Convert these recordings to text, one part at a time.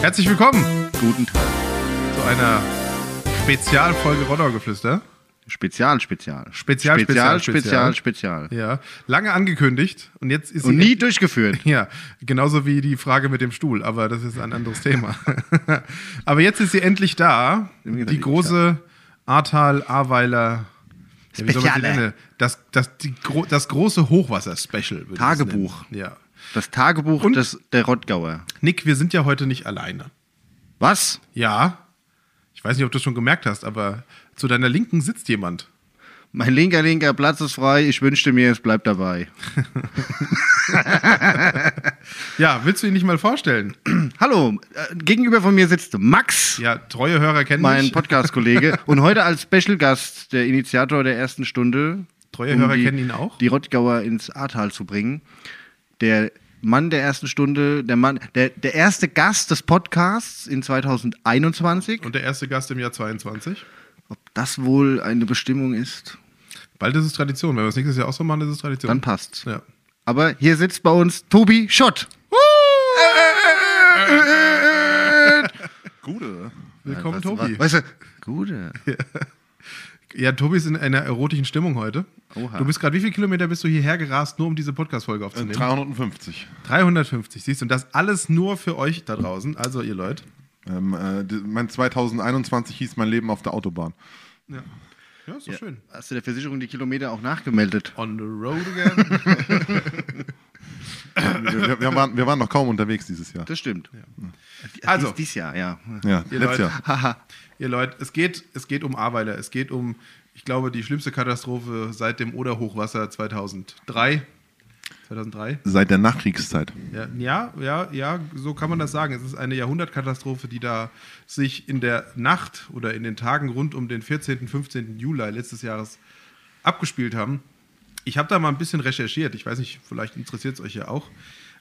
Herzlich willkommen Guten Tag. zu einer Spezialfolge Rotterdam-Geflüster. Spezial, Spezial. Spezial, Spezial, Spezial, Spezial, Spezial. Ja, lange angekündigt und jetzt ist Und nie durchgeführt. Ja, genauso wie die Frage mit dem Stuhl, aber das ist ein anderes Thema. aber jetzt ist sie endlich da, die große Ahrtal, sie Speziale. Das, das, das große Hochwasser-Special. Tagebuch. Ja. Das Tagebuch Und? des, der Rottgauer. Nick, wir sind ja heute nicht alleine. Was? Ja, ich weiß nicht, ob du es schon gemerkt hast, aber zu deiner Linken sitzt jemand. Mein linker, linker Platz ist frei. Ich wünschte mir, es bleibt dabei. Ja, willst du ihn nicht mal vorstellen? Hallo, äh, gegenüber von mir sitzt Max, Ja, treue Hörer kennen mein mich. Podcast-Kollege. und heute als Special-Gast, der Initiator der ersten Stunde. Treue Hörer die, kennen ihn auch. Die Rottgauer ins Ahrtal zu bringen. Der Mann der ersten Stunde, der Mann, der, der erste Gast des Podcasts in 2021. Und der erste Gast im Jahr 22. Ob das wohl eine Bestimmung ist, Bald ist es Tradition. Wenn wir das nächstes Jahr auch so machen, ist es Tradition. dann passt's. Ja. Aber hier sitzt bei uns Tobi Schott. Gute. Willkommen, Was- Tobi. Weißt du, gute. Ja, Tobi ist in einer erotischen Stimmung heute. Oha. Du bist gerade, wie viele Kilometer bist du hierher gerast, nur um diese Podcast-Folge Äh, aufzunehmen? 350. 350, siehst du, und das alles nur für euch da draußen, also ihr Leute. Ähm, äh, mein 2021 hieß mein Leben auf der Autobahn. Ja, ja ist doch schön. Hast du der Versicherung die Kilometer auch nachgemeldet? On the road again. Wir, wir, wir, waren, wir waren noch kaum unterwegs dieses Jahr. Das stimmt. Also. Dies, dies Jahr, ja. Ja, Ihr letztes Leute. Jahr. Ihr Leute, es geht, es geht um Ahrweiler. Es geht um, ich glaube, die schlimmste Katastrophe seit dem Oder-Hochwasser 2003. 2003? Seit der Nachkriegszeit. Ja, ja, ja, ja, so kann man das sagen. Es ist eine Jahrhundertkatastrophe, die da sich in der Nacht oder in den Tagen rund um den 14., 15. Juli letztes Jahres abgespielt haben. Ich habe da mal ein bisschen recherchiert. Ich weiß nicht, vielleicht interessiert es euch ja auch.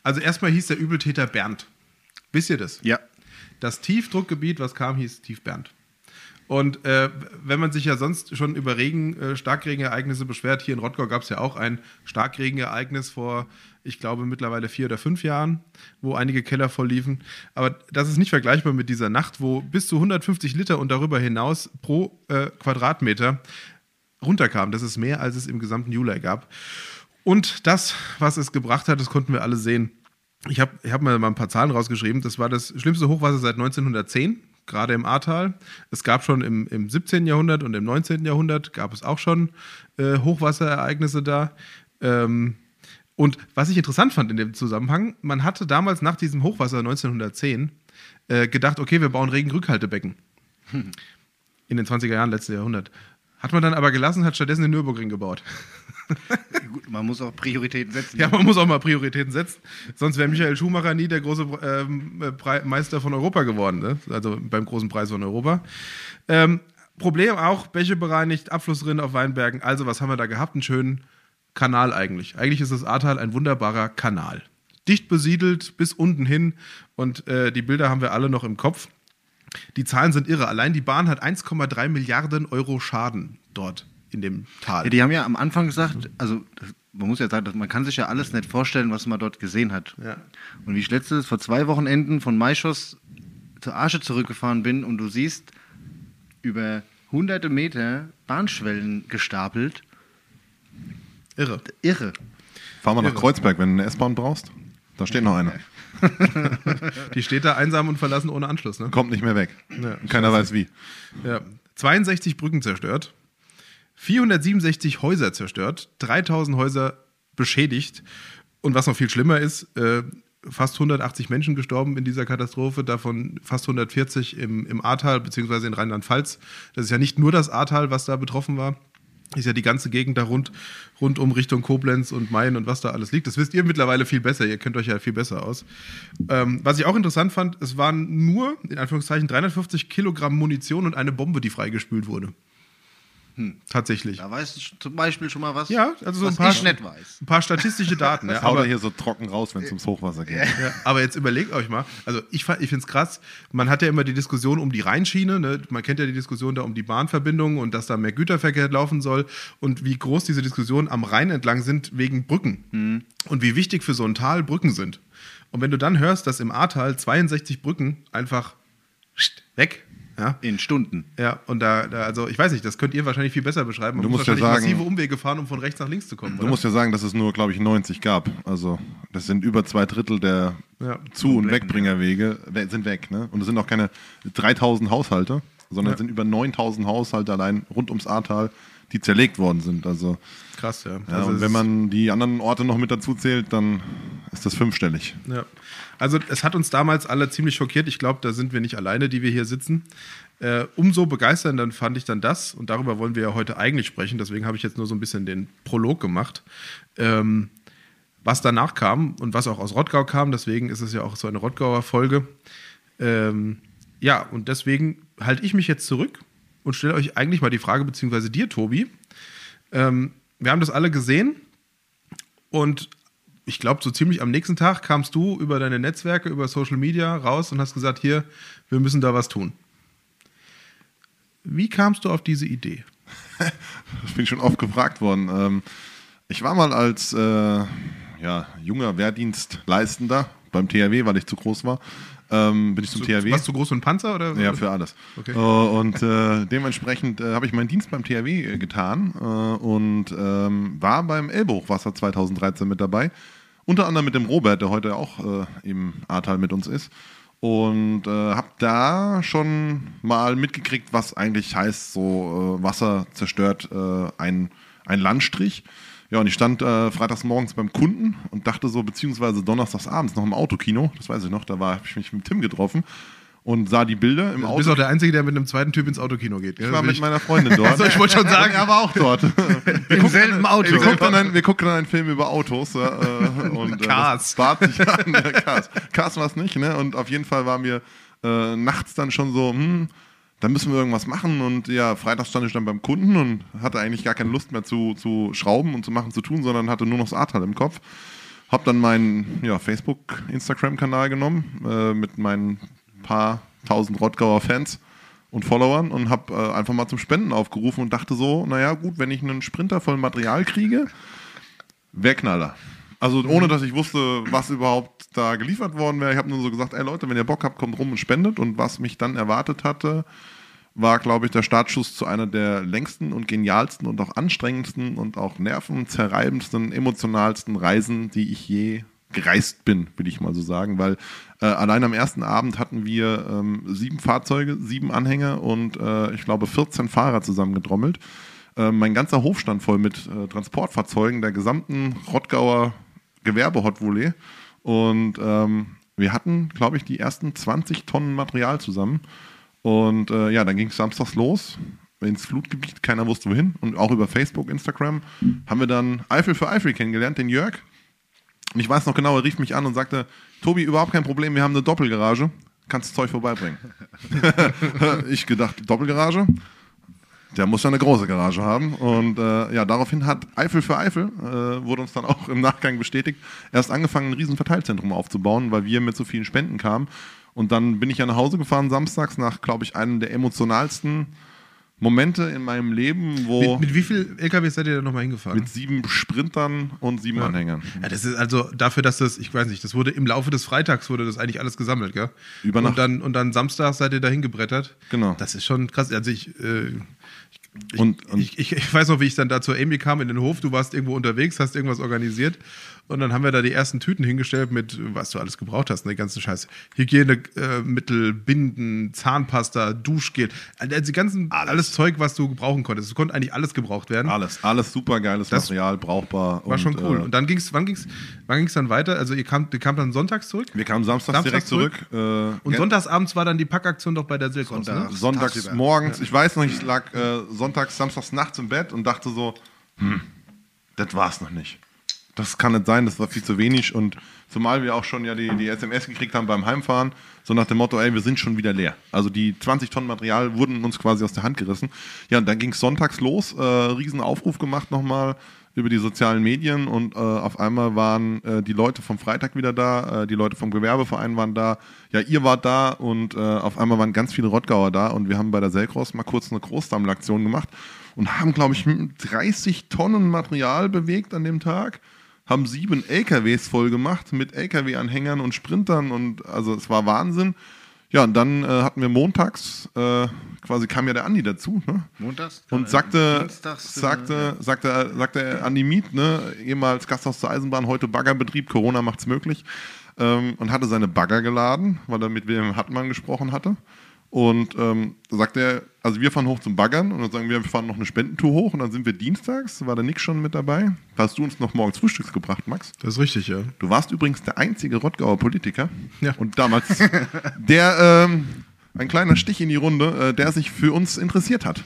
Also erstmal hieß der Übeltäter Bernd. Wisst ihr das? Ja. Das Tiefdruckgebiet, was kam, hieß Tief Bernd. Und äh, wenn man sich ja sonst schon über Regen, äh, Starkregenereignisse beschwert, hier in Rottgau gab es ja auch ein Starkregenereignis vor, ich glaube, mittlerweile vier oder fünf Jahren, wo einige Keller voll liefen. Aber das ist nicht vergleichbar mit dieser Nacht, wo bis zu 150 Liter und darüber hinaus pro äh, Quadratmeter runterkam. Das ist mehr, als es im gesamten Juli gab. Und das, was es gebracht hat, das konnten wir alle sehen. Ich habe ich hab mal ein paar Zahlen rausgeschrieben. Das war das schlimmste Hochwasser seit 1910, gerade im Ahrtal. Es gab schon im, im 17. Jahrhundert und im 19. Jahrhundert gab es auch schon äh, Hochwasserereignisse da. Ähm, und was ich interessant fand in dem Zusammenhang, man hatte damals nach diesem Hochwasser 1910 äh, gedacht, okay, wir bauen Regenrückhaltebecken. In den 20er Jahren, letzten Jahrhundert. Hat man dann aber gelassen, hat stattdessen den Nürburgring gebaut. Gut, man muss auch Prioritäten setzen. Ja, man muss auch mal Prioritäten setzen. Sonst wäre Michael Schumacher nie der große ähm, äh, Meister von Europa geworden, ne? also beim großen Preis von Europa. Ähm, Problem auch, Bäche bereinigt, Abflussrinnen auf Weinbergen. Also, was haben wir da gehabt? Einen schönen Kanal eigentlich. Eigentlich ist das Ahrtal ein wunderbarer Kanal. Dicht besiedelt bis unten hin und äh, die Bilder haben wir alle noch im Kopf. Die Zahlen sind irre. Allein die Bahn hat 1,3 Milliarden Euro Schaden dort in dem Tal. Ja, die haben ja am Anfang gesagt, also man muss ja sagen, man kann sich ja alles nicht vorstellen, was man dort gesehen hat. Ja. Und wie ich letztes vor zwei Wochenenden von Maischoss zur Arche zurückgefahren bin und du siehst über hunderte Meter Bahnschwellen gestapelt, Irre. irre. Fahr mal nach. Kreuzberg, wenn du eine S-Bahn brauchst. Da steht noch einer. Die steht da einsam und verlassen ohne Anschluss. Ne? Kommt nicht mehr weg. Ja, Keiner weiß wie. Ja. 62 Brücken zerstört, 467 Häuser zerstört, 3000 Häuser beschädigt. Und was noch viel schlimmer ist, äh, fast 180 Menschen gestorben in dieser Katastrophe, davon fast 140 im, im Ahrtal beziehungsweise in Rheinland-Pfalz. Das ist ja nicht nur das Ahrtal, was da betroffen war. Ist ja die ganze Gegend da rund, rund um Richtung Koblenz und Main und was da alles liegt. Das wisst ihr mittlerweile viel besser. Ihr kennt euch ja viel besser aus. Ähm, was ich auch interessant fand, es waren nur, in Anführungszeichen, 350 Kilogramm Munition und eine Bombe, die freigespült wurde. Tatsächlich. Da weißt du zum Beispiel schon mal was, Ja, also so was ein paar, ich nicht weiß. ein paar statistische Daten. ja, Das haut aber, er hier so trocken raus, wenn es ums Hochwasser geht. ja, aber jetzt überlegt euch mal, also ich, ich finde es krass, man hat ja immer die Diskussion um die Rheinschiene, ne? man kennt ja die Diskussion da um die Bahnverbindungen und dass da mehr Güterverkehr laufen soll und wie groß diese Diskussionen am Rhein entlang sind wegen Brücken und wie wichtig für so ein Tal Brücken sind. Und wenn du dann hörst, dass im Ahrtal 62 Brücken einfach weg, ja, In Stunden. ja, und da, da, also ich weiß nicht, das könnt ihr wahrscheinlich viel besser beschreiben. Man Du muss musst ja wahrscheinlich sagen- massive Umwege fahren, um von rechts nach links zu kommen. Du oder? musst ja sagen, dass es nur, glaube ich, 90 gab. Also das sind über zwei Drittel der Ja. Zu- und Wegbringerwege we- sind weg. Ne? Und es sind auch keine 3000 Haushalte, sondern es sind über 9000 Haushalte allein rund ums Ahrtal, die zerlegt worden sind. Also, Krass, ja. ja, Also und wenn man die anderen Orte noch mit dazu zählt, dann ist das fünfstellig. Ja. Also es hat uns damals alle ziemlich schockiert. Ich glaube, da sind wir nicht alleine, die wir hier sitzen. Äh, umso begeisternder fand ich dann das, und darüber wollen wir ja heute eigentlich sprechen, deswegen habe ich jetzt nur so ein bisschen den Prolog gemacht, ähm, was danach kam und was auch aus Rottgau kam, deswegen ist es ja auch so eine Rottgauer Folge. Ähm, ja, und deswegen halte ich mich jetzt zurück und stelle euch eigentlich mal die Frage, beziehungsweise dir, Tobi. Ähm, wir haben das alle gesehen und ich glaube, so ziemlich am nächsten Tag kamst du über deine Netzwerke, über Social Media raus und hast gesagt, hier, wir müssen da was tun. Wie kamst du auf diese Idee? Das bin ich schon oft gefragt worden. Ähm, ich war mal als äh, ja, junger Wehrdienstleistender beim THW, weil ich zu groß war. Ähm, bin ich zum THW. Warst du groß und Panzer? Oder? Ja, für alles. Okay. Äh, und äh, dementsprechend äh, habe ich meinen Dienst beim THW äh, getan äh, und ähm, war beim Elbhochwasser 2013 mit dabei. Unter anderem mit dem Robert, der heute auch äh, im Ahrtal mit uns ist. Und äh, habe da schon mal mitgekriegt, was eigentlich heißt, so äh, Wasser zerstört äh, ein, ein Landstrich. Ja, und ich stand äh, freitags morgens beim Kunden und dachte so, beziehungsweise donnerstags abends noch im Autokino, das weiß ich noch, da habe ich mich mit Tim getroffen und sah die Bilder im Du Auto. bist auch der Einzige, der mit einem zweiten Typ ins Autokino geht. Ich war mit meiner Freundin dort. Also ich wollte schon sagen. Er war auch dort. Wir Im selben Auto. Wir guckten, dann, wir guckten dann einen Film über Autos. Äh, und, äh, Cars. bat sich an. Cars. Cars war es nicht. Ne? Und auf jeden Fall war mir äh, nachts dann schon so, hm, da müssen wir irgendwas machen. Und ja, freitags stand ich dann beim Kunden und hatte eigentlich gar keine Lust mehr zu, zu schrauben und zu machen, zu tun, sondern hatte nur noch das Ahrtal im Kopf. Hab dann meinen ja, Facebook, Instagram-Kanal genommen äh, mit meinen paar tausend Rottgauer Fans und Followern und habe äh, einfach mal zum Spenden aufgerufen und dachte so, naja gut, wenn ich einen Sprinter voll Material kriege, wäre Knaller. Also ohne, dass ich wusste, was überhaupt da geliefert worden wäre. Ich habe nur so gesagt, ey Leute, wenn ihr Bock habt, kommt rum und spendet. Und was mich dann erwartet hatte, war, glaube ich, der Startschuss zu einer der längsten und genialsten und auch anstrengendsten und auch nervenzerreibendsten, emotionalsten Reisen, die ich je gereist bin, will ich mal so sagen, weil äh, allein am ersten Abend hatten wir ähm, sieben Fahrzeuge, sieben Anhänger und äh, ich glaube 14 Fahrer zusammengedrommelt. Äh, mein ganzer Hof stand voll mit äh, Transportfahrzeugen der gesamten Rottgauer Gewerbe-Hot und ähm, wir hatten, glaube ich, die ersten 20 Tonnen Material zusammen und äh, ja, dann ging es samstags los ins Flutgebiet, keiner wusste wohin. Und auch über Facebook, Instagram haben wir dann Eifel für Eifel kennengelernt, den Jörg. Und ich weiß noch genau, er rief mich an und sagte, Tobi, überhaupt kein Problem, wir haben eine Doppelgarage, kannst das Zeug vorbeibringen. ich gedacht, Doppelgarage? Der muss ja eine große Garage haben. Und äh, ja, daraufhin hat Eifel für Eifel, äh, wurde uns dann auch im Nachgang bestätigt, erst angefangen, ein riesen Verteilzentrum aufzubauen, weil wir mit so vielen Spenden kamen. Und dann bin ich ja nach Hause gefahren samstags nach, glaube ich, einem der emotionalsten Momente in meinem Leben, wo Mit, mit wie viel LKWs seid ihr da nochmal hingefahren? mit sieben Sprintern und sieben Anhängern. Ja, das ist also dafür, dass das, ich weiß nicht, das wurde im Laufe des Freitags wurde das eigentlich alles gesammelt, gell? Über Nacht. Und dann, und dann Samstag seid ihr dahin gebrettert. Genau. Das ist schon krass. Also ich, äh, ich, Und- und- ich, ich, ich weiß noch, wie ich dann da zur Amy kam in den Hof. Du warst irgendwo unterwegs, hast irgendwas organisiert. Und dann haben wir da die ersten Tüten hingestellt mit, was du alles gebraucht hast, ne, ganzen Scheiß. Hygienemittel, Binden, Zahnpasta, Duschgel. Also die ganzen, alles. Zeug, was du gebrauchen konntest. Es konnte eigentlich alles gebraucht werden. Alles, alles super geiles Das Material, brauchbar. War schon cool. Äh, Und dann ging's, wann ging's, wann ging's dann weiter? Also ihr kamt, ihr kamt dann sonntags zurück? wir kamen samstags, Samstags direkt zurück. Äh, Und sonntagsabends war dann die Packaktion doch bei der Silkos, ne? Sonntag. sonntags tagsüber. morgens, ich weiß noch, ich lag äh, sonntags, samstags nachts im Bett und dachte so, hm, das war's noch nicht. Das kann nicht sein, das war viel zu wenig und zumal wir auch schon ja die, die SMS gekriegt haben beim Heimfahren, so nach dem Motto, ey, wir sind schon wieder leer. Also die 20 Tonnen Material wurden uns quasi aus der Hand gerissen. Ja, und dann ging es sonntags los, äh, riesen Aufruf gemacht nochmal über die sozialen Medien und äh, auf einmal waren äh, die Leute vom Freitag wieder da, äh, die Leute vom Gewerbeverein waren da, ja, ihr wart da und äh, auf einmal waren ganz viele Rottgauer da und wir haben bei der Selkros mal kurz eine Großsammelaktion gemacht und haben, glaube ich, 30 Tonnen Material bewegt an dem Tag haben sieben LKWs voll gemacht mit LKW-Anhängern und Sprintern und also es war Wahnsinn. Ja, und dann äh, hatten wir montags, äh, quasi kam ja der Andi dazu, ne? Montags? Und sagte, Dienstags, sagte, sagte, sagte Andi Miet, ne, ehemals Gasthaus zur Eisenbahn, heute Baggerbetrieb, Corona macht's möglich, ähm, und hatte seine Bagger geladen, weil er mit Wilhelm Hartmann gesprochen hatte. Und ähm, sagte er, also wir fahren hoch zum Baggern und dann sagen wir, wir fahren noch eine Spendentour hoch und dann sind wir dienstags, war der Nick schon mit dabei. Da hast du uns noch morgens Frühstücks gebracht, Max. Das ist richtig, ja. Du warst übrigens der einzige Rottgauer Politiker Ja. und damals der, ähm, ein kleiner Stich in die Runde, äh, der sich für uns interessiert hat.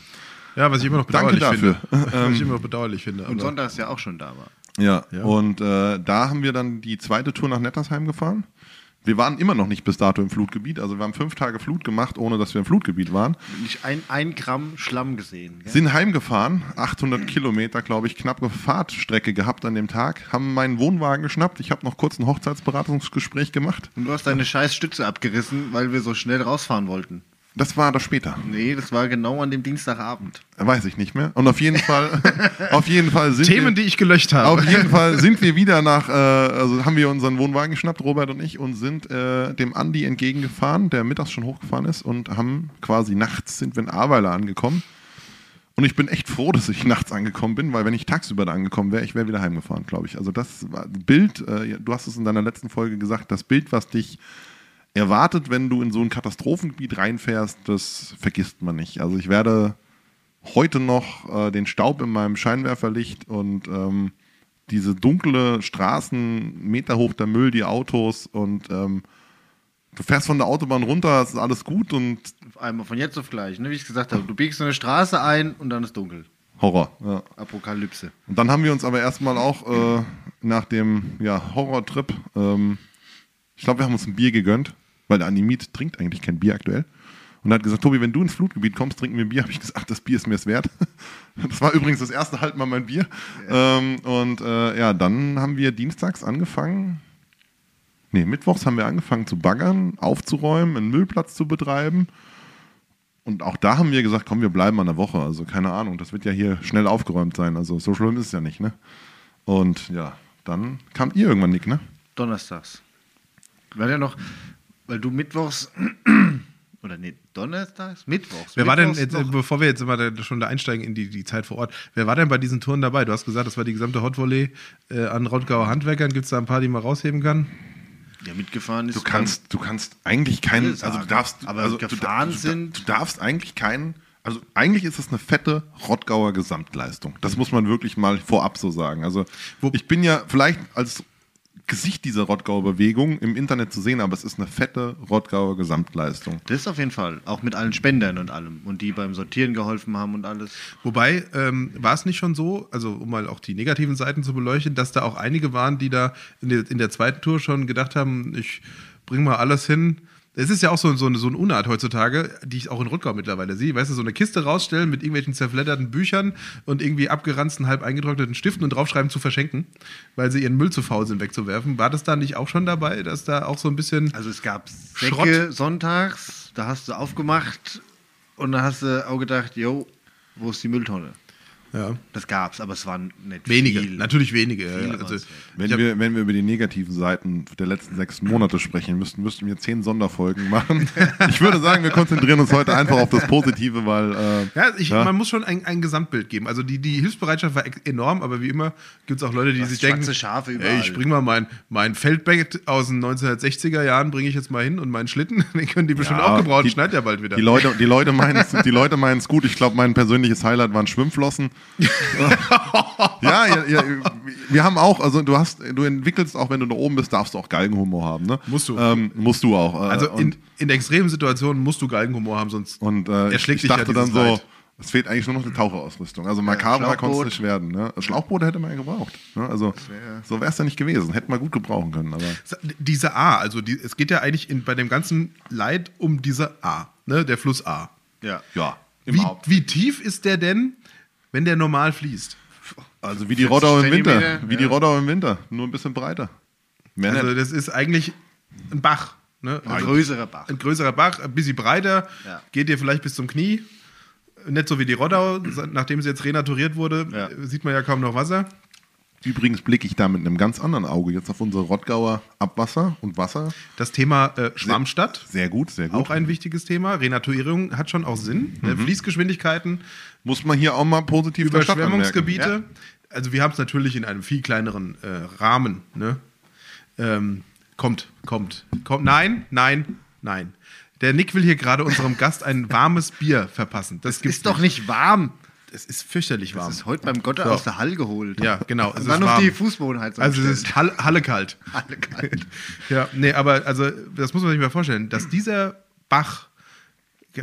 Ja, was ich immer noch Danke bedauerlich dafür. finde. was ich immer noch bedauerlich finde. Und sonntags ja auch schon da war. Ja, Ja. und äh, da haben wir dann die zweite Tour nach Nettersheim gefahren. Wir waren immer noch nicht bis dato im Flutgebiet, also wir haben fünf Tage Flut gemacht, ohne dass wir im Flutgebiet waren. Nicht ein, ein Gramm Schlamm gesehen. Gell? Sind heimgefahren, 800 Kilometer, glaube ich, knappe Fahrtstrecke gehabt an dem Tag, haben meinen Wohnwagen geschnappt. Ich habe noch kurz ein Hochzeitsberatungsgespräch gemacht. Und du hast deine scheiß Stütze abgerissen, weil wir so schnell rausfahren wollten. Das war das später. Nee, das war genau an dem Dienstagabend. Weiß ich nicht mehr. Und auf jeden Fall, auf jeden Fall sind Themen, wir, die ich gelöscht habe. Auf jeden Fall sind wir wieder nach, äh, also haben wir unseren Wohnwagen geschnappt, Robert und ich, und sind äh, dem Andi entgegengefahren, der mittags schon hochgefahren ist, und haben quasi nachts sind wir in Ahrweiler angekommen. Und ich bin echt froh, dass ich nachts angekommen bin, weil wenn ich tagsüber da angekommen wäre, ich wäre wieder heimgefahren, glaube ich. Also das Bild, äh, du hast es in deiner letzten Folge gesagt, das Bild, was dich erwartet, wenn du in so ein Katastrophengebiet reinfährst, das vergisst man nicht. Also ich werde heute noch äh, den Staub in meinem Scheinwerferlicht und ähm, diese dunkle Straßen, Meter hoch der Müll, die Autos und ähm, du fährst von der Autobahn runter, es ist alles gut und einmal von jetzt auf gleich, ne? wie ich es gesagt habe. Du biegst eine Straße ein und dann ist dunkel. Horror. Ja. Apokalypse. Und dann haben wir uns aber erstmal auch äh, nach dem ja, Horrortrip, ähm, ich glaube, wir haben uns ein Bier gegönnt, weil der Animit trinkt eigentlich kein Bier aktuell. Und er hat gesagt, Tobi, wenn du ins Flutgebiet kommst, trinken wir ein Bier. Habe ich gesagt, das Bier ist mir es wert. Das war übrigens das erste Halt mal mein Bier. Ähm, und äh, ja, dann haben wir dienstags angefangen, nee, mittwochs haben wir angefangen zu baggern, aufzuräumen, einen Müllplatz zu betreiben. Und auch da haben wir gesagt, komm, wir bleiben an der Woche. Also keine Ahnung, das wird ja hier schnell aufgeräumt sein. Also so schlimm ist es ja nicht, ne? Und ja, dann kamt ihr irgendwann, Nick, ne? Donnerstags. Weil ja noch, weil du mittwochs oder nee, donnerstags? Mittwochs. Wer war denn, Mittwochs jetzt, bevor wir jetzt immer da, schon da einsteigen in die, die Zeit vor Ort, wer war denn bei diesen Touren dabei? Du hast gesagt, das war die gesamte Hot Volley äh, an Rottgauer Handwerkern. Gibt es da ein paar, die man rausheben kann? ja, mitgefahren ist. Du kannst, du kannst eigentlich keinen, also du darfst, Aber also gefahren du, du, sind- Du darfst eigentlich keinen, also eigentlich ist es eine fette Rottgauer Gesamtleistung. Das muss man wirklich mal vorab so sagen. Also Wo- ich bin ja vielleicht als Gesicht dieser Rottgauer Bewegung im Internet zu sehen, aber es ist eine fette Rottgauer Gesamtleistung. Das auf jeden Fall. Auch mit allen Spendern und allem. Und die beim Sortieren geholfen haben und alles. Wobei, ähm, war es nicht schon so, also um mal auch die negativen Seiten zu beleuchten, dass da auch einige waren, die da in der, in der zweiten Tour schon gedacht haben, ich bring mal alles hin. Es ist ja auch so, so, eine, so eine Unart heutzutage, die ich auch in Rottgau mittlerweile sehe. Weißt du, so eine Kiste rausstellen mit irgendwelchen zerfledderten Büchern und irgendwie abgeranzten, halb eingetrockneten Stiften und draufschreiben zu verschenken, weil sie ihren Müll zu faul sind wegzuwerfen. War das da nicht auch schon dabei, dass da auch so ein bisschen. Also es gab Schrott. Säcke sonntags, da hast du aufgemacht und da hast du auch gedacht, yo, wo ist die Mülltonne? Ja. Das gab's, aber es waren nicht Wenige, viel. natürlich wenige. ja. Also, Wenn wir, wenn wir über die negativen Seiten der letzten sechs Monate sprechen müssten, müssten wir zehn Sonderfolgen machen. Ich würde sagen, wir konzentrieren uns heute einfach auf das Positive, weil äh, Ja, ich, Ja. man muss schon ein, ein Gesamtbild geben. Also die, die Hilfsbereitschaft war enorm, aber wie immer gibt es auch Leute, die Was, sich denken, Schafe ey, überall. ich bring mal mein, mein Feldbett aus den 1960er Jahren, bringe ich jetzt mal hin und meinen Schlitten, den können die bestimmt Ja, auch gebrauchen, die- schneit ja bald wieder. Die Leute, die Leute meinen es die Leute meinen's gut. Ich glaube, mein persönliches Highlight waren Schwimmflossen. ja, ja, ja, wir haben auch, also du hast, du entwickelst auch, wenn du da oben bist, darfst du auch Galgenhumor haben, ne? Musst du. Ähm, musst du auch. äh, also in, in extremen Situationen musst du Galgenhumor haben, sonst und äh, erschlägt ich dich ja dachte dann dieses so, Leid. es fehlt eigentlich nur noch eine Taucherausrüstung. Also makaberer Schlauchboot. konnte es nicht werden. Ne? Schlauchboote hätte man ja gebraucht. Ne? Also so wäre es ja nicht gewesen. Hätte man gut gebrauchen können. Aber Diese A, also die, es geht ja eigentlich in, bei dem ganzen Leid um diese A, ne, der Fluss A. Ja. ja, Wie, wie tief ist der denn, wenn der normal fließt? Also wie die 40 Rodau im Winter. Wie die ja. Rodau im Winter. Nur ein bisschen breiter. Mehr Also nicht. das ist eigentlich ein Bach. Ne? Ein größerer Bach. ein größerer Bach, ein bisschen breiter, Ja. geht dir vielleicht bis zum Knie. Nicht so wie die Rodau, nachdem sie jetzt renaturiert wurde, Ja. sieht man ja kaum noch Wasser. Übrigens blicke ich da mit einem ganz anderen Auge jetzt auf unsere Rottgauer Abwasser und Wasser. Das Thema äh, Schwammstadt, Sehr gut, sehr gut. auch ein wichtiges Thema. Renaturierung hat schon auch Sinn. Ne? Fließgeschwindigkeiten, Muss man hier auch mal positiv Überschwemmungsgebiete. anmerken. Also wir haben es natürlich in einem viel kleineren äh, Rahmen. Ne? Ähm, kommt, kommt, kommt. Nein, nein, nein. Der Nick will hier gerade unserem Gast ein warmes Bier verpassen. Das gibt's Ist doch nicht warm. Es ist fürchterlich warm. Das ist heute beim Gotte So. aus der Hall geholt. Ja, genau, es Es ist dann noch warm. die Fußbodenheizung. also es ist Halle, Halle kalt. alle kalt. Ja, nee, aber also das muss man sich mal vorstellen, dass dieser Bach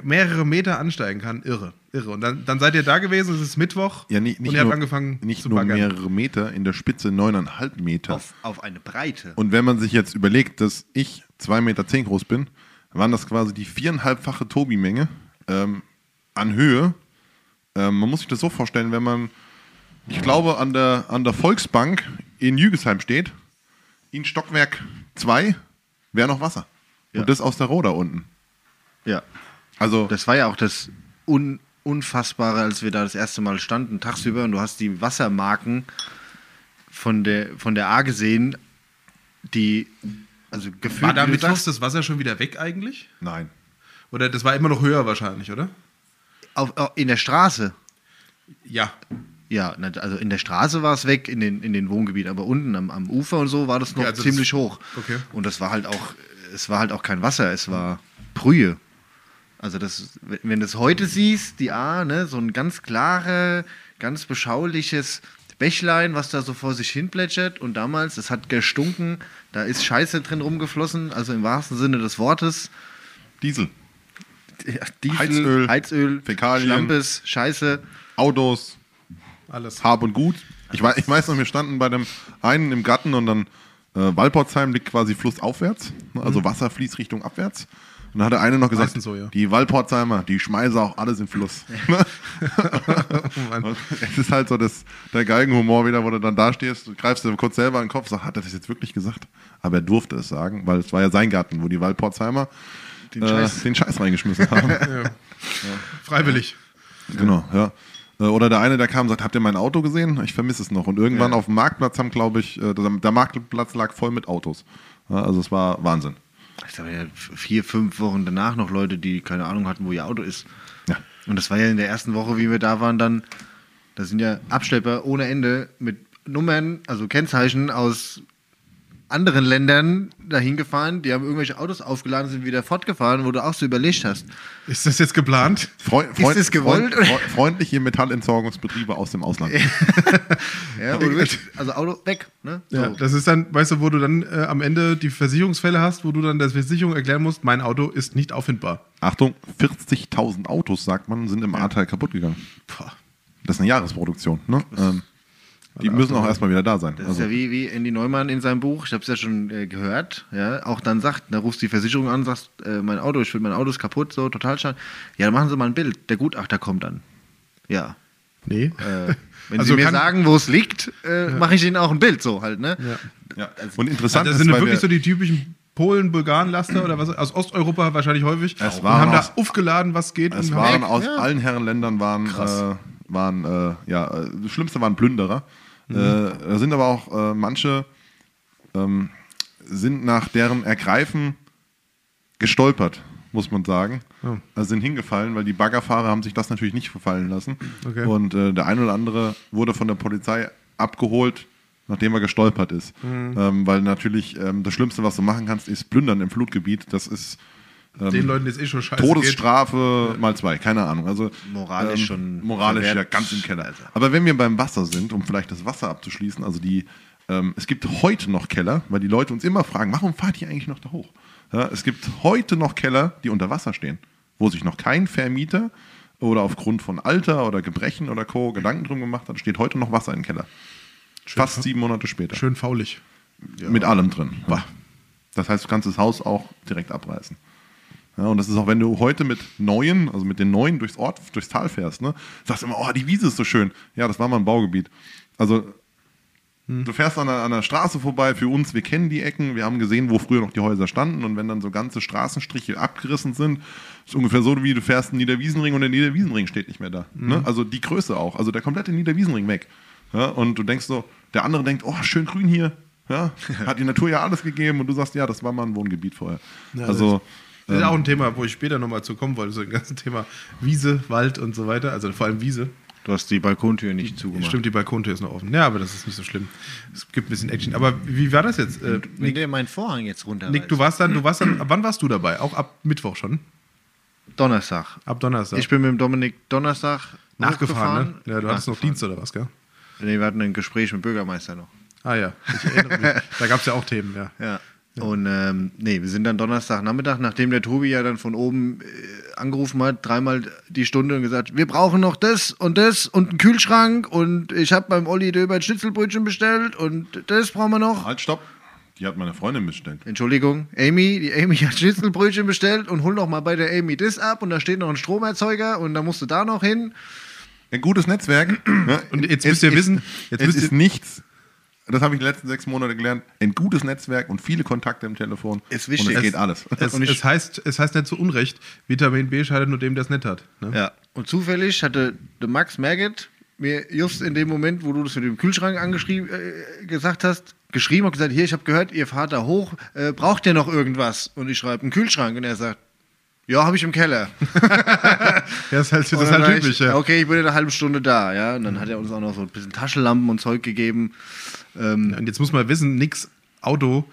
mehrere Meter ansteigen kann, irre, irre. Und dann, dann seid ihr da gewesen, es ist Mittwoch Ja, nicht, nicht und ihr nur, habt angefangen nicht zu nur baggern. mehrere Meter, in der Spitze neuneinhalb Meter. Auf, auf eine Breite. Und wenn man sich jetzt überlegt, dass ich 2,10 Meter zehn groß bin, waren das quasi die viereinhalbfache Tobi-Menge ähm, an Höhe. Ähm, man muss sich das so vorstellen, wenn man, ich glaube, an der, an der Volksbank in Jügesheim steht, in Stockwerk 2 wäre noch Wasser. Ja. Und das aus der Roda unten. Ja. Also, Das war ja auch das Un Unfassbare, als wir da das erste Mal standen, tagsüber, und du hast die Wassermarken von der, von der A gesehen, die, also gefühlt. War da wie du Mittwochs sagst, das Wasser schon wieder weg eigentlich? nein. Oder das war immer noch höher wahrscheinlich, oder? auf, auf, in der Straße. Ja. Ja, also in der Straße war es weg, in den, in den Wohngebieten, aber unten am, am Ufer und so war das noch Ja, also ziemlich das- hoch. okay. Und das war halt auch, es war halt auch kein Wasser, es war Brühe. Also das, wenn du es heute siehst, die A, ne, so ein ganz klare, ganz beschauliches Bächlein, was da so vor sich hin plätschert und damals, es hat gestunken, da ist Scheiße drin rumgeflossen, also im wahrsten Sinne des Wortes. Diesel, Ja, Diesel, Heizöl, Heizöl Fäkalien. Schlampes, Scheiße. Autos, Alles. Hab und Gut. Ich weiß, ich weiß noch, wir standen bei dem einen im Garten und dann äh, Walporzheim liegt quasi flussaufwärts, ne, also Wasser fließt Richtung abwärts. Und dann hat der eine noch gesagt, so, ja. die Walporzheimer, die schmeißen auch alles in den Fluss. Oh Mann. Und es ist halt so das, der Galgenhumor wieder, wo du dann da stehst, du greifst dir kurz selber in den Kopf, sagst, hat er das jetzt wirklich gesagt? Aber er durfte es sagen, weil es war ja sein Garten, wo die Walporzheimer Den äh, Scheiß. den Scheiß reingeschmissen haben. Freiwillig. Genau, ja. Äh, Oder der eine, der kam und sagt, habt ihr mein Auto gesehen? Ich vermisse es noch. Und irgendwann Ja. auf dem Marktplatz haben, glaube ich, äh, der Marktplatz lag voll mit Autos. Ja, also es war Wahnsinn. Ich glaube ja, vier, fünf Wochen danach noch Leute, die keine Ahnung hatten, wo ihr Auto ist. Ja. Und das war ja in der ersten Woche, wie wir da waren, dann, da sind ja Abschlepper ohne Ende mit Nummern, also Kennzeichen aus anderen Ländern dahin gefahren, die haben irgendwelche Autos aufgeladen, sind wieder fortgefahren, wo du auch so überlegt hast. Ist das jetzt geplant? Freu Ist es gewollt, Freund, freu- freundliche Metallentsorgungsbetriebe aus dem Ausland. Ja, wirklich, also Auto weg. Ne? So. Ja, das ist dann, weißt du, wo du dann äh, am Ende die Versicherungsfälle hast, wo du dann der Versicherung erklären musst, mein Auto ist nicht auffindbar. Achtung, 40.000 Autos, sagt man, sind im Ahrtal kaputt gegangen. Boah. Das ist eine Jahresproduktion. Ne? Ähm, die müssen auch erstmal wieder da sein. Das Also, ist ja wie, wie Andy Neumann in seinem Buch, ich habe es ja schon äh, gehört, ja, auch dann sagt, da rufst die Versicherung an, sagst, äh, mein Auto, ich finde mein Auto ist kaputt, so total schaden. Ja, dann machen Sie mal ein Bild. Der Gutachter kommt dann. Ja. Nee. Äh, wenn Also Sie mir sagen, wo es liegt, äh, mache ich Ihnen auch ein Bild, so halt, ne? ja. Und interessant das ist, sind weil wirklich wir, so die typischen Polen, Bulgaren, Laster oder was aus Osteuropa wahrscheinlich häufig. Es und waren haben da aus- aufgeladen, was geht. Es und waren haben- aus Ja. allen Herrenländern waren, äh, waren äh, ja, äh, das Schlimmste waren Plünderer. Äh, da sind aber auch äh, manche ähm, sind nach deren Ergreifen gestolpert, muss man sagen. Oh. Also sind hingefallen, weil die Baggerfahrer haben sich das natürlich nicht verfallen lassen. Okay. Und äh, der eine oder andere wurde von der Polizei abgeholt, nachdem er gestolpert ist. Ähm, weil natürlich ähm, das Schlimmste, was du machen kannst, ist plündern im Flutgebiet. Das ist ähm, den Leuten ist eh schon scheiße. Todesstrafe mal zwei, keine Ahnung. Also Moralisch schon moralisch ja ganz im Keller. Aber wenn wir beim Wasser sind, um vielleicht das Wasser abzuschließen, also die, ähm, es gibt heute noch Keller, weil die Leute uns immer fragen, warum fahrt ihr eigentlich noch da hoch? Ja, es gibt heute noch Keller, die unter Wasser stehen, wo sich noch kein Vermieter oder aufgrund von Alter oder Gebrechen oder Co. Gedanken drum gemacht hat, steht heute noch Wasser im Keller. Fast sieben Monate später. Schön faulig. Mit allem drin. Bah. Das heißt, du kannst das Haus auch direkt abreißen. Ja, und das ist auch, wenn du heute mit neuen, also mit den neuen durchs Ort, durchs Tal fährst, ne, sagst du immer, oh, die Wiese ist so schön. Ja, das war mal ein Baugebiet. Also, du fährst an der Straße vorbei, für uns, wir kennen die Ecken, wir haben gesehen, wo früher noch die Häuser standen und wenn dann so ganze Straßenstriche abgerissen sind, ist ungefähr so, wie du fährst einen Niederwiesenring und der Niederwiesenring steht nicht mehr da. Ne? Also die Größe auch, also der komplette Niederwiesenring weg. Ja, und du denkst so, Der andere denkt, oh, schön grün hier. Ja, hat die Natur ja alles gegeben und du sagst, ja, das war mal ein Wohngebiet vorher. also, Das ist auch ein Thema, wo ich später nochmal zu kommen wollte, so ein ganzes Thema Wiese, Wald und so weiter, also vor allem Wiese. Du hast die Balkontür nicht zugemacht. Stimmt, die Balkontür ist noch offen. Ja, aber das ist nicht so schlimm. Es gibt ein bisschen Action. Aber wie war das jetzt? Äh, Wenn der meinen Vorhang jetzt runter. Nick, du warst dann, du warst dann, wann warst du dabei? Auch ab Mittwoch schon? Donnerstag. Ab Donnerstag. Ich bin mit dem Dominik Donnerstag nachgefahren, ne? Ja, du hattest noch. Dienst oder was, gell? Nee, wir hatten ein Gespräch mit dem Bürgermeister noch. Ah ja, ich erinnere mich. Da gab es ja auch Themen, ja. Ja. Und ähm, nee, wir sind dann Donnerstagnachmittag, nachdem der Tobi ja dann von oben äh, angerufen hat, dreimal die Stunde und gesagt, wir brauchen noch das und das und einen Kühlschrank und ich habe beim Olli Döber ein Schnitzelbrötchen bestellt und das brauchen wir noch. halt, stopp. Die hat meine Freundin bestellt. Entschuldigung, Amy, die Amy hat Schnitzelbrötchen bestellt und hol noch mal bei der Amy das ab und da steht noch ein Stromerzeuger und da musst du da noch hin. Ein gutes Netzwerk. ne? Und jetzt Es müsst ihr wissen, jetzt es müsst ist ihr, nichts. Das habe ich die letzten sechs Monate gelernt. Ein gutes Netzwerk und viele Kontakte im Telefon. Ist wichtig. Und es Es- geht alles. es, es, heißt, es heißt nicht zu Unrecht, Vitamin B schadet nur dem, der es nicht hat. Ne? Ja. Und zufällig hatte der Max Merget mir just in dem Moment, wo du das mit dem Kühlschrank angeschrieben äh, gesagt hast, geschrieben und gesagt, hier, ich habe gehört, ihr fahrt da hoch, äh, braucht ihr noch irgendwas? Und ich schreibe einen Kühlschrank und er sagt, ja, habe ich im Keller. Ja, das ist halt, das ist halt typisch. ich, Ja. Okay, ich bin in einer halben Stunde da, ja. Und dann hat er uns auch noch so ein bisschen Taschenlampen und Zeug gegeben. Ähm, Und jetzt muss man wissen, nix Auto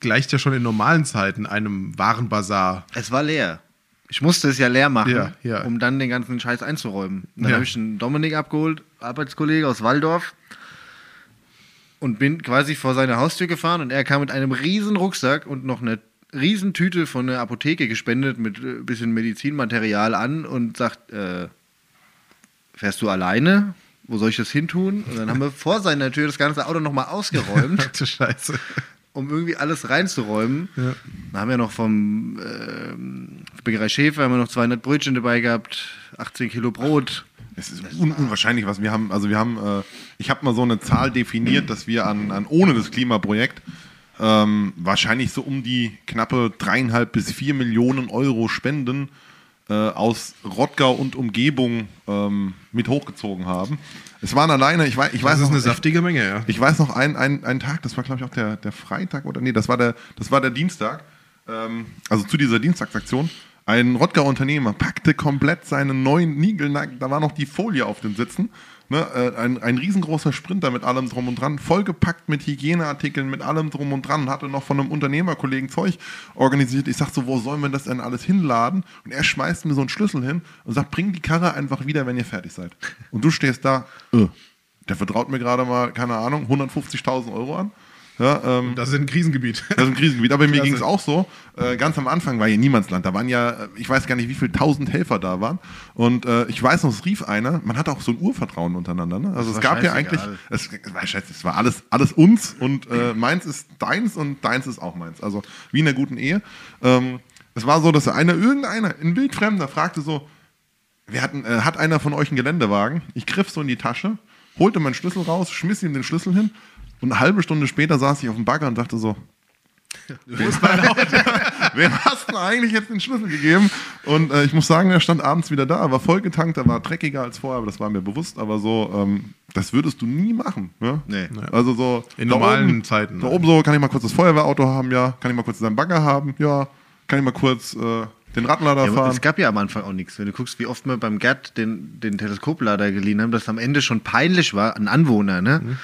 gleicht ja schon in normalen Zeiten einem Warenbazar. Es war leer. Ich musste es ja leer machen, Ja, ja. um dann den ganzen Scheiß einzuräumen. Dann Ja. habe ich einen Dominik abgeholt, Arbeitskollege aus Waldorf. Und bin quasi vor seine Haustür gefahren und er kam mit einem riesen Rucksack und noch eine riesen Tüte von der Apotheke gespendet mit ein bisschen Medizinmaterial an und sagt, äh, fährst du alleine? Wo soll ich das hin tun? Und dann haben wir vor seiner Tür das ganze Auto nochmal ausgeräumt Ach du Scheiße. um irgendwie alles reinzuräumen. Ja. Da haben wir noch vom ähm, Bäckerei Schäfer haben wir noch 200 Brötchen dabei gehabt, 18 Kilo Brot. Es ist un unwahrscheinlich, was wir haben. Also wir haben, äh, ich habe mal so eine Zahl definiert, dass wir an, an ohne das Klimaprojekt ähm, wahrscheinlich so um die knappe dreieinhalb bis vier Millionen Euro Spenden äh, aus Rottgau und Umgebung ähm, mit hochgezogen haben. Es waren alleine, ich weiß, ich weiß Das ist noch, eine ich- saftige Menge, ja. ich weiß noch einen, einen, einen Tag, das war glaube ich auch der, der Freitag oder nee, das war der, das war der Dienstag, ähm, also zu dieser Dienstagsaktion. Ein Rottgauer Unternehmer packte komplett seinen neuen Niegelnack, da war noch die Folie auf den Sitzen, ne, äh, ein, ein riesengroßer Sprinter mit allem drum und dran, vollgepackt mit Hygieneartikeln, mit allem drum und dran, hatte noch von einem Unternehmerkollegen Zeug organisiert. Ich sag so, wo sollen wir das denn alles hinladen? Und er schmeißt mir so einen Schlüssel hin und sagt, bring die Karre einfach wieder, wenn ihr fertig seid. Und du stehst da, äh, der vertraut mir gerade mal, keine Ahnung, 150.000 Euro an. Ja, ähm, Das ist ein Krisengebiet. das ist ein Krisengebiet. Aber mir ging es auch so. Äh, ganz am Anfang war hier Niemandsland. Da waren ja, äh, ich weiß gar nicht, wie viele tausend Helfer da waren. Und äh, ich weiß noch, es rief einer. Man hatte auch so ein Urvertrauen untereinander. Ne? Also es gab ja eigentlich, es, es war scheiße, es war alles, alles uns und äh, meins ist deins und deins ist auch meins. Also wie in einer guten Ehe. Ähm, es war so, dass einer, irgendeiner, ein Wildfremder, fragte so, wir hatten, äh, hat einer von euch einen Geländewagen? Ich griff so in die Tasche, holte meinen Schlüssel raus, schmiss ihm den Schlüssel hin und eine halbe Stunde später saß ich auf dem Bagger und dachte so, Wem hast du eigentlich jetzt den Schlüssel gegeben? Und äh, ich muss sagen, er stand abends wieder da, war vollgetankt, er war dreckiger als vorher, aber das war mir bewusst, aber so, ähm, das würdest du nie machen. Ne? Nee. Also so. In normalen oben, Zeiten, Da ne? oben so, kann ich mal kurz das Feuerwehrauto haben, ja. Kann ich mal kurz seinen Bagger haben, ja. Kann ich mal kurz äh, den Radlader Ja, fahren. es gab ja am Anfang auch nichts. Wenn du guckst, wie oft wir beim Gerd den, den Teleskoplader geliehen haben, dass am Ende schon peinlich war, ein Anwohner, ne? Mhm.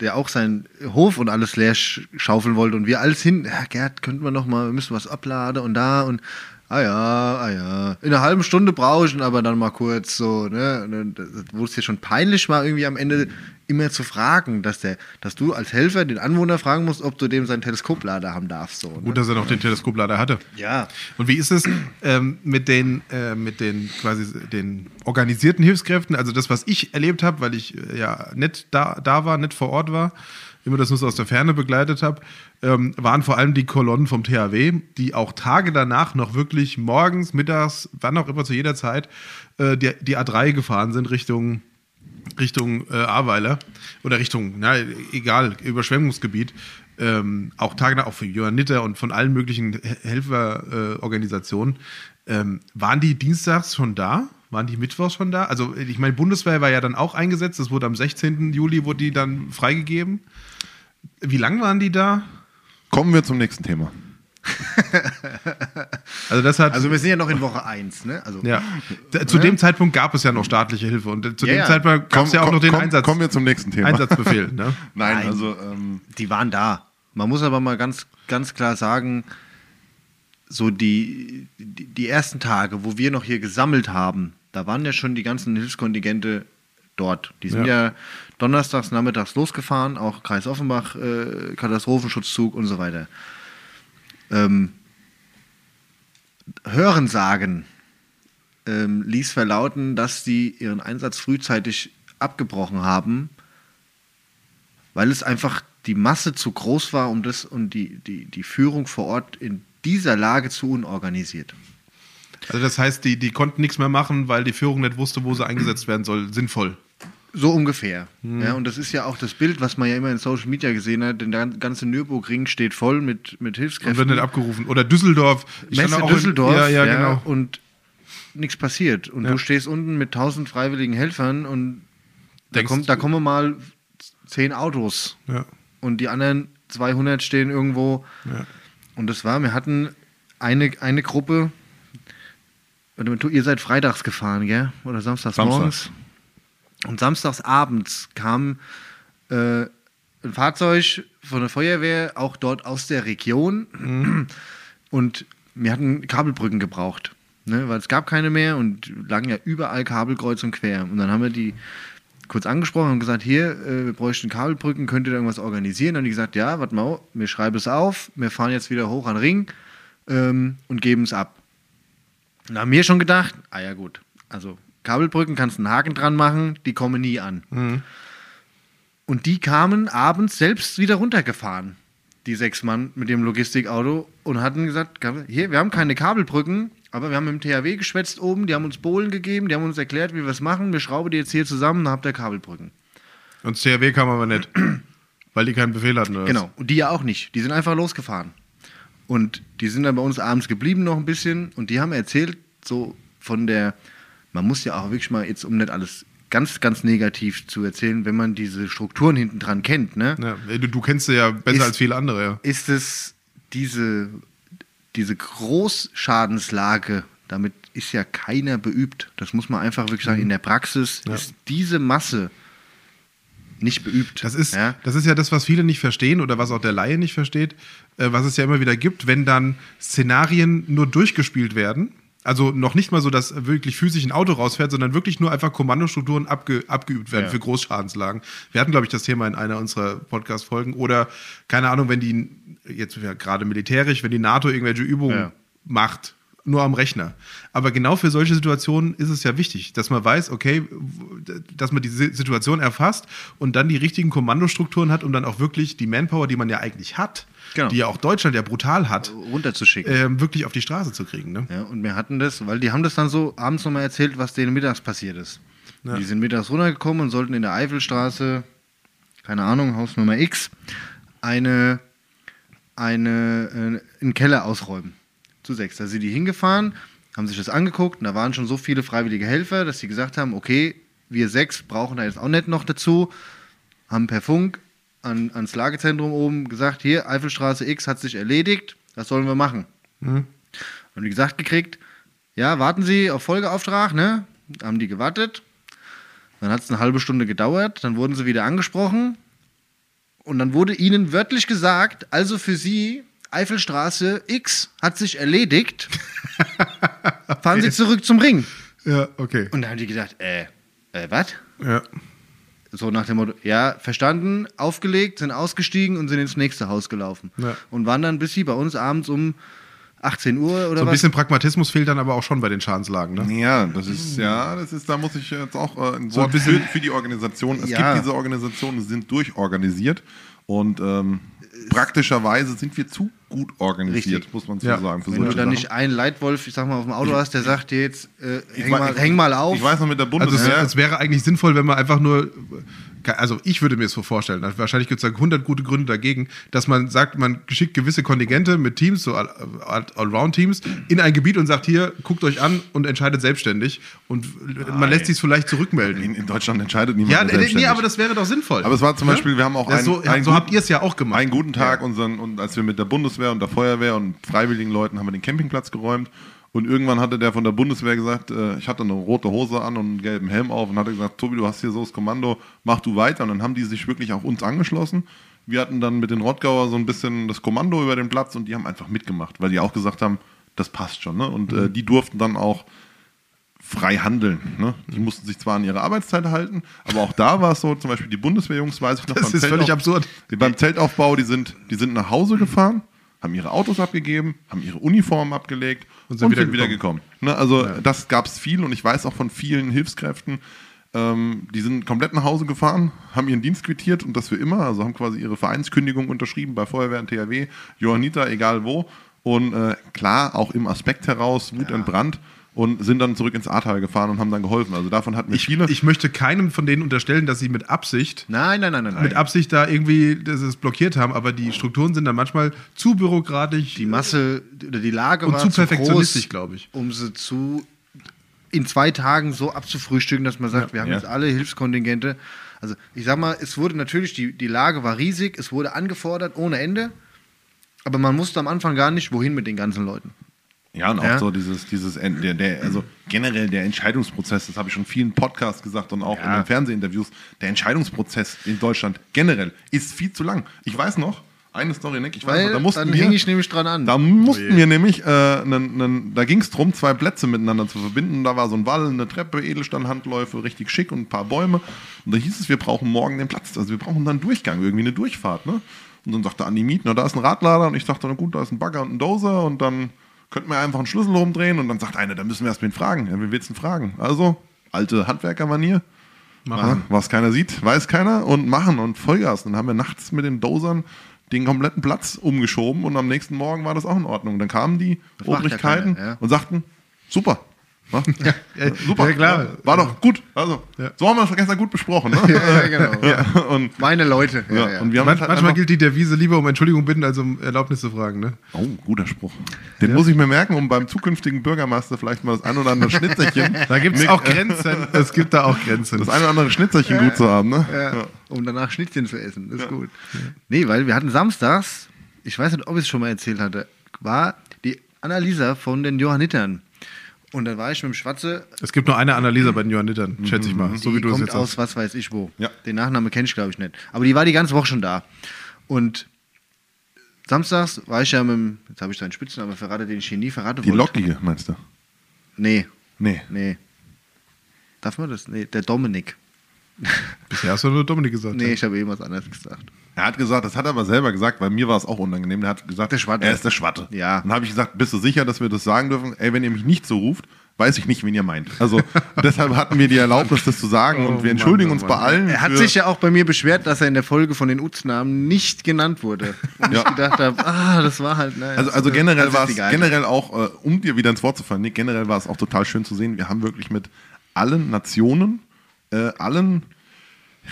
Der auch seinen Hof und alles leer sch- schaufeln wollte und wir alles hin, ja, Gerd, könnten wir noch mal, wir müssen was abladen und da und ah ja, ah ja. In einer halben Stunde brauche ich ihn aber dann mal kurz so, ne? Das- Wo es dir schon peinlich war, irgendwie am Ende immer zu fragen, dass der, dass du als Helfer den Anwohner fragen musst, ob du dem seinen Teleskoplader haben darfst. So, ne? Gut, dass er noch den Teleskoplader hatte. Ja. Und wie ist es ähm, mit den äh, mit den quasi den organisierten Hilfskräften? Also das, was ich erlebt habe, weil ich äh, ja nicht da, da war, nicht vor Ort war, immer das nur so aus der Ferne begleitet habe, ähm, waren vor allem die Kolonnen vom THW, die auch Tage danach noch wirklich morgens, mittags, wann auch immer zu jeder Zeit äh, die, die A3 gefahren sind Richtung Richtung äh, Ahrweiler oder Richtung, na, egal, Überschwemmungsgebiet. Ähm, auch Tage auch für Johanniter und von allen möglichen He- Helferorganisationen. Äh, ähm, waren die dienstags schon da? Waren die Mittwochs schon da? Also, ich meine, Bundeswehr war ja dann auch eingesetzt. Das wurde am 16. Juli wurde die dann freigegeben. Wie lange waren die da? Kommen wir zum nächsten Thema. Also, das hat. Also wir sind ja noch in Woche 1, ne? Also ja. Zu dem Zeitpunkt gab es ja noch staatliche Hilfe und zu Ja, dem ja. Zeitpunkt gab es ja auch noch den komm, Einsatz, Kommen wir zum nächsten Thema. Einsatzbefehl. Ne? Nein, Nein. also ähm, die waren da. Man muss aber mal ganz, ganz klar sagen, so die, die, die ersten Tage, wo wir noch hier gesammelt haben, da waren ja schon die ganzen Hilfskontingente dort. Die sind ja, donnerstags, nachmittags losgefahren, auch Kreis Offenbach, äh, Katastrophenschutzzug und so weiter. Ähm, Hören sagen ähm, ließ verlauten, dass sie ihren Einsatz frühzeitig abgebrochen haben, weil es einfach die Masse zu groß war um das und die, die, die Führung vor Ort in dieser Lage zu unorganisiert. Also, das heißt, die, die konnten nichts mehr machen, weil die Führung nicht wusste, wo sie eingesetzt werden soll. Sinnvoll. So ungefähr. Hm. Ja, und das ist ja auch das Bild, was man ja immer in Social Media gesehen hat. denn Der ganze Nürburgring steht voll mit, mit Und wird Hilfskräften. nicht abgerufen. Oder Düsseldorf. Ich Messe auch in- Düsseldorf. ja, ja, genau. Und nichts passiert. Und Ja. du stehst unten mit tausend freiwilligen Helfern und da, kommt, da kommen mal zehn Autos. Ja. Und die anderen 200 stehen irgendwo. Ja. Und das war, wir hatten eine, eine Gruppe, warte mal, du, ihr seid freitags gefahren, gell? Oder samstags, Samstags. morgens. Und samstags abends kam äh, ein Fahrzeug von der Feuerwehr, auch dort aus der Region. Und wir hatten Kabelbrücken gebraucht. Ne? Weil es gab keine mehr und lagen ja überall Kabel kreuz und quer. Und dann haben wir die kurz angesprochen und gesagt, hier, äh, wir bräuchten Kabelbrücken, könnt ihr da irgendwas organisieren? Haben die gesagt, ja, warte mal, wir schreiben es auf, wir fahren jetzt wieder hoch an den Ring ähm, und geben es ab. Und da haben wir schon gedacht, ah ja gut, also Kabelbrücken kannst einen Haken dran machen, die kommen nie an. Und die kamen abends selbst wieder runtergefahren, die sechs Mann mit dem Logistikauto und hatten gesagt, hier, wir haben keine Kabelbrücken, aber wir haben dem THW geschwätzt oben, die haben uns Bohlen gegeben, die haben uns erklärt, wie wir es machen, wir schrauben die jetzt hier zusammen, dann habt ihr Kabelbrücken. Und das THW kam aber nicht. weil die keinen Befehl hatten. Oder? Genau. Und die ja auch nicht. Die sind einfach losgefahren. Und die sind dann bei uns abends geblieben noch ein bisschen und die haben erzählt, so von der, man muss ja auch wirklich mal jetzt, um nicht alles ganz, ganz negativ zu erzählen, wenn man diese Strukturen hinten dran kennt, ne? Ja, du, du kennst sie ja besser Ist- als viele andere, ja. ist es diese, diese Großschadenslage, damit ist ja keiner beübt. Das muss man einfach wirklich Mhm. sagen. In der Praxis ist diese Masse nicht beübt. Das ist, ja? das ist ja das, was viele nicht verstehen oder was auch der Laie nicht versteht, äh, was es ja immer wieder gibt, wenn dann Szenarien nur durchgespielt werden. Also noch nicht mal so, dass wirklich physisch ein Auto rausfährt, sondern wirklich nur einfach Kommandostrukturen abge, abgeübt werden Ja. für Großschadenslagen. Wir hatten, glaube ich, das Thema in einer unserer Podcast-Folgen. Oder, keine Ahnung, wenn die, jetzt ja gerade militärisch, wenn die NATO irgendwelche Übungen Ja. macht, nur am Rechner. Aber genau für solche Situationen ist es ja wichtig, dass man weiß, okay, dass man diese Situation erfasst und dann die richtigen Kommandostrukturen hat, um dann auch wirklich die Manpower, die man ja eigentlich hat, Genau. die ja auch Deutschland ja brutal hat, runterzuschicken. ähm, wirklich auf die Straße zu kriegen. Ne? Ja, und wir hatten das, weil die haben das dann so abends nochmal erzählt, was denen mittags passiert ist. Die sind mittags runtergekommen und sollten in der Eifelstraße, keine Ahnung, Hausnummer X, eine, eine, äh, einen Keller ausräumen. Zu sechs. Da sind die hingefahren, haben sich das angeguckt und da waren schon so viele freiwillige Helfer, dass sie gesagt haben, okay, wir sechs brauchen da jetzt auch nicht noch dazu, haben per Funk an, ans Lagezentrum oben gesagt, hier, Eifelstraße X hat sich erledigt, was sollen wir machen? Haben die gesagt gekriegt, ja, warten Sie auf Folgeauftrag, ne? Haben die gewartet. Dann hat es eine halbe Stunde gedauert, dann wurden sie wieder angesprochen und dann wurde ihnen wörtlich gesagt, also für Sie, Eifelstraße X hat sich erledigt, fahren Sie zurück zum Ring. Ja, okay. Und da haben die gedacht, äh, äh, was? Ja. So nach dem Motto, ja, verstanden, aufgelegt, sind ausgestiegen und sind ins nächste Haus gelaufen. Ja. Und waren dann bis sie bei uns abends um 18 Uhr oder So ein was? bisschen Pragmatismus fehlt dann aber auch schon bei den Schadenslagen. Ne? Ja, das ist, ja, das ist, da muss ich jetzt auch äh, ein So ein Wort bisschen- für, für die Organisation. Es Ja. gibt diese Organisationen, die sind durchorganisiert und ähm, praktischerweise sind wir zu gut organisiert, Richtig. muss man so Ja. sagen. Wenn du dann nicht einen Leitwolf, ich sag mal, auf dem Auto hast, der sagt dir jetzt, äh, häng, mal, häng mal auf. Ich weiß noch mit der Also es, Bundeswehr. es wäre eigentlich sinnvoll, wenn man einfach nur, also ich würde mir es so vorstellen, wahrscheinlich gibt es da 100 gute Gründe dagegen, dass man sagt, man schickt gewisse Kontingente mit Teams, so All- All- Allround-Teams, in ein Gebiet und sagt, hier, guckt euch an und entscheidet selbstständig und man lässt sich vielleicht zurückmelden. in, in Deutschland entscheidet niemand Ja, mehr nee, selbstständig. aber das wäre doch sinnvoll. Aber es war zum Ja? Beispiel, wir haben auch Ja, einen, so, einen so guten- habt ihr es ja auch gemacht. einen guten Tag unseren, und als wir mit der Bundeswehr und der Feuerwehr und freiwilligen Leuten haben wir den Campingplatz geräumt und irgendwann hatte der von der Bundeswehr gesagt, äh, ich hatte eine rote Hose an und einen gelben Helm auf und hatte gesagt, Tobi, du hast hier so das Kommando, mach du weiter und dann haben die sich wirklich auch uns angeschlossen. Wir hatten dann mit den Rottgauer so ein bisschen das Kommando über den Platz und die haben einfach mitgemacht, weil die auch gesagt haben, das passt schon. Ne? Und äh, die durften dann auch frei handeln. Ne? Die mussten sich zwar an ihre Arbeitszeit halten, aber auch da war es so, zum Beispiel die Bundeswehrjungs, weiß ich noch, Das ist völlig Zeltauf- absurd. die beim Zeltaufbau, die sind, die sind nach Hause gefahren, haben ihre Autos abgegeben, haben ihre Uniformen abgelegt und sind, wieder, wieder gekommen. Ne? Also das gab es viel und ich weiß auch von vielen Hilfskräften, ähm, die sind komplett nach Hause gefahren, haben ihren Dienst quittiert und das für immer, also haben quasi ihre Vereinskündigung unterschrieben bei Feuerwehr und THW, Johanniter, egal wo. Und äh, klar, auch im Aspekt heraus, Wut entbrannt und sind dann zurück ins Ahrtal gefahren und haben dann geholfen. Also davon hatten wir Ich, viele. ich möchte keinem von denen unterstellen, dass sie mit Absicht Nein, nein, nein, nein. mit Absicht da irgendwie das es blockiert haben, aber die Strukturen sind dann manchmal zu bürokratisch. die Masse oder die Lage Und war zu zu perfektionistisch, glaube ich. um sie zu in zwei Tagen so abzufrühstücken, dass man sagt, wir haben Ja. jetzt alle Hilfskontingente. Also ich sag mal, es wurde natürlich, die, die Lage war riesig, es wurde angefordert ohne Ende, aber man wusste am Anfang gar nicht, wohin mit den ganzen Leuten. Ja, und auch Ja. so dieses, dieses der, der, also generell der Entscheidungsprozess, das habe ich schon in vielen Podcasts gesagt und auch in Ja. den Fernsehinterviews, der Entscheidungsprozess in Deutschland generell ist viel zu lang. Ich weiß noch, eine Story, Nick, ich weiß Weil noch, da mussten dann wir, hänge ich nämlich dran an. da mussten wir nämlich, äh, nen, nen, da ging es darum, zwei Plätze miteinander zu verbinden. Da war so ein Wall, eine Treppe, Edelstahlhandläufe, richtig schick und ein paar Bäume. Und da hieß es, wir brauchen morgen den Platz. Also wir brauchen dann einen Durchgang, irgendwie eine Durchfahrt. Ne? Und dann sagte Andi Miet, na da ist ein Radlader. Und ich dachte, na gut, da ist ein Bagger und ein Dozer. Und dann könnten wir einfach einen Schlüssel rumdrehen. Und dann sagt einer, da müssen wir erst wen fragen. Ja, wen willst du denn fragen? Also, alte Handwerkermanier. Machen. Was keiner sieht, weiß keiner. Und machen und Vollgas. Dann haben wir nachts mit den Dozern den kompletten Platz umgeschoben und am nächsten Morgen war das auch in Ordnung. Dann kamen die ja Obrigkeiten keiner, ja. und sagten, super. Ja, super. ja, klar. Ja, war doch gut. Also, Ja. so haben wir das gestern gut besprochen. Ne? ja, genau. Ja, und, Meine Leute. ja, Ja, ja. und wir haben Man, halt manchmal gilt die Devise lieber um Entschuldigung bitten, als um Erlaubnis zu fragen. Ne? Oh, guter Spruch. Den muss ich mir merken, um beim zukünftigen Bürgermeister vielleicht mal das ein oder andere Schnitzerchen. Da gibt es auch Grenzen. Es gibt da auch Grenzen. Das ein oder andere Schnitzerchen gut zu haben, ne? Ja, um danach Schnittchen zu essen. Das ist gut. Nee, weil wir hatten samstags, ich weiß nicht, ob ich es schon mal erzählt hatte, war die Annalisa von den Johannitern. Und dann war ich mit dem Schwatze, Es gibt nur eine Annalisa bei den Johannitern, schätze ich mal. So die wie du es kommt jetzt aus hast. was weiß ich wo. Ja. Den Nachnamen kenne ich, glaube ich, nicht. Aber die war die ganze Woche schon da. Und samstags war ich ja mit dem, jetzt habe ich seinen Spitznamen verraten, den ich hier nie verraten Die wollte. Lockige, meinst du? Nee, Nee. nee. Darf man das? Nee, der Dominik. Bisher hast du nur Dominik gesagt. Nee, ja. ich habe eben was anderes gesagt. Er hat gesagt, das hat er aber selber gesagt, weil mir war es auch unangenehm. Der hat gesagt, Der Schwatte. er ist der Schwatte. Ja. Dann habe ich gesagt, bist du sicher, dass wir das sagen dürfen? Ey, wenn ihr mich nicht so ruft, weiß ich nicht, wen ihr meint. Also deshalb hatten wir die Erlaubnis, das zu sagen Oh und wir Mann, entschuldigen oh uns Mann. bei allen. Er hat sich ja auch bei mir beschwert, dass er in der Folge von den Uznamen nicht genannt wurde. Und Ja. ich gedacht habe, ah, das war halt. Naja, Also, also das- generell war es generell auch, äh, um dir wieder ins Wort zu fallen, Nick, generell war es auch total schön zu sehen. Wir haben wirklich mit allen Nationen, äh, allen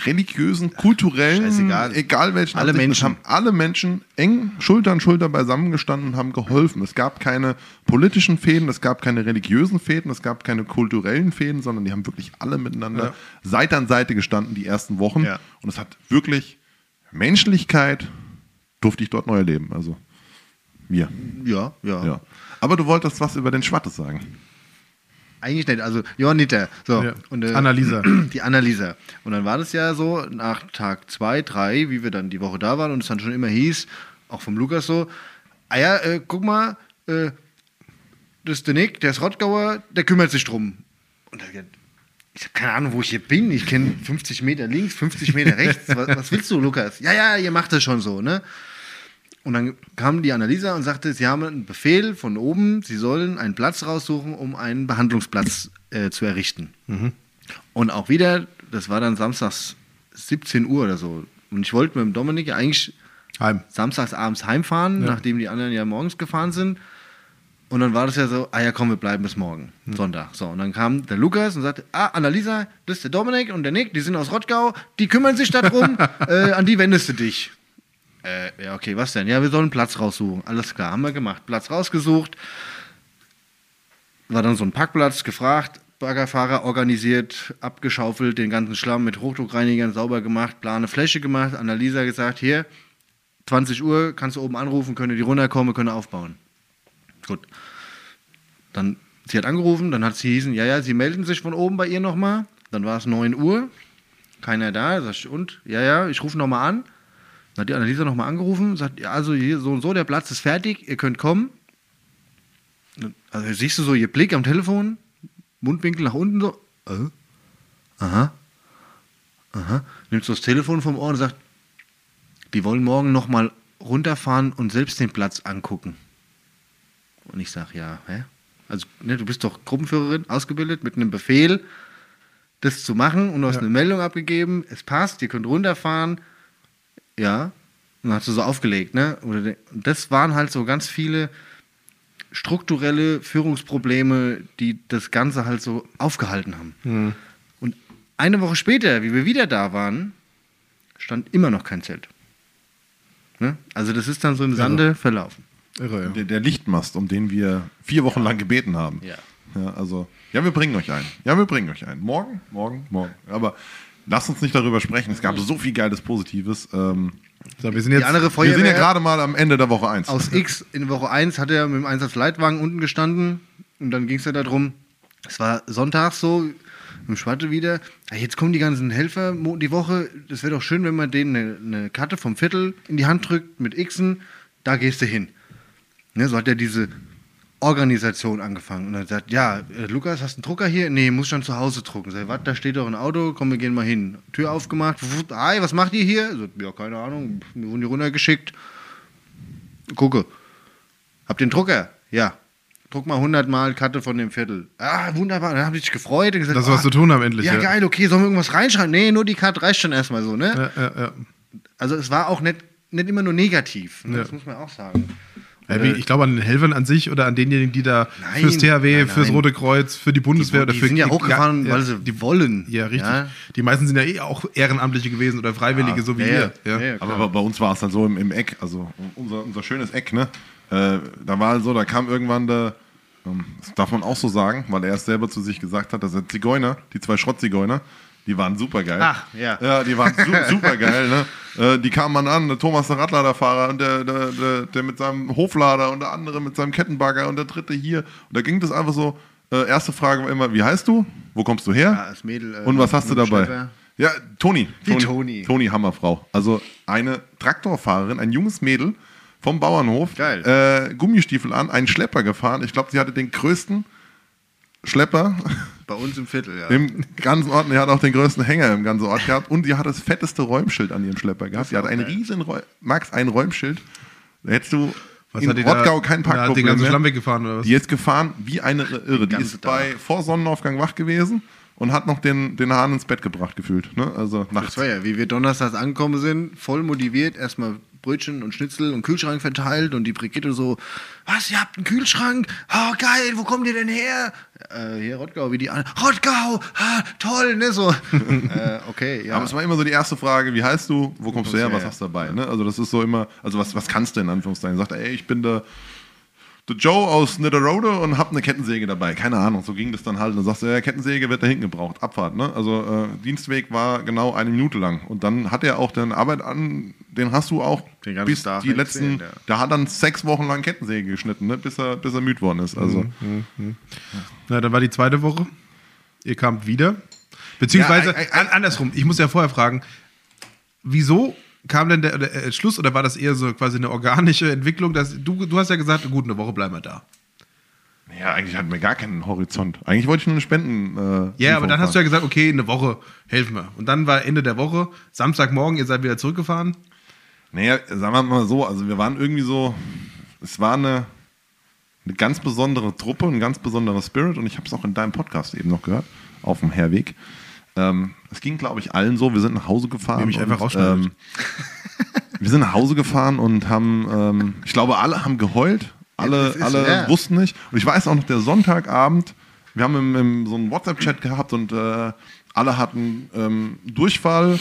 religiösen, kulturellen, Scheißegal. egal welchen, Alle Menschen. haben alle Menschen eng Schulter an Schulter beisammen gestanden und haben geholfen. Es gab keine politischen Fäden, es gab keine religiösen Fäden, es gab keine kulturellen Fäden, sondern die haben wirklich alle miteinander Seite an Seite gestanden die ersten Wochen. Ja. Und es hat wirklich Menschlichkeit durfte ich dort neu erleben. Also wir. Ja, ja, Ja. Aber du wolltest was über den Schwattes sagen. Eigentlich nicht. Also, Johanniter. So. Ja. Und, äh, Annalisa. Die Annalisa. Und dann war das ja so, nach Tag zwei, drei, wie wir dann die Woche da waren und es dann schon immer hieß, auch vom Lukas so, ah ja, äh, guck mal, äh, das ist der Nick, der ist Rottgauer, der kümmert sich drum. Und da, ich habe keine Ahnung, wo ich hier bin. Ich kenne 50 Meter links, 50 Meter rechts. Was, was willst du, Lukas? Ja, ja, ihr macht das schon so, ne? Und dann kam die Annalisa und sagte, sie haben einen Befehl von oben, sie sollen einen Platz raussuchen, um einen Behandlungsplatz äh, zu errichten. Und auch wieder, das war dann samstags 17 Uhr oder so. Und ich wollte mit dem Dominik ja eigentlich Heim. samstags abends heimfahren, Ja. nachdem die anderen ja morgens gefahren sind. Und dann war das ja so, ah ja komm, wir bleiben bis morgen, Hm. Sonntag. So, und dann kam der Lukas und sagte, ah, Annalisa, das ist der Dominik und der Nick, die sind aus Rottgau, die kümmern sich darum, äh, an die wendest du dich. Äh, ja, okay, was denn? Ja, wir sollen Platz raussuchen. Alles klar, haben wir gemacht. Platz rausgesucht. War dann so ein Parkplatz, gefragt, Baggerfahrer organisiert, abgeschaufelt, den ganzen Schlamm mit Hochdruckreinigern sauber gemacht, plane Fläche gemacht. Annalisa gesagt, hier, 20 Uhr kannst du oben anrufen, können die runterkommen, können aufbauen. Gut. Dann, sie hat angerufen, dann hat sie hießen, ja, ja, sie melden sich von oben bei ihr nochmal. Dann war es 9 Uhr, keiner da. Sag ich, und? Ja, ja, ich rufe nochmal an. Dann hat die Annalisa nochmal angerufen, sagt, ja, also hier so und so, der Platz ist fertig, ihr könnt kommen. Also siehst du so ihr Blick am Telefon, Mundwinkel nach unten so, äh, aha, aha, nimmst du das Telefon vom Ohr und sagt, die wollen morgen nochmal runterfahren und selbst den Platz angucken. Und ich sage, ja, hä? Also, ne, du bist doch Gruppenführerin, ausgebildet, mit einem Befehl, das zu machen und du hast Ja. eine Meldung abgegeben, es passt, ihr könnt runterfahren. Ja, und dann hast du so aufgelegt, ne? Und das waren halt so ganz viele strukturelle Führungsprobleme, die das Ganze halt so aufgehalten haben. Und eine Woche später, wie wir wieder da waren, stand immer noch kein Zelt. Ne? Also das ist dann so im Sande verlaufen. Irre, ja. Der, der Lichtmast, um den wir vier Wochen lang gebeten haben. Ja. Ja, also, ja, wir bringen euch ein. Ja, wir bringen euch ein. Morgen, morgen, morgen. Aber lasst uns nicht darüber sprechen. Es gab so viel Geiles Positives. Ähm, So, wir sind Die jetzt. andere wir Feuerwehr sind ja gerade mal am Ende der Woche 1. aus X in Woche 1 hat er mit dem Einsatzleitwagen unten gestanden und dann ging es ja darum, es war Sonntag so, im Schwatte wieder, "Ah, jetzt kommen die ganzen Helfer die Woche, das wäre doch schön, wenn man denen eine, eine Karte vom Viertel in die Hand drückt mit Xen, da gehst du hin. Ne, so hat er diese Organisation angefangen. Und er sagt, ja, äh, Lukas, hast du einen Drucker hier? Nee, muss schon zu Hause drucken. Sag, was, da steht doch ein Auto, komm, wir gehen mal hin. Tür aufgemacht, hi, was macht ihr hier? So, ja, keine Ahnung, mir wurden die runtergeschickt. Gucke. Habt ihr einen Drucker? Ja. Druck mal 100 Mal Karte von dem Viertel. Ah, wunderbar. Dann haben die sich gefreut und gesagt, Das, was ah, zu tun haben, endlich. Ja, geil, okay, sollen wir irgendwas reinschreiben? Nee, nur die Karte reicht schon erstmal so, ne? Ja, ja, ja. Also es war auch nicht, nicht immer nur negativ. Ne? Ja. Das muss man auch sagen. Ja, wie, ich glaube an den Helfern an sich oder an denjenigen, die da Nein, fürs THW, nein, fürs. Rote Kreuz, für die Bundeswehr die, oder die für sind ja hochgefahren, ja, weil ja, sie die wollen. Ja, richtig. Ja? Die meisten sind ja eh auch Ehrenamtliche gewesen oder Freiwillige, so wie ja, ihr. ja, ja. Aber bei, uns war es dann so im, im Eck, also unser, unser schönes Eck, ne? Äh, da war so, da kam irgendwann der, ähm, das darf man auch so sagen, weil er es selber zu sich gesagt hat, dass er Zigeuner, die zwei Schrottzigeuner, die waren super geil. Ach, ja. Ja, die waren su super geil, ne? Äh, die kamen dann an, der Thomas, der Radladerfahrer und der, der, der, der mit seinem Hoflader und der andere mit seinem Kettenbagger und der dritte hier. Und da ging das einfach so, äh, erste Frage war immer, wie heißt du? Wo kommst du her? Ja, als Mädel, äh, und was hast du dabei? Schlepper. Ja, Toni. Die Toni. Toni Hammerfrau. Also eine Traktorfahrerin, ein junges Mädel vom Bauernhof. Geil. Äh, Gummistiefel an, einen Schlepper gefahren. Ich glaube, sie hatte den größten Schlepper Bei uns im Viertel, ja. im ganzen Ort. Die hat auch den größten Hänger im ganzen Ort gehabt. Und die hat das fetteste Räumschild an ihrem Schlepper gehabt. Sie hatte ein riesen Räum Max, ein Räumschild. Da hättest du in hat die Rottgau da, kein da Hat den Parkproblem ganzen mehr. Schlamm weggefahren oder was? Die ist gefahren wie eine Irre. Die ganze ist bei vor Sonnenaufgang wach gewesen und hat noch den, den Hahn ins Bett gebracht gefühlt. Ne? Also nachts. Das war ja, wie wir donnerstags angekommen sind, voll motiviert, erstmal Brötchen und Schnitzel und Kühlschrank verteilt und die Brigitte so, was, ihr habt einen Kühlschrank? Oh, geil, wo kommt ihr denn her? Äh, hier Rottgau, wie die anderen. Rottgau, ah, toll, ne, so. äh, okay, ja. Aber es war immer so die erste Frage, wie heißt du, wo kommst du her, was hast du dabei? Ne? Also das ist so immer, also was, was kannst du in Anführungszeichen? Sagt er, ey, ich bin der, der Joe aus Nidderode und hab eine Kettensäge dabei. Keine Ahnung, so ging das dann halt. Und dann sagst du, ja, Kettensäge wird da hinten gebraucht, Abfahrt. Ne? Also äh, Dienstweg war genau eine Minute lang. Und dann hat er auch den Arbeit an, den hast du auch Den bis Tag die letzten, erzählt, ja. der hat dann sechs Wochen lang Kettensäge geschnitten, ne? bis, er, bis er müde worden ist. Also Na, dann war die zweite Woche. Ihr kamt wieder. Beziehungsweise, Ja, ei- ei- an, andersrum, ich muss ja vorher fragen, wieso kam denn der, der äh, Schluss oder war das eher so quasi eine organische Entwicklung? Dass, du, du hast ja gesagt, gut, eine Woche bleiben wir da. ja, eigentlich hatten wir gar keinen Horizont. Eigentlich wollte ich nur eine Spenden. Äh, Ja, aber dann hast du ja gesagt, okay, eine Woche helfen wir. Und dann war Ende der Woche, Samstagmorgen, ihr seid wieder zurückgefahren. Naja, sagen wir mal so, also wir waren irgendwie so, es war eine, eine ganz besondere Truppe, ein ganz besonderer Spirit und ich habe es auch in deinem Podcast eben noch gehört, auf dem Herweg. Ähm, es ging, glaube ich, allen so, wir sind nach Hause gefahren. Und, einfach rausschneidet. ähm, wir sind nach Hause gefahren und haben, ähm, ich glaube, alle haben geheult. Alle, ist- alle ja. wussten nicht. Und ich weiß auch noch, der Sonntagabend, wir haben im, im, so einen WhatsApp-Chat gehabt und äh, alle hatten ähm, Durchfall,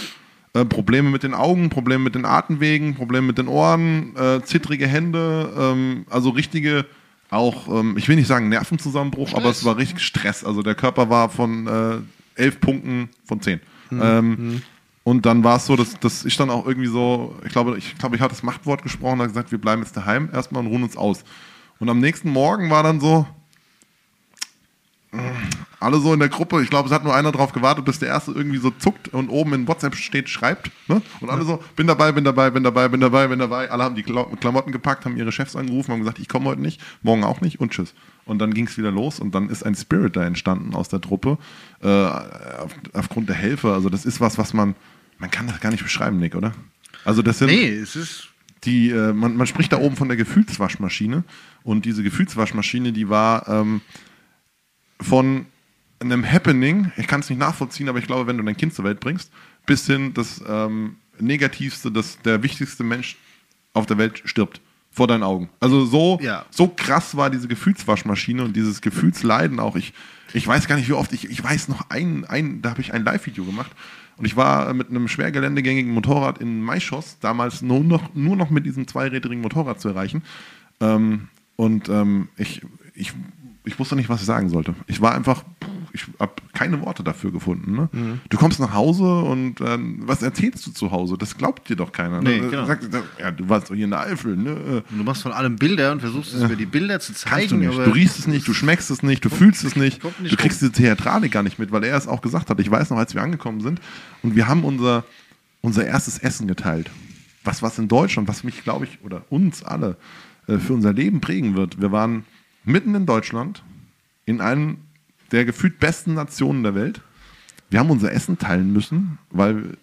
äh, Probleme mit den Augen, Probleme mit den Atemwegen, Probleme mit den Ohren, äh, zittrige Hände, ähm, also richtige, auch, ähm, ich will nicht sagen Nervenzusammenbruch, aber es war richtig Stress. Also der Körper war von äh, elf Punkten von zehn. Ähm, Und dann war es so, dass, dass ich dann auch irgendwie so, ich glaube, ich glaube, ich hatte das Machtwort gesprochen, habe gesagt, wir bleiben jetzt daheim erstmal und ruhen uns aus. Und am nächsten Morgen war dann so, alle so in der Gruppe, ich glaube, es hat nur einer drauf gewartet, bis der erste irgendwie so zuckt und oben in WhatsApp steht, schreibt. Ne? Und alle so, bin dabei, bin dabei, bin dabei, bin dabei, bin dabei. Alle haben die Kla- Klamotten gepackt, haben ihre Chefs angerufen, haben gesagt, ich komme heute nicht, morgen auch nicht und tschüss. Und dann ging es wieder los und dann ist ein Spirit da entstanden aus der Truppe, äh, auf, aufgrund der Helfer. Also das ist was, was man, man kann das gar nicht beschreiben, Nick, oder? Also das sind Nee, es ist. die, äh, man, man spricht da oben von der Gefühlswaschmaschine und diese Gefühlswaschmaschine, die war ähm, von einem Happening, ich kann es nicht nachvollziehen, aber ich glaube, wenn du dein Kind zur Welt bringst, bis hin das ähm, Negativste, dass der wichtigste Mensch auf der Welt stirbt. Vor deinen Augen. Also so, Ja. so krass war diese Gefühlswaschmaschine und dieses Gefühlsleiden auch. Ich, ich weiß gar nicht, wie oft, ich, ich weiß noch ein, ein da habe ich ein Live-Video gemacht und ich war mit einem schwergeländegängigen Motorrad in Maischoss, damals nur noch, nur noch mit diesem zweirädrigen Motorrad zu erreichen. Ähm, und ähm, ich, ich, ich wusste nicht, was ich sagen sollte. Ich war einfach, ich habe keine Worte dafür gefunden. Ne? Mhm. Du kommst nach Hause und ähm, was erzählst du zu Hause? Das glaubt dir doch keiner. Ne? Nee, genau. Sagt, ja, du warst doch hier in der Eifel. Ne? Du machst von allem Bilder und versuchst es über die Bilder zu zeigen. Kannst du nicht. Du riechst es nicht, du schmeckst es nicht, du fühlst es nicht. kommt nicht Du kriegst diese Theatralik gar nicht mit, weil er es auch gesagt hat. Ich weiß noch, als wir angekommen sind und wir haben unser, unser erstes Essen geteilt. Was, was in Deutschland, was mich, glaube ich, oder uns alle äh, für unser Leben prägen wird. Wir waren mitten in Deutschland, in einem der gefühlt besten Nationen der Welt. Wir haben unser Essen teilen müssen, weil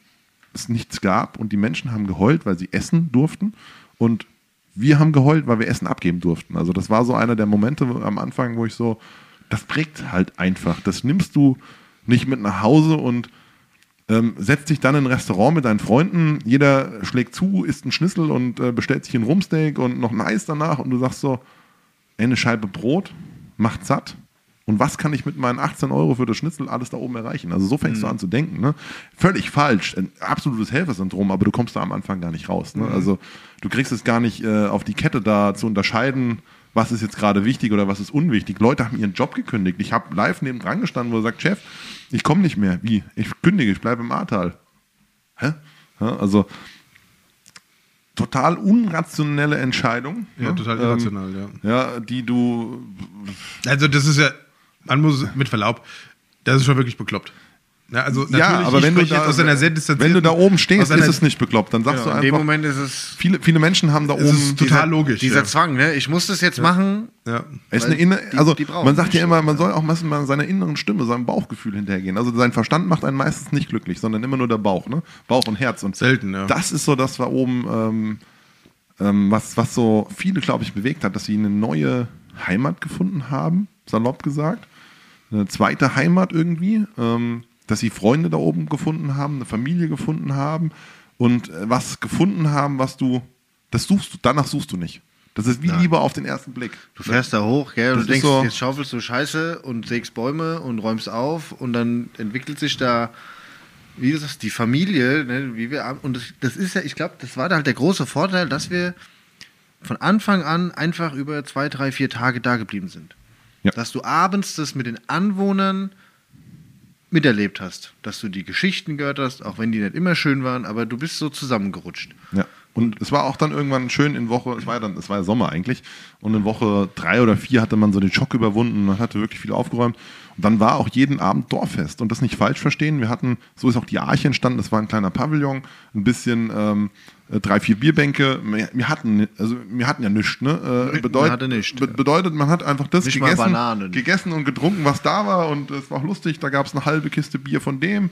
es nichts gab und die Menschen haben geheult, weil sie essen durften und wir haben geheult, weil wir Essen abgeben durften. Also das war so einer der Momente am Anfang, wo ich so, das prägt halt einfach. Das nimmst du nicht mit nach Hause und ähm, setzt dich dann in ein Restaurant mit deinen Freunden, jeder schlägt zu, isst einen Schnitzel und äh, bestellt sich ein Rumsteak und noch ein Eis danach und du sagst so, eine Scheibe Brot macht satt. Und was kann ich mit meinen 18 Euro für das Schnitzel alles da oben erreichen? Also so fängst du an zu denken. Ne? Völlig falsch, ein absolutes Helfersyndrom, aber du kommst da am Anfang gar nicht raus. Ne? Also du kriegst es gar nicht äh, auf die Kette da zu unterscheiden, was ist jetzt gerade wichtig oder was ist unwichtig. Leute haben ihren Job gekündigt. Ich habe live neben dran gestanden, wo er sagt, Chef, ich komme nicht mehr. Wie? Ich kündige, ich bleibe im Ahrtal. Hä? Also total unrationelle Entscheidung. Ja, ne? total Ähm, irrational, ja. Ja, die du. Also das ist ja, man muss mit Verlaub, das ist schon wirklich bekloppt. Ja, also Ja, natürlich, aber wenn du, da, aus einer sehr wenn du da oben stehst, einer- ist es nicht bekloppt. Dann sagst Ja, du in dem einfach. Moment ist es Viele, viele Menschen haben da oben. ist total dieser, logisch. dieser ja. Zwang, ne? Ich muss das jetzt machen. Ja. Ist eine inne, die- also die brauchen man sagt ja immer, man soll auch meistens mal seiner inneren Stimme, seinem Bauchgefühl hinterhergehen. Also sein Verstand macht einen meistens nicht glücklich, sondern immer nur der Bauch, ne? Bauch und Herz. Und Selten, ja. das ist so das, was oben, ähm, ähm, was, was so viele, glaube ich, bewegt hat, dass sie eine neue Heimat gefunden haben, salopp gesagt. Eine zweite Heimat irgendwie, ähm, dass sie Freunde da oben gefunden haben, eine Familie gefunden haben und äh, was gefunden haben, was du, das suchst du, danach suchst du nicht. Das ist wie Liebe auf den ersten Blick. Du fährst da hoch, gell, und Das du ist denkst, so- jetzt schaufelst du Scheiße und sägst Bäume und räumst auf und dann entwickelt sich da, wie du sagst, die Familie, ne, wie wir, und das, das ist ja, ich glaube, das war da halt der große Vorteil, dass wir von Anfang an einfach über zwei, drei, vier Tage da geblieben sind. Ja. Dass du abends das mit den Anwohnern miterlebt hast, dass du die Geschichten gehört hast, auch wenn die nicht immer schön waren, aber du bist so zusammengerutscht. Ja. Und es war auch dann irgendwann schön in Woche, es war ja dann, es war ja Sommer eigentlich, und in Woche drei oder vier hatte man so den Schock überwunden, man hatte wirklich viel aufgeräumt. Und dann war auch jeden Abend Dorffest. Und das nicht falsch verstehen. Wir hatten, so ist auch die Arche entstanden, das war ein kleiner Pavillon, ein bisschen ähm, äh, drei, vier Bierbänke. Wir, wir hatten, also wir hatten ja nichts, ne? Äh, bedeut, hatte nichts, be bedeutet, man hat einfach das gegessen, gegessen und getrunken, was da war. Und es war auch lustig, da gab es eine halbe Kiste Bier von dem.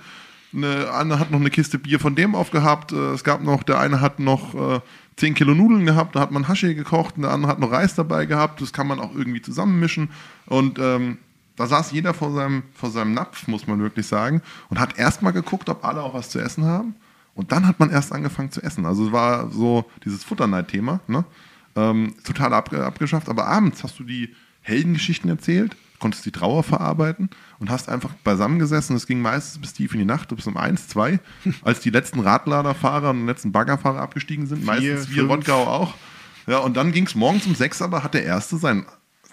Eine andere hat noch eine Kiste Bier von dem aufgehabt. Äh, Es gab noch, der eine hat noch äh, 10 Kilo Nudeln gehabt, da hat man Haschee gekocht, und der andere hat noch Reis dabei gehabt. Das kann man auch irgendwie zusammenmischen. Und ähm, da saß jeder vor seinem, vor seinem Napf, muss man wirklich sagen, und hat erstmal geguckt, ob alle auch was zu essen haben. Und dann hat man erst angefangen zu essen. Also es war so dieses Futterneid-Thema, ne? ähm, total ab, abgeschafft. Aber abends hast du die Heldengeschichten erzählt, konntest die Trauer verarbeiten und hast einfach beisammengesessen. Es ging meistens bis tief in die Nacht, bis um eins, zwei, als die letzten Radladerfahrer und die letzten Baggerfahrer abgestiegen sind. meistens wir. Rottgau auch. Ja, und dann ging es morgens um sechs, aber hat der Erste sein,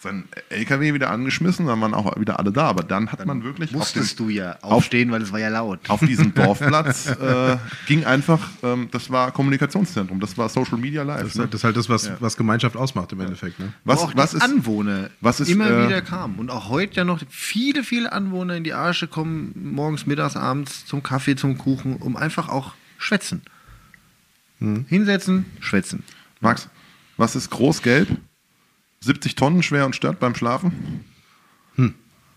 sein LKW wieder angeschmissen, dann waren auch wieder alle da. Aber dann hat man wirklich auf den- Musstest du ja aufstehen, weil es war ja laut. auf diesem Dorfplatz äh, ging einfach, ähm, das war Kommunikationszentrum, das war Social Media Live. Das ist ne? halt das, ist halt das was, was Gemeinschaft ausmacht im Endeffekt. Ne? was, Wo auch was die ist, Anwohner was ist, immer äh, wieder kamen. Und auch heute ja noch viele, viele Anwohner in die Arsche kommen, morgens, mittags, abends zum Kaffee, zum Kuchen, um einfach auch schwätzen. Hm. Hinsetzen, schwätzen. Max, was ist groß-gelb, 70 Tonnen schwer und stört beim Schlafen?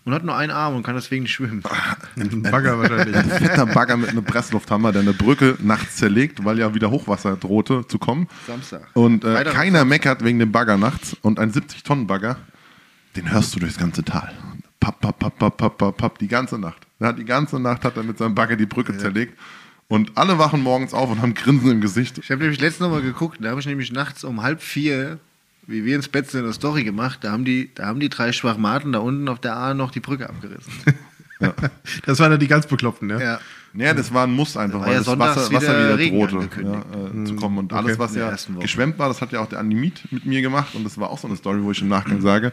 Und hat nur einen Arm und kann deswegen nicht schwimmen. Ein Bagger wahrscheinlich. Ein fetter Bagger mit einem Presslufthammer, der eine Brücke nachts zerlegt, weil ja wieder Hochwasser drohte zu kommen. Samstag. Und äh, keiner meckert wegen dem Bagger nachts. Und ein 70-Tonnen-Bagger, den hörst du durchs ganze Tal. Papp, papp, papp, papp, papp, papp, papp, die ganze Nacht. Er hat die ganze Nacht hat er mit seinem Bagger die Brücke zerlegt. Und alle wachen morgens auf und haben Grinsen im Gesicht. Ich habe nämlich letztens noch mal geguckt, da habe ich nämlich nachts um halb vier, wie wir ins Bett sind, eine Story gemacht. Da haben die, da haben die drei Schwachmaten da unten auf der A noch die Brücke abgerissen. Das waren dann die ganz Bekloppten, ja? ja. Ja, das war ein Muss einfach, war weil ja das sonntags Wasser, Wasser wieder wieder Regen drohte ja, äh, zu kommen. Und alles, okay. was In der ja geschwemmt war, das hat ja auch der Animit mit mir gemacht. Und das war auch so eine Story, wo ich im Nachgang sage,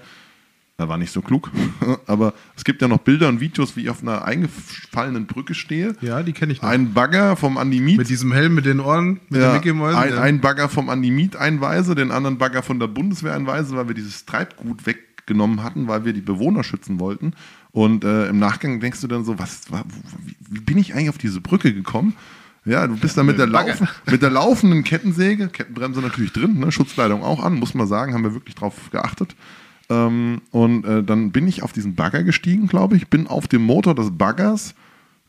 da war nicht so klug. Aber es gibt ja noch Bilder und Videos, wie ich auf einer eingefallenen Brücke stehe. Ja, die kenne ich noch. Ein Bagger vom Animit. mit diesem Helm, mit den Ohren, mit ja, den Mickey ein, ja. ein Bagger vom Animit einweise, den anderen Bagger von der Bundeswehr einweise, weil wir dieses Treibgut weggenommen hatten, weil wir die Bewohner schützen wollten. Und äh, im Nachgang denkst du dann so, was, wa- wie, wie bin ich eigentlich auf diese Brücke gekommen? Ja, du bist da mit der, laufen, mit der laufenden Kettensäge, Kettenbremse natürlich drin, ne, Schutzkleidung auch an, muss man sagen, haben wir wirklich drauf geachtet. Ähm, und äh, dann bin ich auf diesen Bagger gestiegen, glaube ich, bin auf dem Motor des Baggers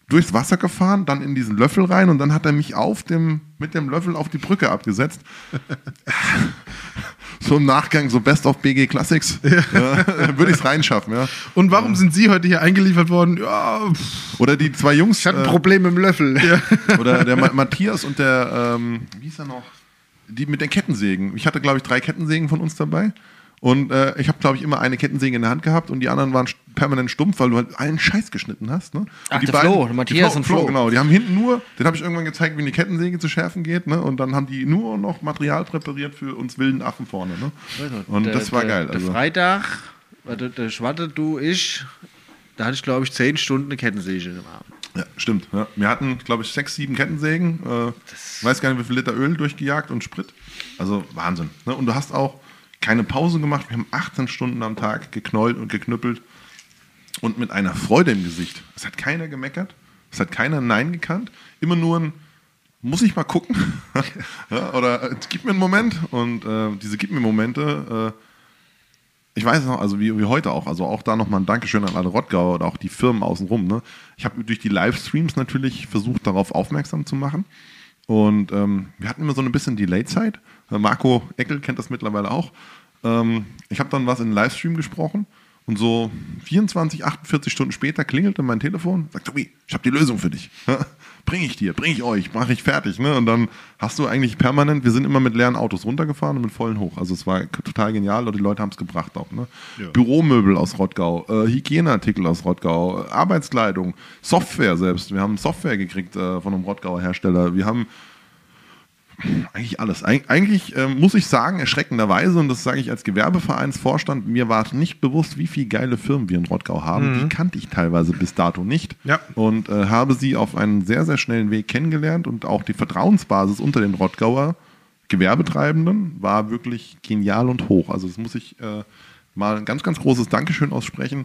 durchs Wasser gefahren, dann in diesen Löffel rein und dann hat er mich auf dem, mit dem Löffel auf die Brücke abgesetzt. so im Nachgang, so Best of BG Classics, ja, würde ich es reinschaffen, ja. Und warum sind Sie heute hier eingeliefert worden? Ja, pff, Oder die zwei Jungs, Ich hatte ein äh, Problem mit dem Löffel. oder der Ma Matthias und der, ähm, wie hieß er noch? Die mit den Kettensägen. Ich hatte, glaube ich, drei Kettensägen von uns dabei. Und äh, ich habe, glaube ich, immer eine Kettensäge in der Hand gehabt und die anderen waren permanent stumpf, weil du halt allen Scheiß geschnitten hast. Ne? Ach, und die der Flo, Matthias die und Flo. Genau, die haben hinten nur, den habe ich irgendwann gezeigt, wie eine Kettensäge zu schärfen geht. Ne? Und dann haben die nur noch Material präpariert für uns wilden Affen vorne. Ne? Und Der- das war der, geil. Der Also. Freitag, warte, der Schwatte, du, ich, da hatte ich, glaube ich, zehn Stunden eine Kettensäge im Arm. Ja, stimmt. Ja. Wir hatten, glaube ich, sechs, sieben Kettensägen. Äh, weiß gar nicht, wie viel Liter Öl durchgejagt und Sprit. Also Wahnsinn. Ne? Und du hast auch keine Pause gemacht. Wir haben 18 Stunden am Tag geknollt und geknüppelt. Und mit einer Freude im Gesicht. Es hat keiner gemeckert. Es hat keiner Nein gekannt. Immer nur ein, muss ich mal gucken? ja, oder äh, gib mir einen Moment. Und äh, diese Gib mir Momente, äh, ich weiß noch, also wie, wie heute auch, also auch da nochmal ein Dankeschön an alle Rottgauer oder auch die Firmen außenrum. Ne? Ich habe durch die Livestreams natürlich versucht, darauf aufmerksam zu machen. Und ähm, wir hatten immer so ein bisschen Delay-Zeit. Marco Eckel kennt das mittlerweile auch. Ähm, ich habe dann was in einen Livestream gesprochen und so 24, 48 Stunden später klingelte mein Telefon, sagt Tobi, ich habe die Lösung für dich. bring ich dir, bring ich euch, mache ich fertig. Ne? Und dann hast du eigentlich permanent, wir sind immer mit leeren Autos runtergefahren und mit vollen hoch. Also es war total genial und die Leute haben es gebracht auch. Ne? Büromöbel aus Rottgau, äh, Hygieneartikel aus Rottgau, äh, Arbeitskleidung, Software selbst. Wir haben Software gekriegt äh, von einem Rottgauer Hersteller. Wir haben eigentlich alles. Eig eigentlich ähm, muss ich sagen, erschreckenderweise, und das sage ich als Gewerbevereinsvorstand, mir war nicht bewusst, wie viele geile Firmen wir in Rottgau haben. Die kannte ich teilweise bis dato nicht. Ja. Und äh, habe sie auf einen sehr, sehr schnellen Weg kennengelernt und auch die Vertrauensbasis unter den Rottgauer Gewerbetreibenden war wirklich genial und hoch. Also das muss ich äh, mal ein ganz, ganz großes Dankeschön aussprechen.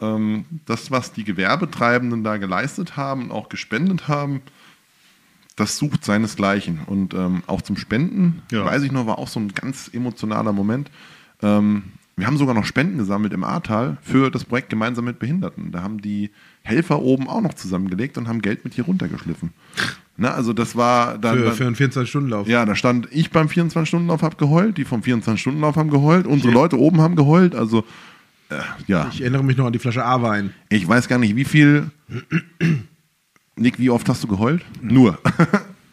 Ähm, das, was die Gewerbetreibenden da geleistet haben und auch gespendet haben, das sucht seinesgleichen. Und ähm, auch zum Spenden, Ja. weiß ich noch, war auch so ein ganz emotionaler Moment. Ähm, wir haben sogar noch Spenden gesammelt im Ahrtal für das Projekt Gemeinsam mit Behinderten. Da haben die Helfer oben auch noch zusammengelegt und haben Geld mit hier runtergeschliffen. Na, also das war dann, für, dann für einen 24-Stunden-Lauf. ja, da stand ich beim 24-Stunden-Lauf hab geheult, die vom 24-Stunden-Lauf haben geheult, unsere Leute oben haben geheult. Also äh, ja, Ich erinnere mich noch an die Flasche A-Wein. ich weiß gar nicht, wie viel. Nick, wie oft hast du geheult? Nur.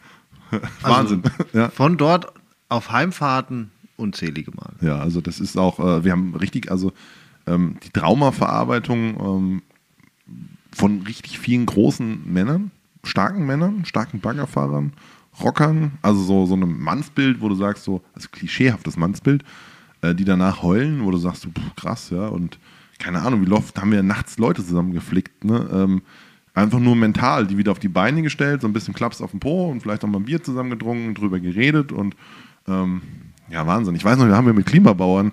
Wahnsinn. ja. Von dort auf Heimfahrten unzählige Mal. ja, also das ist auch, äh, wir haben richtig, also ähm, die Traumaverarbeitung ähm, von richtig vielen großen Männern, starken Männern, starken Baggerfahrern, Rockern, also so, so einem Mannsbild, wo du sagst, so, also klischeehaftes Mannsbild, äh, die danach heulen, wo du sagst, so, pff, krass, ja, und keine Ahnung, wie oft haben wir nachts Leute zusammengeflickt, ne? Ähm, einfach nur mental, die wieder auf die Beine gestellt, so ein bisschen Klaps auf den Po und vielleicht auch mal ein Bier zusammen getrunken, drüber geredet und ähm, ja, Wahnsinn. Ich weiß noch, wir haben ja mit Klimabauern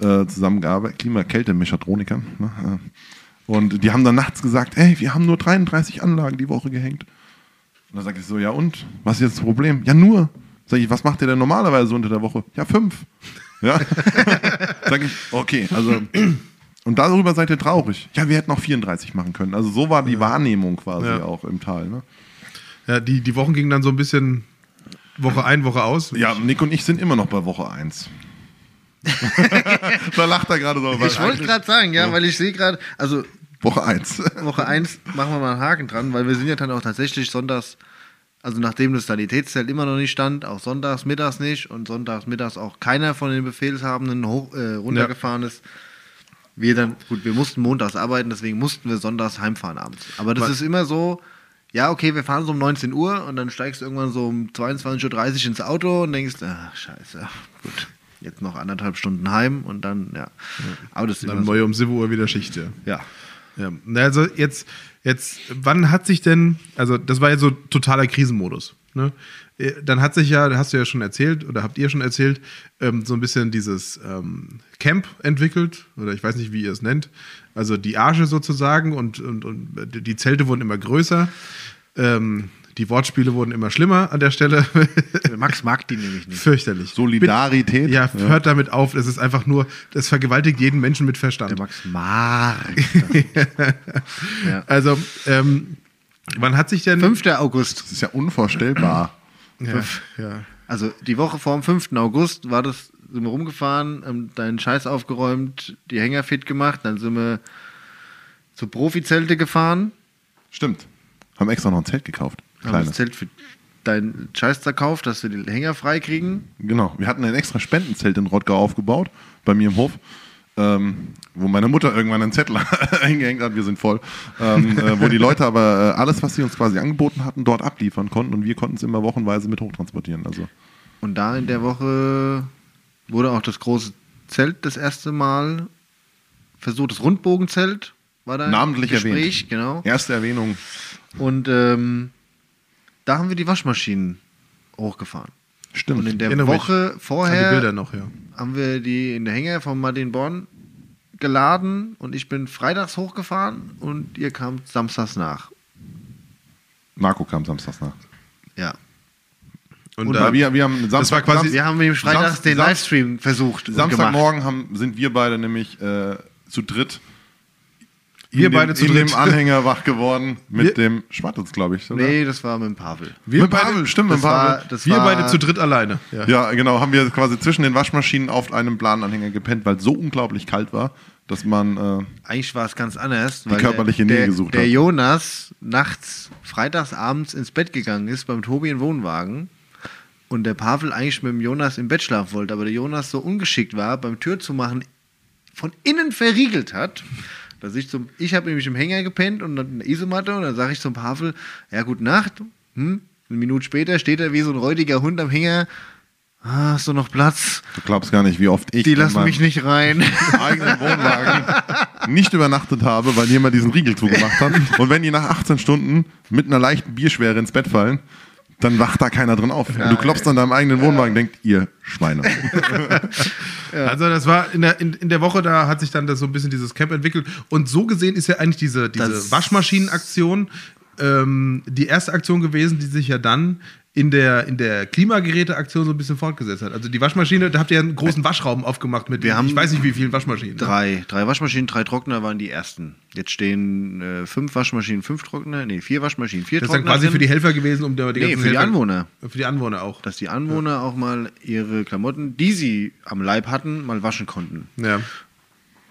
äh, zusammengearbeitet, Klimakältemechatronikern. Ne? äh, Und die haben dann nachts gesagt, ey, wir haben nur 33 Anlagen die Woche gehängt. Und dann sage ich so, ja und? Was ist jetzt das Problem? Ja, nur. Sag ich, was macht ihr denn normalerweise unter der Woche? Ja, fünf. Ja. sag ich, okay, also. Und darüber seid ihr traurig. Ja, wir hätten auch 34 machen können. Also so war die Wahrnehmung quasi Ja. auch im Tal. Ne? Ja, die, die Wochen gingen dann so ein bisschen Woche ein, Woche aus. Ja, Nick und ich sind immer noch bei Woche 1. da lacht er gerade so. Ich wollte gerade sagen, ja, weil ich sehe gerade, also Woche 1. Woche 1 machen wir mal einen Haken dran, weil wir sind ja dann auch tatsächlich sonntags, also nachdem das Sanitätszelt immer noch nicht stand, auch sonntags mittags nicht und sonntags mittags auch keiner von den Befehlshabenden hoch, äh, runtergefahren ist. Wir dann, gut, wir mussten montags arbeiten, deswegen mussten wir sonntags heimfahren abends. Aber das Was- ist immer so, ja, okay, wir fahren so um 19 Uhr und dann steigst du irgendwann so um 22.30 Uhr ins Auto und denkst, ach, scheiße, gut, jetzt noch anderthalb Stunden heim und dann, ja. Aber das ist Dann immer so. um 7 Uhr wieder Schicht, ja. Ja. Ja, also jetzt, jetzt, wann hat sich denn, also das war ja so totaler Krisenmodus. Ne? Äh, Dann hat sich ja, hast du ja schon erzählt oder habt ihr schon erzählt, ähm, so ein bisschen dieses ähm, Camp entwickelt oder ich weiß nicht, wie ihr es nennt. Also die Arche sozusagen und, und, und die Zelte wurden immer größer. Ähm, die Wortspiele wurden immer schlimmer an der Stelle. Max mag die nämlich nicht. Fürchterlich. Solidarität. Ja, hört damit auf. Es ist einfach nur, das vergewaltigt jeden Menschen mit Verstand. Der Max mag. ja. Also, ähm, wann hat sich denn. 5. August. Das ist ja unvorstellbar. Ja, ja. Also die Woche vor dem 5. August war das, sind wir rumgefahren, haben deinen Scheiß aufgeräumt, die Hänger fit gemacht, dann sind wir zu Profizelte gefahren, Stimmt. Haben extra noch ein Zelt gekauft. haben Kleines. das Zelt für deinen Scheiß zerkauft, dass wir die Hänger frei kriegen. Genau. Wir hatten ein extra Spendenzelt in Rottgau aufgebaut, bei mir im Hof, ähm, wo meine Mutter irgendwann einen Zettel eingehängt hat, wir sind voll, ähm, äh, wo die Leute aber äh, alles, was sie uns quasi angeboten hatten, dort abliefern konnten und wir konnten es immer wochenweise mit hochtransportieren. Also Und da in der Woche wurde auch das große Zelt das erste Mal versucht, das Rundbogenzelt war da im namentlich Gespräch, erwähnt. genau. Erste Erwähnung. Und ähm, da haben wir die Waschmaschinen hochgefahren. Stimmt. Und in der Woche vorher die Bilder noch, ja. Haben wir die in der Hänger von Martin Born geladen und ich bin freitags hochgefahren und ihr kamt samstags nach. Marco kam samstags nach. Ja. Und, Und da, wir, wir haben das war quasi- Wir haben nämlich freitags Samst- den Livestream versucht. Samstagmorgen haben, sind wir beide nämlich äh, zu dritt. Wir beide dem, zu dem Anhänger wach geworden mit Wir- dem Schwattels, glaube ich. Oder? Nee, das war mit dem Pavel. wir mit beide, Pavel, stimmt, mit war, Pavel. das wir war, beide zu dritt alleine. Ja. Ja, genau, haben wir quasi zwischen den Waschmaschinen auf einem Plananhänger gepennt, weil es so unglaublich kalt war, dass man äh, Eigentlich war es ganz anders, weil körperliche der, Nähe der, gesucht der hat. Jonas nachts, freitags abends ins Bett gegangen ist beim Tobi im Wohnwagen und der Pavel eigentlich mit dem Jonas im Bett schlafen wollte, aber der Jonas so ungeschickt war, beim Tür zu machen, von innen verriegelt hat. Dass ich zum, ich habe nämlich im Hänger gepennt und dann eine Isomatte und dann sage ich zum Pavel, ja, gute Nacht. Hm? Eine Minute später steht er wie so ein räudiger Hund am Hänger. Ah, hast du noch Platz? du glaubst gar nicht, wie oft ich Die lassen mich nicht rein. eigenen Wohnwagen nicht übernachtet habe, weil jemand diesen Riegel zugemacht hat. Und wenn die nach 18 Stunden mit einer leichten Bierschwere ins Bett fallen, dann wacht da keiner drin auf. Und du klopfst an deinem eigenen Wohnwagen und denkst, ihr Schweine. Also das war in der, in, in der Woche, da hat sich dann das so ein bisschen dieses Camp entwickelt. Und so gesehen ist ja eigentlich diese, diese Waschmaschinenaktion ähm, die erste Aktion gewesen, die sich ja dann in der, in der Klimageräteaktion so ein bisschen fortgesetzt hat. Also die Waschmaschine, da habt ihr ja einen großen Waschraum aufgemacht mit, Wir haben ich weiß nicht wie vielen Waschmaschinen. Drei. Drei Waschmaschinen, drei Trockner waren die ersten. Jetzt stehen äh, fünf Waschmaschinen, fünf Trockner. Nee, vier Waschmaschinen, vier Das ist dann Trockner. quasi für die Helfer gewesen, um die Nee, ganzen für die Helfer- Anwohner. Für die Anwohner auch. Dass die Anwohner auch mal ihre Klamotten, die sie am Leib hatten, mal waschen konnten. Ja.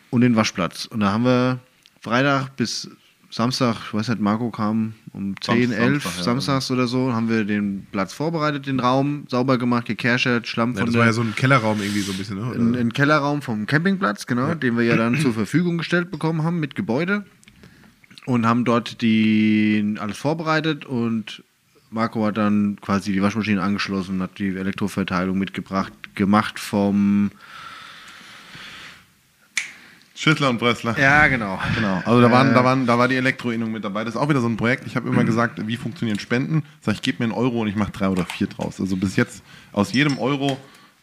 Und den Waschplatz. Und da haben wir Freitag bis Samstag, ich weiß nicht, Marco kam um 10, Samstag, 11, ja. samstags oder so, haben wir den Platz vorbereitet, den Raum sauber gemacht, gekerchert, Schlamm Ja, von das war ja so ein Kellerraum irgendwie so ein bisschen, ne? in, Oder? in Kellerraum vom Campingplatz, genau, den wir ja dann zur Verfügung gestellt bekommen haben mit Gebäude und haben dort die alles vorbereitet und Marco hat dann quasi die Waschmaschine angeschlossen, hat die Elektroverteilung mitgebracht, gemacht vom Schüttler und Brössler. Ja, genau. Genau. Also da, waren, Äh. da, waren, da war die Elektroinnung mit dabei. Das ist auch wieder so ein Projekt. Ich habe immer gesagt, wie funktionieren Spenden? Sag ich, gebe mir einen Euro und ich mache drei oder vier draus. Also bis jetzt aus jedem Euro.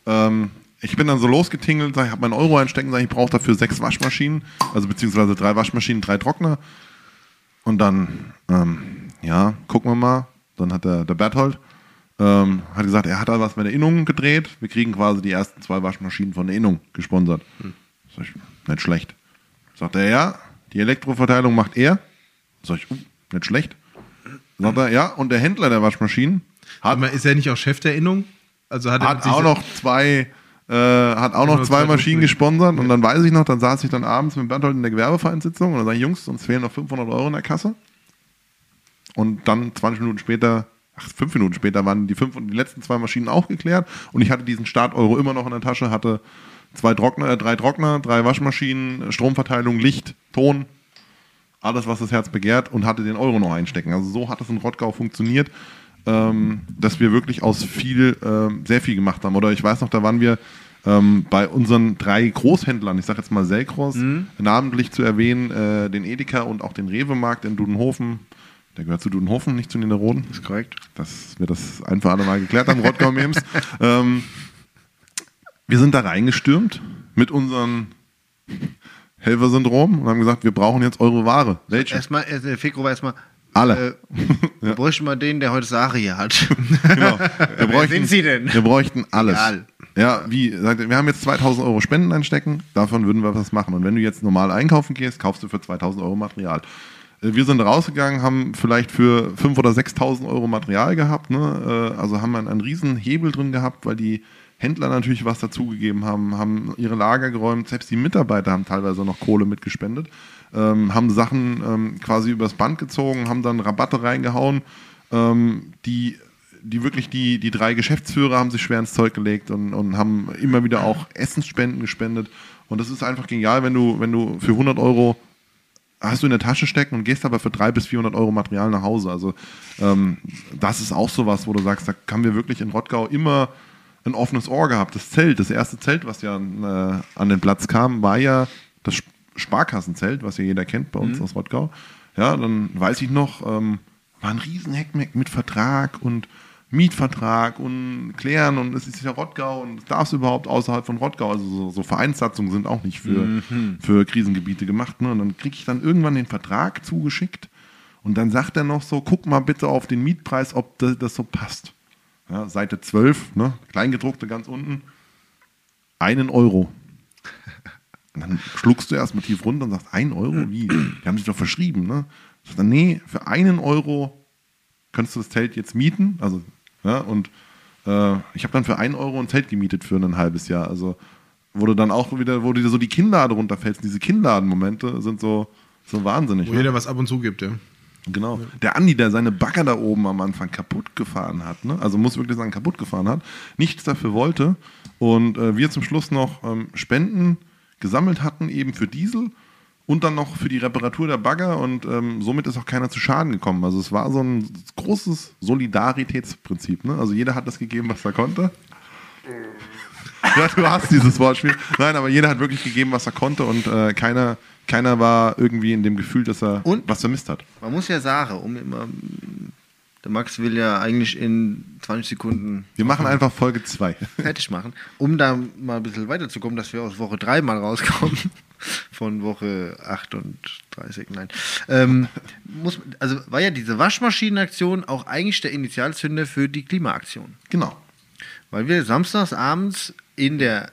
Ähm, ich bin dann so losgetingelt, sag ich, habe meinen Euro einstecken, sag ich, ich brauche dafür sechs Waschmaschinen, also beziehungsweise drei Waschmaschinen, drei Trockner. Und dann, ähm, ja, gucken wir mal. Dann hat der, der Berthold ähm, hat gesagt, er hat da was mit der Innung gedreht. Wir kriegen quasi die ersten zwei Waschmaschinen von der Innung gesponsert. Sag ich, nicht schlecht. Sagt er, ja, die Elektroverteilung macht er. Sag ich, uh, nicht schlecht. Sagt er, ja, und der Händler der Waschmaschinen hat, Aber ist er nicht auch Chef der Innung? Also hat er hat auch noch zwei, äh, hat auch noch zwei Maschinen gesponsert. Und dann weiß ich noch, dann saß ich dann abends mit Berthold in der Gewerbevereinssitzung und dann sage ich, Jungs, uns fehlen noch 500 Euro in der Kasse. Und dann 20 Minuten später, ach, fünf Minuten später waren die, fünf, die letzten zwei Maschinen auch geklärt. Und ich hatte diesen Start-Euro immer noch in der Tasche, hatte zwei Trockner, äh, drei Trockner, drei Waschmaschinen, Stromverteilung, Licht, Ton, alles, was das Herz begehrt und hatte den Euro noch einstecken. Also so hat es in Rottgau funktioniert, ähm, dass wir wirklich aus viel, ähm, sehr viel gemacht haben. Oder ich weiß noch, da waren wir ähm, bei unseren drei Großhändlern, ich sage jetzt mal Selkros, namentlich zu erwähnen, äh, den Edeka und auch den Rewe-Markt in Dudenhofen. Der gehört zu Dudenhofen, nicht zu Niederroden. ist korrekt. Dass wir das ein für alle Mal geklärt haben, Rottgau-Memes. ähm, wir sind da reingestürmt mit unserem Helfersyndrom und haben gesagt, wir brauchen jetzt eure Ware. Welche? Erstmal, äh, der Fekro war erstmal. Alle. Äh, Wir bräuchten mal den, der heute Sari hier hat. Genau. Wir bräuchten, sind Sie denn? Wir bräuchten alles. Egal. Ja, wie, sagt wir haben jetzt 2000 Euro Spenden einstecken, davon würden wir was machen. Und wenn du jetzt normal einkaufen gehst, kaufst du für 2000 Euro Material. Äh, Wir sind rausgegangen, haben vielleicht für 5.000 oder 6.000 Euro Material gehabt. Ne? Äh, Also haben wir einen, einen riesen Hebel drin gehabt, weil die Händler natürlich was dazugegeben haben, haben ihre Lager geräumt. Selbst die Mitarbeiter haben teilweise noch Kohle mitgespendet, ähm, haben Sachen ähm, quasi übers Band gezogen, haben dann Rabatte reingehauen, ähm, die die wirklich die, die drei Geschäftsführer haben sich schwer ins Zeug gelegt und, und haben immer wieder auch Essensspenden gespendet. Und das ist einfach genial, wenn du, wenn du für 100 Euro hast du in der Tasche stecken und gehst aber für 300 bis 400 Euro Material nach Hause. Also ähm, das ist auch sowas, wo du sagst, da haben wir wirklich in Rottgau immer ein offenes Ohr gehabt. Das Zelt, das erste Zelt, was ja äh, an den Platz kam, war ja das Sp- Sparkassenzelt, was ja jeder kennt bei uns aus Rottgau. Ja, dann weiß ich noch, ähm, war ein riesen Heckmeck mit Vertrag und Mietvertrag und klären und es ist ja Rottgau und es darf überhaupt außerhalb von Rottgau. Also so, so Vereinssatzungen sind auch nicht für, für Krisengebiete gemacht. Ne? Und dann kriege ich dann irgendwann den Vertrag zugeschickt und dann sagt er noch so, guck mal bitte auf den Mietpreis, ob das, das so passt. Ja, Seite 12, ne? Kleingedruckte ganz unten, einen Euro. Und dann schluckst du erstmal tief runter und sagst, ein Euro? Wie? Die haben sich doch verschrieben, ne? Sagt er, nee, für einen Euro könntest du das Zelt jetzt mieten. Also, ja, und äh, ich habe dann für einen Euro ein Zelt gemietet für ein halbes Jahr. Also, wo du dann auch wieder, wo dir so die Kinnlade runterfällst. Diese Kinnladenmomente sind so, so wahnsinnig. Wo ne? jeder was ab und zu gibt, ja. Genau. Der Andi, der seine Bagger da oben am Anfang kaputt gefahren hat, ne? also muss wirklich sagen, kaputt gefahren hat, nichts dafür wollte und äh, wir zum Schluss noch ähm, Spenden gesammelt hatten, eben für Diesel und dann noch für die Reparatur der Bagger und ähm, somit ist auch keiner zu Schaden gekommen. Also es war so ein großes Solidaritätsprinzip. Ne? Also jeder hat das gegeben, was er konnte. Ja, du hast dieses Wortspiel. Nein, aber jeder hat wirklich gegeben, was er konnte und äh, keiner, keiner war irgendwie in dem Gefühl, dass er Und? was vermisst hat. Man muss ja sagen, um immer. Der Max will ja eigentlich in 20 Sekunden Wir machen einfach Folge 2. fertig machen, um da mal ein bisschen weiterzukommen, dass wir aus Woche 3 mal rauskommen. Von Woche 38, nein. Ähm, muss, also war ja diese Waschmaschinenaktion auch eigentlich der Initialzünder für die Klimaaktion. Genau. Weil wir samstags abends in der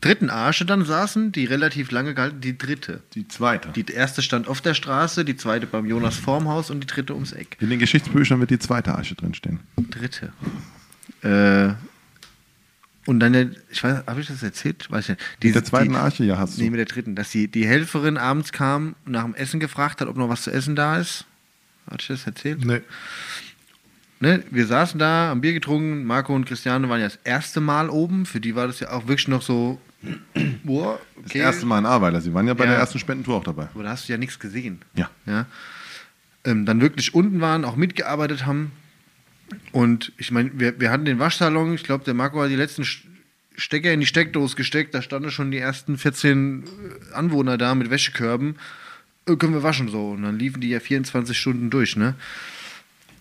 dritten Arche dann saßen, die relativ lange gehalten, die dritte. Die zweite. Die erste stand auf der Straße, die zweite beim Jonas Formhaus und die dritte ums Eck. In den Geschichtsbüchern wird die zweite Arche drinstehen. Dritte. Äh, und dann, der, ich weiß, habe ich das erzählt? Weiß ich nicht. Mit der zweiten die, Arche, ja, hast du. Nee, mit der dritten. Dass die, die Helferin abends kam, nach dem Essen gefragt hat, ob noch was zu essen da ist. Hat ich das erzählt? Nee. Ne, wir saßen da, haben Bier getrunken. Marco und Christiane waren ja das erste Mal oben. Für die war das ja auch wirklich noch so. Boah, okay. Das erste Mal in Ahrweiler. Sie waren ja bei Ja. der ersten Spendentour auch dabei. Aber da hast du ja nichts gesehen. Ja. ja. Ähm, dann wirklich unten waren, auch mitgearbeitet haben. Und ich meine, wir, wir hatten den Waschsalon, ich glaube, der Marco hat die letzten Stecker in die Steckdose gesteckt, da standen schon die ersten 14 Anwohner da mit Wäschekörben. Äh, können wir waschen so. Und dann liefen die ja 24 Stunden durch, ne?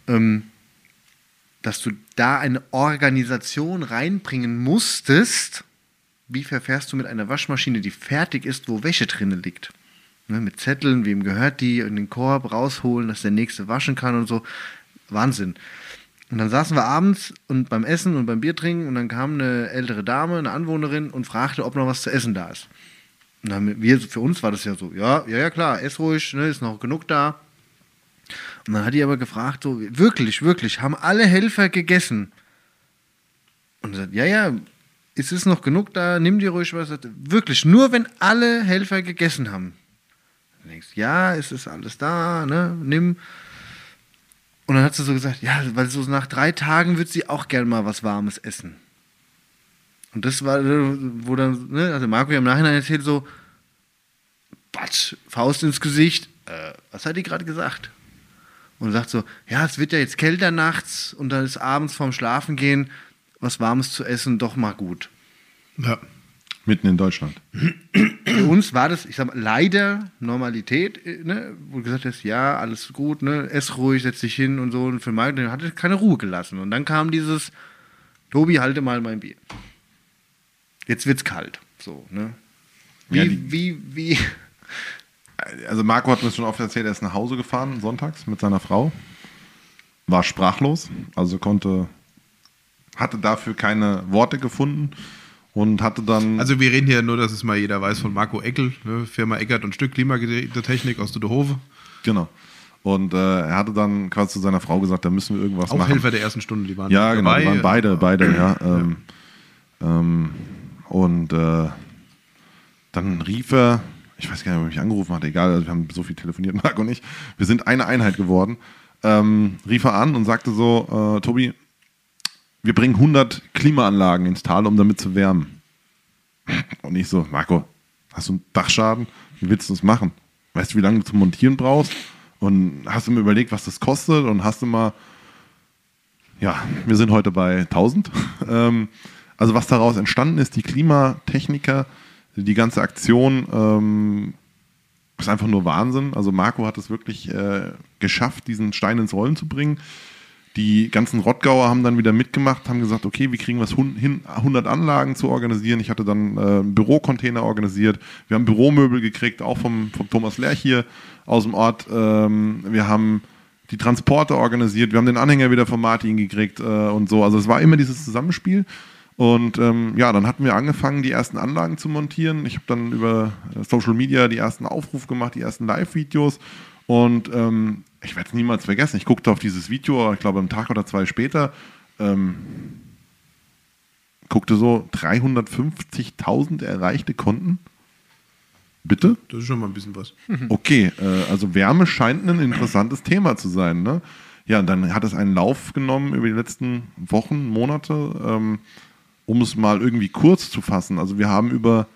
Ähm, dass du da eine Organisation reinbringen musstest, wie verfährst du mit einer Waschmaschine, die fertig ist, wo Wäsche drin liegt? Ne, mit Zetteln, wem gehört die, in den Korb rausholen, dass der nächste waschen kann und so. Wahnsinn. Und dann saßen wir abends und beim Essen und beim Bier trinken und dann kam eine ältere Dame, eine Anwohnerin und fragte, ob noch was zu essen da ist. Und dann, wir, für uns war das ja so, ja, ja, ja klar, ess ruhig, ne, ist noch genug da. Und dann hat die aber gefragt, so, wirklich, wirklich, haben alle Helfer gegessen? Und sagt, ja, ja, ist es noch genug da, nimm dir ruhig was. Wirklich, nur wenn alle Helfer gegessen haben. Dann denkst ja, es ist alles da, ne, nimm. Und dann hat sie so gesagt, ja, weil so nach drei Tagen wird sie auch gern mal was Warmes essen. Und das war, wo dann, ne, also Marco ja im Nachhinein erzählt so, Batsch, Faust ins Gesicht, äh, was hat die gerade gesagt? Und sagt so, ja, es wird ja jetzt kälter nachts und dann ist abends vorm Schlafengehen was Warmes zu essen doch mal gut. Ja. Mitten in Deutschland. Für uns war das, ich sag mal, leider Normalität, äh, ne? wo du gesagt hast, ja, alles gut, ne? ess ruhig, setz dich hin und so. Und für Marc, der hatte keine Ruhe gelassen. Und dann kam dieses, Tobi, halte mal mein Bier. Jetzt wird's kalt. So, ne? Wie, Ja, die- wie, wie, Also Marco hat mir schon oft erzählt, er ist nach Hause gefahren sonntags mit seiner Frau, war sprachlos, also konnte, hatte dafür keine Worte gefunden und hatte dann, Also wir reden hier nur, dass es mal jeder weiß, von Marco Eckel, ne, Firma Eckert und Stück Klimagerätetechnik aus Duderhove. genau. Und äh, er hatte dann quasi zu seiner Frau gesagt, da müssen wir irgendwas Auch machen. Helfer der ersten Stunde, die waren Ja, genau, dabei. die waren beide, beide, ja. Ähm, ähm, und äh, dann rief er, ich weiß gar nicht, ob er mich angerufen hat, egal, also wir haben so viel telefoniert, Marc und ich. Wir sind eine Einheit geworden. Ähm, rief er an und sagte so, äh, Tobi, wir bringen 100 Klimaanlagen ins Tal, um damit zu wärmen. Und ich so, Marco, hast du einen Dachschaden? Wie willst du das machen? Weißt du, wie lange du zum Montieren brauchst? Und hast du mir überlegt, was das kostet? Und hast du mal ja, wir sind heute bei 1000. Ähm, also was daraus entstanden ist, die Klimatechniker, die ganze Aktion, ähm, ist einfach nur Wahnsinn. Also Marco hat es wirklich äh, geschafft, diesen Stein ins Rollen zu bringen. Die ganzen Rottgauer haben dann wieder mitgemacht, haben gesagt, okay, wie kriegen wir hin, 100 Anlagen zu organisieren. Ich hatte dann äh, einen Bürocontainer organisiert. Wir haben Büromöbel gekriegt, auch vom, vom Thomas Lerch hier aus dem Ort. Ähm, wir haben die Transporte organisiert. Wir haben den Anhänger wieder von Martin gekriegt äh, und so. Also es war immer dieses Zusammenspiel. Und ähm, ja, dann hatten wir angefangen, die ersten Anlagen zu montieren. Ich habe dann über äh, Social Media die ersten Aufrufe gemacht, die ersten Live-Videos. Und ähm, ich werde es niemals vergessen. Ich guckte auf dieses Video, ich glaube, einen Tag oder zwei später, ähm, guckte so 350.000 erreichte Konten. Bitte? Das ist schon mal ein bisschen was. Okay, äh, also Wärme scheint ein interessantes Thema zu sein. Ne? Ja, und dann hat es einen Lauf genommen über die letzten Wochen, Monate, ähm, um es mal irgendwie kurz zu fassen. Also wir haben über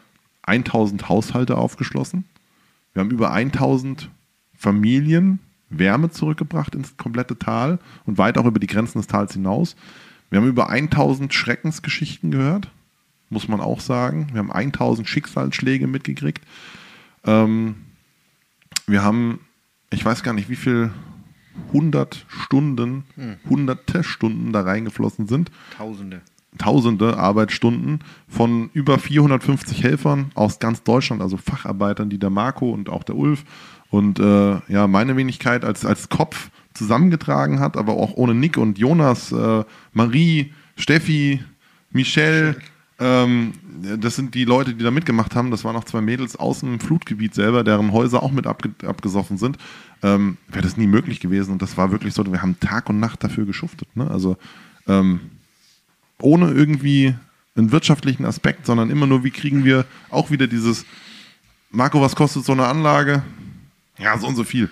1000 Haushalte aufgeschlossen. Wir haben über 1000 Familien Wärme zurückgebracht ins komplette Tal und weit auch über die Grenzen des Tals hinaus. Wir haben über 1000 Schreckensgeschichten gehört, muss man auch sagen. Wir haben 1000 Schicksalsschläge mitgekriegt. Ähm, wir haben, ich weiß gar nicht, wie viel 100 Stunden, hunderte Stunden da reingeflossen sind. Tausende. Tausende Arbeitsstunden von über 450 Helfern aus ganz Deutschland, also Facharbeitern, die der Marco und auch der Ulf und äh, ja, meine Wenigkeit als, als Kopf zusammengetragen hat, aber auch ohne Nick und Jonas, äh, Marie, Steffi, Michelle. Ähm, das sind die Leute, die da mitgemacht haben. Das waren auch zwei Mädels aus dem Flutgebiet selber, deren Häuser auch mit abge abgesoffen sind. Ähm, Wäre das nie möglich gewesen. Und das war wirklich so, wir haben Tag und Nacht dafür geschuftet. Ne? Also ähm, ohne irgendwie einen wirtschaftlichen Aspekt, sondern immer nur, wie kriegen wir auch wieder dieses, Marco, was kostet so eine Anlage? Ja, so und so viel.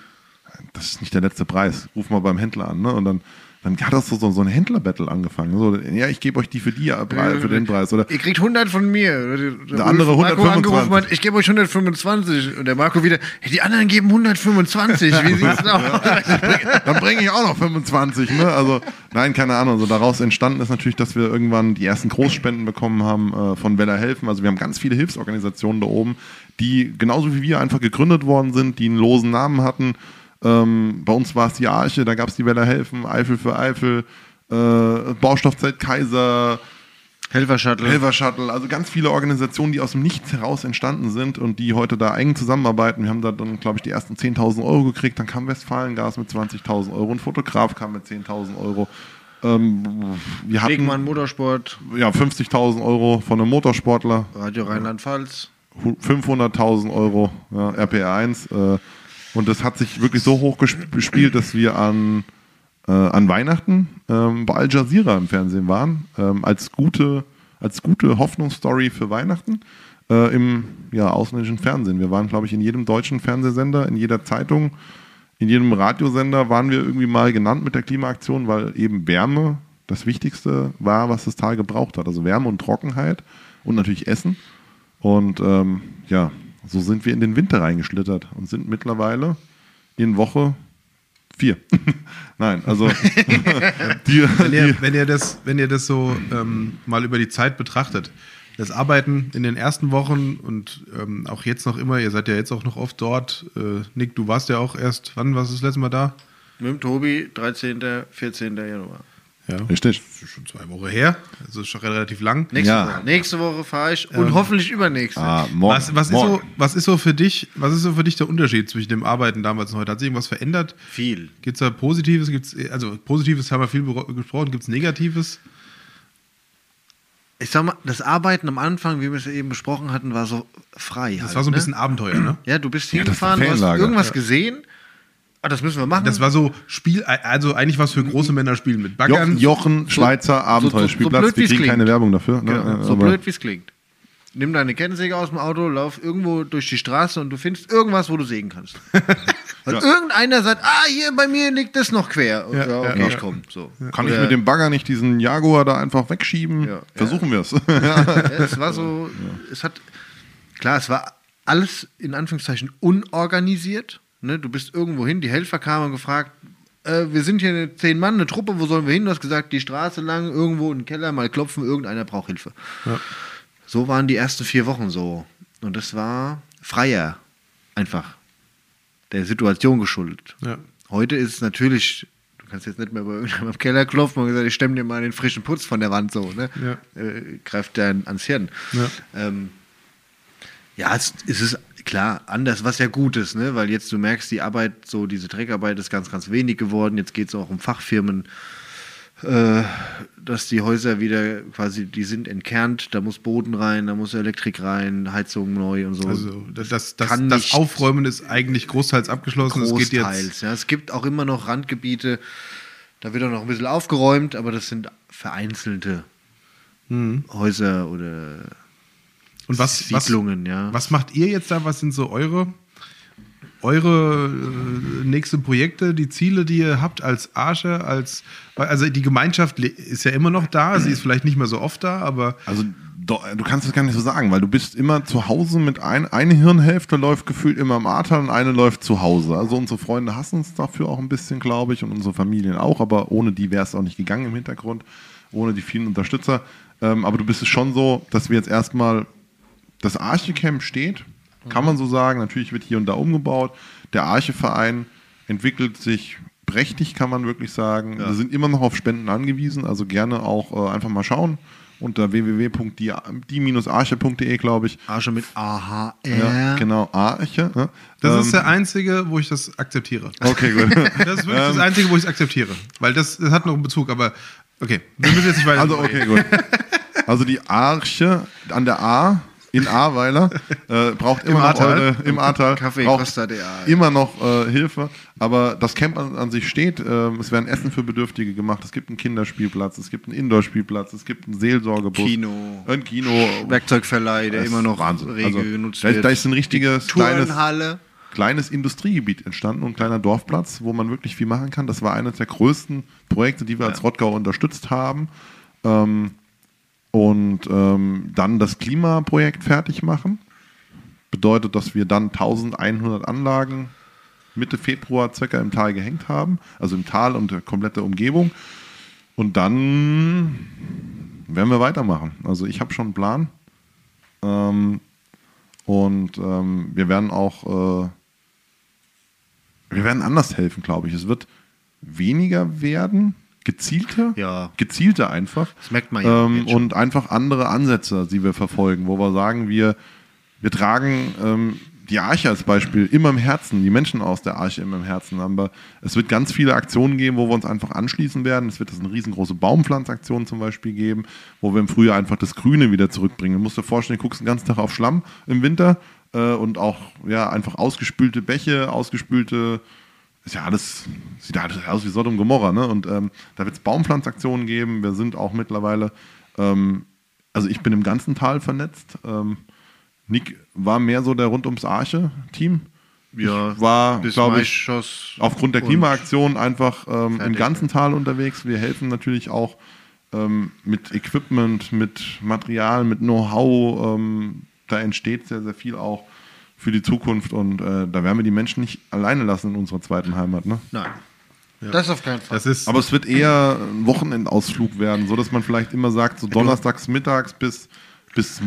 das ist nicht der letzte Preis. Ruf mal beim Händler an, ne? Und dann, dann hat das so, so, so ein Händler-Battle angefangen. So, ja, ich gebe euch die für die äh, für den Preis. Oder Ihr kriegt 100 von mir. Der andere Marco 125. angerufen hat, ich gebe euch 125. Und der Marco wieder, die anderen geben 125. Wie sieht's aus? dann bringe ich auch noch 25, ne? Also, nein, keine Ahnung. Also daraus entstanden ist natürlich, dass wir irgendwann die ersten Großspenden bekommen haben äh, von Weller Helfen. Also wir haben ganz viele Hilfsorganisationen da oben, die genauso wie wir einfach gegründet worden sind, die einen losen Namen hatten. Ähm, bei uns war es die Arche, da gab es die Weller Helfen, Eifel für Eifel, äh, Baustoffzeit Kaiser, Helfer-Shuttle. Helfer Shuttle, also ganz viele Organisationen, die aus dem Nichts heraus entstanden sind und die heute da eng zusammenarbeiten. Wir haben da dann, glaube ich, die ersten 10.000 Euro gekriegt. Dann kam Westfalengas mit 20.000 Euro, ein Fotograf kam mit 10.000 Euro. Ähm, wir hatten Wegmann Motorsport, ja, 50.000 Euro von einem Motorsportler, Radio Rheinland-Pfalz. 500.000 Euro, ja, RPR1. Äh, und das hat sich wirklich so hoch gesp- gespielt, dass wir an, äh, an Weihnachten ähm, bei Al Jazeera im Fernsehen waren, ähm, als, gute, als gute Hoffnungsstory für Weihnachten äh, im ja, ausländischen Fernsehen. Wir waren, glaube ich, in jedem deutschen Fernsehsender, in jeder Zeitung, in jedem Radiosender waren wir irgendwie mal genannt mit der Klimaaktion, weil eben Wärme das Wichtigste war, was das Tal gebraucht hat. Also Wärme und Trockenheit und natürlich Essen. Und ähm, ja, so sind wir in den Winter reingeschlittert und sind mittlerweile in Woche vier. Nein, also die, Wenn ihr, die, wenn ihr, das, wenn ihr das so ähm, mal über die Zeit betrachtet, das Arbeiten in den ersten Wochen und ähm, auch jetzt noch immer, ihr seid ja jetzt auch noch oft dort. Äh, Nick, du warst ja auch erst, wann warst du das letzte Mal da? Mit dem Tobi, 13., 14. Januar. Ja. richtig. Das ist schon zwei Wochen her. Also ist schon relativ lang. Nächste Ja. Woche, Nächste Woche fahre ich und hoffentlich übernächste. Ah, morgen, Was, was, ist morgen. so, was ist so für dich, was ist so für dich der Unterschied zwischen dem Arbeiten damals und heute? Hat sich irgendwas verändert? Viel. Gibt es da Positives? Gibt's, also Positives haben wir viel gesprochen. Gibt es Negatives? Ich sag mal, das Arbeiten am Anfang, wie wir es eben besprochen hatten, war so frei. Das halt, war so ein ne? bisschen Abenteuer, ne? Ja, du bist Ja, hingefahren, du hast irgendwas gesehen. Ah, das müssen wir machen. Das war so Spiel, also eigentlich was für große Männer spielen mit Baggern. Jochen, Jochen Schweizer Abenteuerspielplatz. blöd, Wir wie's kriegen klingt. keine Werbung dafür. Ne? Genau, so blöd, wie es klingt. Nimm deine Kettensäge aus dem Auto, lauf irgendwo durch die Straße und du findest irgendwas, wo du sägen kannst. Weil irgendeiner sagt, ah, hier bei mir liegt das noch quer. Und Ja, ja, okay, ja, ich ja. komm. So. Kann ich Oder- mit dem Bagger nicht diesen Jaguar da einfach wegschieben? Ja. Versuchen wir es. Ja, es war so, es hat, klar, es war alles in Anführungszeichen unorganisiert. Ne? Du bist irgendwo hin, die Helfer kamen und gefragt, äh, wir sind hier eine zehn Mann, eine Truppe, wo sollen wir hin? Du hast gesagt, die Straße lang, irgendwo in den Keller, mal klopfen, irgendeiner braucht Hilfe. So waren die ersten vier Wochen so. Und das war freier, einfach der Situation geschuldet. Ja. Heute ist es natürlich, du kannst jetzt nicht mehr bei irgendjemandem im Keller klopfen und gesagt, ich stemme dir mal den frischen Putz von der Wand so, ne? Ja. Äh, greift dann ans Hirn. Ja. Ähm, ja, es, es ist klar anders, was ja gut ist, ne? Weil jetzt du merkst, die Arbeit, so diese Dreckarbeit ist ganz, ganz wenig geworden. Jetzt geht es auch um Fachfirmen, äh, dass die Häuser wieder quasi, die sind entkernt, da muss Boden rein, da muss Elektrik rein, Heizung neu und so. Also das, das, das, das Aufräumen ist eigentlich großteils abgeschlossen. Es Großteils. jetzt. Ja. Es gibt auch immer noch Randgebiete, da wird auch noch ein bisschen aufgeräumt, aber das sind vereinzelte Häuser oder Und was, was, Siedlungen, ja. was macht ihr jetzt da? Was sind so eure, eure äh, nächsten Projekte, die Ziele, die ihr habt als Arche, als also die Gemeinschaft ist ja immer noch da, sie ist vielleicht nicht mehr so oft da, aber Also du kannst das gar nicht so sagen, weil du bist immer zu Hause mit ein, eine Hirnhälfte läuft gefühlt immer im Ahrtal und eine läuft zu Hause. Also unsere Freunde hassen uns dafür auch ein bisschen, glaube ich, und unsere Familien auch, aber ohne die wäre es auch nicht gegangen im Hintergrund, ohne die vielen Unterstützer. Ähm, aber du bist es schon so, dass wir jetzt erstmal das Archecamp steht, kann man so sagen. Natürlich wird hier und da umgebaut. Der Archeverein entwickelt sich prächtig, kann man wirklich sagen. Wir sind immer noch auf Spenden angewiesen, also gerne auch äh, einfach mal schauen unter www.die-arche.de, glaube ich. Arsche mit AHR. Ja, genau, Arche. Ne? das Ähm, ist der einzige, wo ich das akzeptiere. Okay, gut. Das ist wirklich das einzige, wo ich es akzeptiere, weil das, das hat noch einen Bezug, aber okay, wir müssen jetzt nicht weiter. Also, okay, gut. Also die Arche an der A in Ahrweiler äh, braucht immer noch Ahrtal. eure, im Ahrtal Kaffee braucht immer noch äh, Hilfe. Aber das Camp an, an sich steht. Äh, es werden Essen für Bedürftige gemacht. Es gibt einen Kinderspielplatz, es gibt einen Indoor-Spielplatz, es gibt einen Seelsorgebus, Kino. ein Kino, Werkzeugverleih, der immer noch Wahnsinn. rege Also, genutzt da, wird. da ist ein richtiges kleines Turnhalle. kleines Industriegebiet entstanden und ein kleiner Dorfplatz, wo man wirklich viel machen kann. Das war eines der größten Projekte, die wir als Rottgau unterstützt haben. Ähm, und ähm, dann das Klimaprojekt fertig machen. Bedeutet, dass wir dann 1100 Anlagen Mitte Februar circa im Tal gehängt haben, also im Tal und der komplette Umgebung. Und dann werden wir weitermachen. Also ich habe schon einen Plan. Ähm, und ähm, wir werden auch, äh, wir werden anders helfen, glaube ich. Es wird weniger werden, gezielter, Ja. gezielter einfach. Das merkt man ja Ähm, und einfach andere Ansätze, die wir verfolgen, wo wir sagen, wir, wir tragen ähm, die Arche als Beispiel immer im Herzen, die Menschen aus der Arche immer im Herzen. Aber es wird ganz viele Aktionen geben, wo wir uns einfach anschließen werden. Es wird es eine riesengroße Baumpflanzaktion zum Beispiel geben, wo wir im Frühjahr einfach das Grüne wieder zurückbringen. Du musst dir vorstellen, du guckst den ganzen Tag auf Schlamm im Winter äh, und auch ja, einfach ausgespülte Bäche, ausgespülte ist ja alles, sieht ja alles aus wie Sodom und Gomorra, ne? Und ähm, da wird es Baumpflanzaktionen geben. Wir sind auch mittlerweile, ähm, also ich bin im ganzen Tal vernetzt. Ähm, Nick war mehr so der rund ums Arche-Team. Ja, ich war, glaube ich, aufgrund der Klimaaktion einfach ähm, im ganzen Tal unterwegs. Wir helfen natürlich auch ähm, mit Equipment, mit Material, mit Know-how. Ähm, da entsteht sehr, sehr viel auch für die Zukunft und äh, da werden wir die Menschen nicht alleine lassen in unserer zweiten Heimat. Ne? Nein. Das auf keinen Fall. Das ist, Aber es wird eher ein Wochenendausflug werden, so dass man vielleicht immer sagt, so donnerstags mittags bis, bis,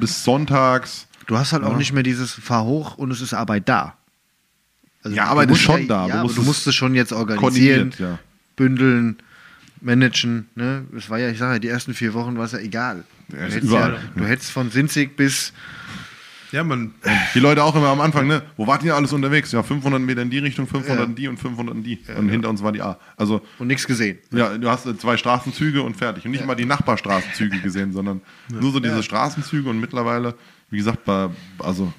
bis sonntags. Du hast halt auch nicht mehr dieses Fahr hoch und es ist Arbeit da. Also Ja, du Arbeit ist schon da. Ja, Du aber musst du es musst es schon jetzt organisieren, ja. bündeln, managen. Ne? Es war ja, ich sage ja, die ersten vier Wochen war es ja egal. Ja, du, hättest ja, du hättest von Sinzig bis ja, man, Die Leute auch immer am Anfang, ne? Wo wart ihr alles unterwegs? Ja, 500 Meter in die Richtung, 500 Ja. in die und 500 in die. und hinter uns war die A. Also, und nichts gesehen. ja, du hast äh, zwei Straßenzüge und fertig. Und nicht mal die Nachbarstraßenzüge gesehen, sondern nur so diese Straßenzüge und mittlerweile, wie gesagt, bei, also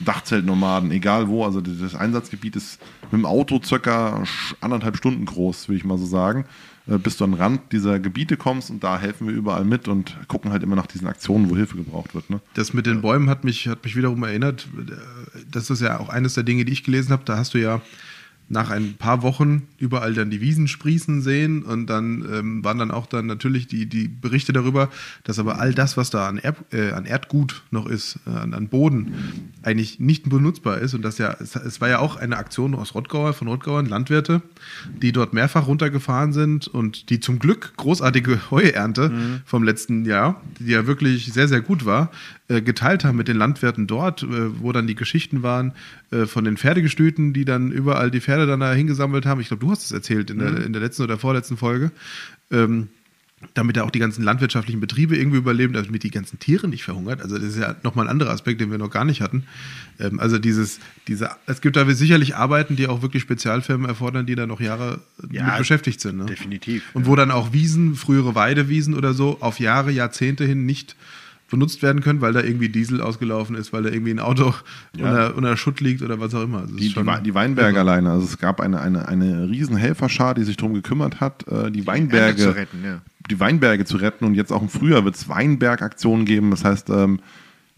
Dachzeltnomaden, egal wo, also das Einsatzgebiet ist mit dem Auto circa anderthalb Stunden groß, würde ich mal so sagen, bis du an den Rand dieser Gebiete kommst und da helfen wir überall mit und gucken halt immer nach diesen Aktionen, wo Hilfe gebraucht wird. Ne? Das mit den Bäumen hat mich, hat mich wiederum erinnert. Das ist ja auch eines der Dinge, die ich gelesen habe. Da hast du ja nach ein paar Wochen überall dann die Wiesen sprießen sehen und dann ähm, waren dann auch dann natürlich die, die Berichte darüber, dass aber all das, was da an, Erb, äh, an Erdgut noch ist, äh, an Boden, eigentlich nicht benutzbar ist und das ja, es, es war ja auch eine Aktion aus Rottgauer, von Rottgauern, Landwirte, die dort mehrfach runtergefahren sind und die zum Glück großartige Heuernte vom letzten Jahr, die ja wirklich sehr, sehr gut war, äh, geteilt haben mit den Landwirten dort, äh, wo dann die Geschichten waren äh, von den Pferdegestüten, die dann überall die Pferde dann da hingesammelt haben. Ich glaube, du hast es erzählt in, der, in der letzten oder vorletzten Folge. Ähm, damit da auch die ganzen landwirtschaftlichen Betriebe irgendwie überleben, damit die ganzen Tiere nicht verhungert. Also das ist ja nochmal ein anderer Aspekt, den wir noch gar nicht hatten. Ähm, also dieses, diese, es gibt da sicherlich Arbeiten, die auch wirklich Spezialfirmen erfordern, die da noch Jahre Ja, mit beschäftigt sind. Ne? definitiv, Und wo dann auch Wiesen, frühere Weidewiesen oder so, auf Jahre, Jahrzehnte hin nicht benutzt werden können, weil da irgendwie Diesel ausgelaufen ist, weil da irgendwie ein Auto Ja. unter, unter Schutt liegt oder was auch immer. Also Die, die, die Weinberge alleine, also es gab eine, eine, eine riesen Helferschar, die sich darum gekümmert hat, äh, die Weinberge zu retten, ja. die Weinberge zu retten und jetzt auch im Frühjahr wird es Weinbergaktionen geben. Das heißt, ähm,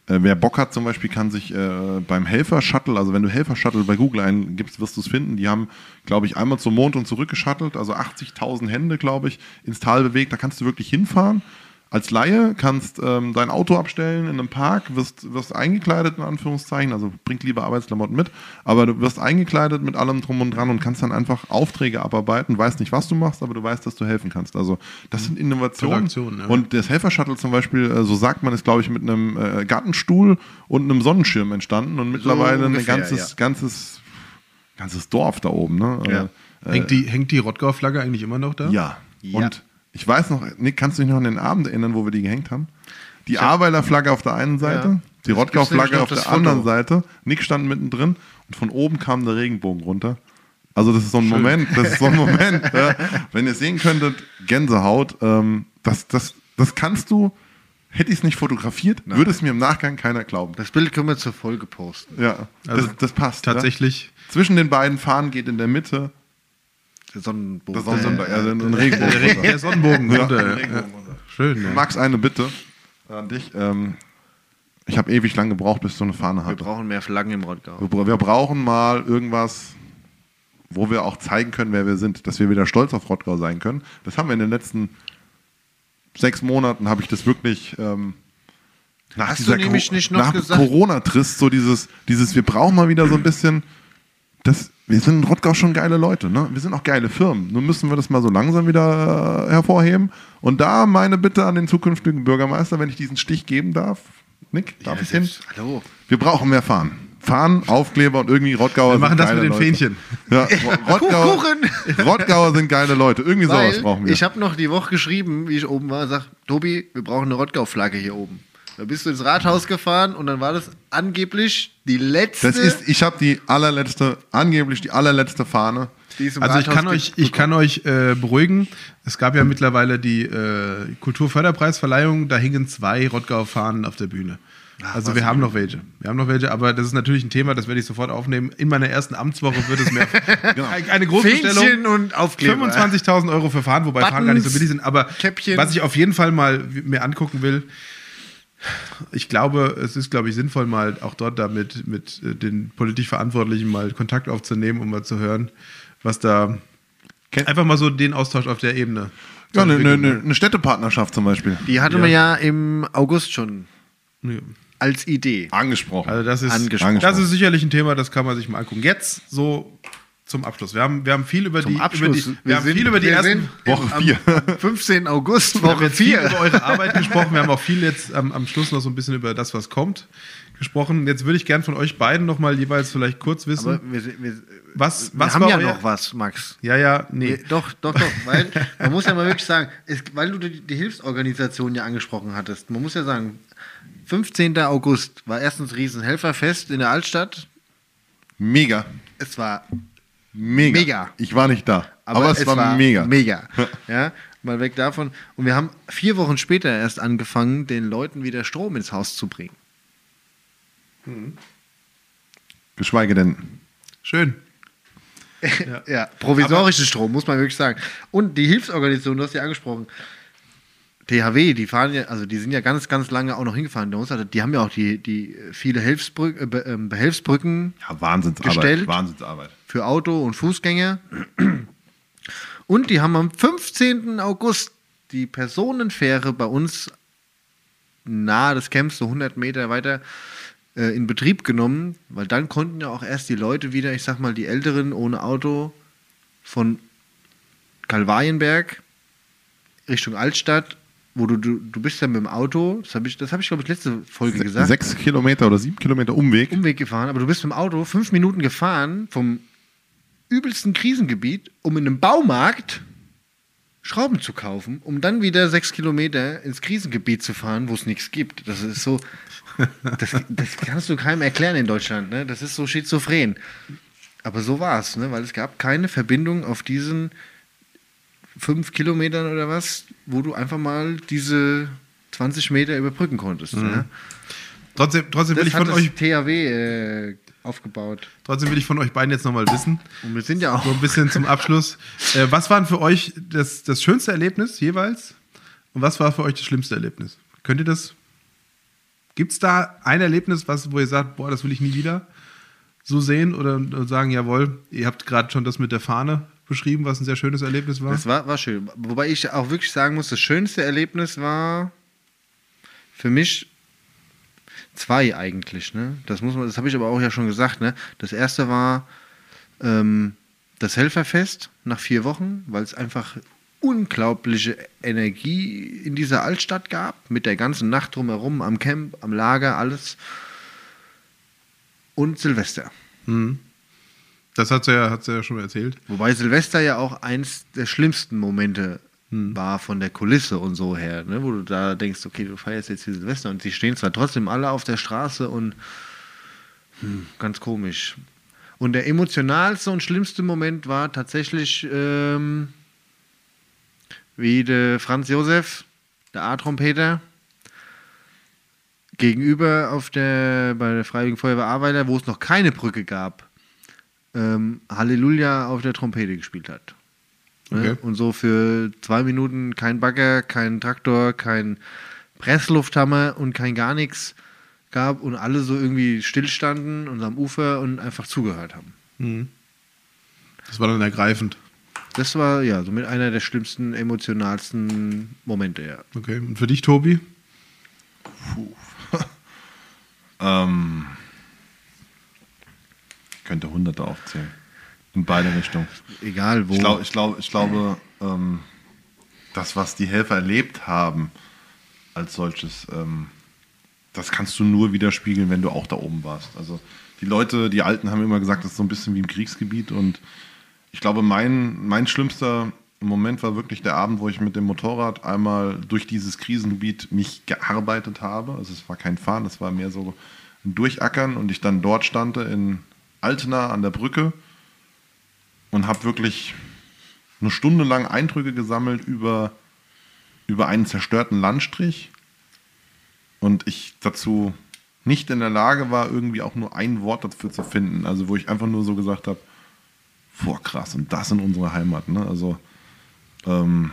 äh, wer Bock hat zum Beispiel, kann sich äh, beim Helfer-Shuttle, also wenn du Helfer-Shuttle bei Google eingibst, wirst du es finden. Die haben, glaube ich, einmal zum Mond und zurück geschuttelt, also 80.000 Hände, glaube ich, ins Tal bewegt. Da kannst du wirklich hinfahren. Als Laie kannst ähm, dein Auto abstellen in einem Park, wirst, wirst eingekleidet in Anführungszeichen, also bring lieber Arbeitsklamotten mit, aber du wirst eingekleidet mit allem drum und dran und kannst dann einfach Aufträge abarbeiten, weißt nicht, was du machst, aber du weißt, dass du helfen kannst. Also das sind Innovationen. Tolle Aktion, ja. Und das Helfer-Shuttle zum Beispiel, äh, so sagt man, ist glaube ich mit einem äh, Gartenstuhl und einem Sonnenschirm entstanden und mittlerweile ungefähr, ein ganzes, ja. ganzes, ganzes Dorf da oben. Ne? Ja. Äh, hängt, die, hängt die Rottgau-Flagge eigentlich immer noch da? ja. Ja. Und ich weiß noch, Nick, kannst du dich noch an den Abend erinnern, wo wir die gehängt haben? Die Aweiler Flagge auf der einen Seite, Ja. die nämlich noch auf der Foto. anderen Seite. Nick stand mittendrin und von oben kam der Regenbogen runter. Also das ist so ein Moment, das ist so ein Moment. ja. Wenn ihr sehen könntet, Gänsehaut, ähm, das, das, das kannst du, hätte ich es nicht fotografiert, würde es mir im Nachgang keiner glauben. Das Bild können wir zur Folge posten. Ja, Also das, das passt. Tatsächlich. Ja. Zwischen den beiden Fahnen geht in der Mitte Der Sonnenbogen. der, Sonnen Äh, also ein Regenbogen. Der, der Sonnenbogen Ja, runter. Ja, ja. Schön. Ja. Max, eine Bitte an dich. Ähm, Ich habe ewig lang gebraucht, bis ich so eine Fahne Wir hatte. brauchen mehr Flaggen im Rottgau. Wir, wir brauchen mal irgendwas, wo wir auch zeigen können, wer wir sind, dass wir wieder stolz auf Rottgau sein können. Das haben wir in den letzten sechs Monaten, habe ich das wirklich ähm, nach Hast du dieser nämlich Co- nicht noch nach gesagt- Corona-Trist, so dieses, dieses, wir brauchen mal wieder so ein bisschen, das, wir sind in Rottgau schon geile Leute, ne? Wir sind auch geile Firmen. Nun müssen wir das mal so langsam wieder äh, hervorheben. Und da meine Bitte an den zukünftigen Bürgermeister, wenn ich diesen Stich geben darf. Nick, darf ich hin? Hallo. Wir brauchen mehr Fahnen. Fahnen, Aufkleber und irgendwie Rottgauer Wir machen sind das mit den Leute. Fähnchen. Ja, Ro- Rottgauer, Kuchen. Rottgauer sind geile Leute. Irgendwie sowas Weil brauchen wir. ich habe noch die Woche geschrieben, wie ich oben war, sag, Tobi, wir brauchen eine Rottgau-Flagge hier oben. Da bist du ins Rathaus gefahren und dann war das angeblich die letzte. das ist, ich habe die allerletzte, angeblich die allerletzte Fahne. die Also ich kann euch, ich kann euch äh, beruhigen. Es gab ja mittlerweile die äh, Kulturförderpreisverleihung. Da hingen zwei Rottgau-Fahnen auf der Bühne. also wir haben noch welche. Wir haben noch welche, aber das ist natürlich ein Thema, das werde ich sofort aufnehmen. In meiner ersten Amtswoche wird es mehr eine Großbestellung. Fähnchen und Aufkleber. 25.000 Euro für Fahnen, wobei Fahnen gar nicht so Buttons, billig sind. Aber Käppchen. was ich auf jeden Fall mal mir angucken will, ich glaube, es ist, glaube ich, sinnvoll, mal auch dort damit mit äh, den politisch Verantwortlichen mal Kontakt aufzunehmen, um mal zu hören, was da einfach mal so den Austausch auf der Ebene. Ja, eine, eine, eine Städtepartnerschaft zum Beispiel. Die hatte Ja. man ja im August schon Ja. als Idee. Angesprochen. Also das ist, Angesprochen. das ist sicherlich ein Thema, das kann man sich mal angucken. Jetzt so zum Abschluss. Wir haben, wir haben viel über Zum die, Abschluss. Über die, wir, haben viel über die wir ersten sind Woche am, vier. Am 15. August, Wir haben Woche jetzt viel 4. über eure Arbeit gesprochen. Wir haben auch viel jetzt am, am Schluss noch so ein bisschen über das, was kommt, gesprochen. Jetzt würde ich gern von euch beiden noch mal jeweils vielleicht kurz wissen, wir, wir, was, wir was haben war ja noch was, Max. Ja, ja, nee. Nee, doch, doch, doch. Weil man muss ja mal wirklich sagen, es, weil du die, die Hilfsorganisation ja angesprochen hattest, man muss ja sagen, 15. August war erstens Riesenhelferfest in der Altstadt. Mega. Es war Mega. Mega. Ich war nicht da. Aber, es, war, mega. Mega. Ja, mal weg davon. Und wir haben vier Wochen später erst angefangen, den Leuten wieder Strom ins Haus zu bringen. Geschweige denn. Schön. Ja, provisorischen Strom, muss man wirklich sagen. Und die Hilfsorganisation, du hast ja angesprochen, THW, die fahren ja, also die sind ja ganz, ganz lange auch noch hingefahren. Die haben ja auch die, die viele Hilfsbrück, äh, Be- ähm, Behelfsbrücken Ja, Wahnsinnsarbeit. Gestellt. Wahnsinnsarbeit. für Auto- und Fußgänger. Und die haben am 15. August die Personenfähre bei uns nahe des Camps, so 100 Meter weiter, äh, in Betrieb genommen, weil dann konnten ja auch erst die Leute wieder, ich sag mal, die Älteren ohne Auto von Kalvarienberg Richtung Altstadt, wo du, du, du bist ja mit dem Auto, das habe ich, das hab ich glaube ich, letzte Folge gesagt. Sechs Kilometer oder sieben Kilometer Umweg. Umweg gefahren, aber du bist mit dem Auto fünf Minuten gefahren vom übelsten Krisengebiet, um in einem Baumarkt Schrauben zu kaufen, um dann wieder sechs Kilometer ins Krisengebiet zu fahren, wo es nichts gibt. Das ist so, das, das kannst du keinem erklären in Deutschland. Ne? Das ist so schizophren. Aber so war es, ne? weil es gab keine Verbindung auf diesen fünf Kilometern oder was, wo du einfach mal diese 20 Meter überbrücken konntest. Ne? Trotzdem, trotzdem, will Das ich hat von euch, THW äh, aufgebaut. trotzdem will ich von euch beiden jetzt noch mal wissen, Und wir sind ja so auch. ein bisschen zum Abschluss. Äh, was war denn für euch das, das schönste Erlebnis jeweils? Und was war für euch das schlimmste Erlebnis? Könnt ihr das? Gibt es da ein Erlebnis, was, wo ihr sagt, boah, das will ich nie wieder so sehen oder sagen, jawohl, ihr habt gerade schon das mit der Fahne beschrieben, was ein sehr schönes Erlebnis war? Das war, war schön. Wobei ich auch wirklich sagen muss, das schönste Erlebnis war für mich zwei eigentlich. Ne? Das muss man, das habe ich aber auch ja schon gesagt. Ne? Das erste war ähm, das Helferfest nach vier Wochen, weil es einfach unglaubliche Energie in dieser Altstadt gab, mit der ganzen Nacht drumherum, am Camp, am Lager, alles. Und Silvester. Mhm. Das hat sie ja, hat sie ja schon erzählt. Wobei Silvester ja auch eins der schlimmsten Momente war von der Kulisse und so her, ne? wo du da denkst, okay, du feierst jetzt hier Silvester und die stehen zwar trotzdem alle auf der Straße und hm, ganz komisch. Und der emotionalste und schlimmste Moment war tatsächlich, ähm, wie der Franz Josef, der A-Trompeter, gegenüber auf der, bei der Freiwilligen Feuerwehr Ahrweiler, wo es noch keine Brücke gab, ähm, Halleluja auf der Trompete gespielt hat. Ne? Okay. Und so für zwei Minuten kein Bagger, kein Traktor, kein Presslufthammer und kein gar nichts. gab und alle so irgendwie stillstanden und am Ufer und einfach zugehört haben. Das war dann ergreifend. Das war ja somit einer der schlimmsten, emotionalsten Momente, ja. Okay. Und für dich, Tobi? Ähm, könnte Hunderte aufzählen. In beide Richtungen. Egal wo. Ich, glaub, ich, glaub, ich glaube, ähm, das, was die Helfer erlebt haben, als solches, ähm, das kannst du nur widerspiegeln, wenn du auch da oben warst. Also die Leute, die Alten haben immer gesagt, das ist so ein bisschen wie im Kriegsgebiet und ich glaube, mein, mein schlimmster Moment war wirklich der Abend, wo ich mit dem Motorrad einmal durch dieses Krisengebiet mich gearbeitet habe. Also es war kein Fahren, es war mehr so ein Durchackern und ich dann dort stande in Altena an der Brücke und habe wirklich eine Stunde lang Eindrücke gesammelt über, über einen zerstörten Landstrich und ich dazu nicht in der Lage war, irgendwie auch nur ein Wort dafür zu finden. Also wo ich einfach nur so gesagt habe, boah krass, und das in unserer Heimat. Ne? Also ähm,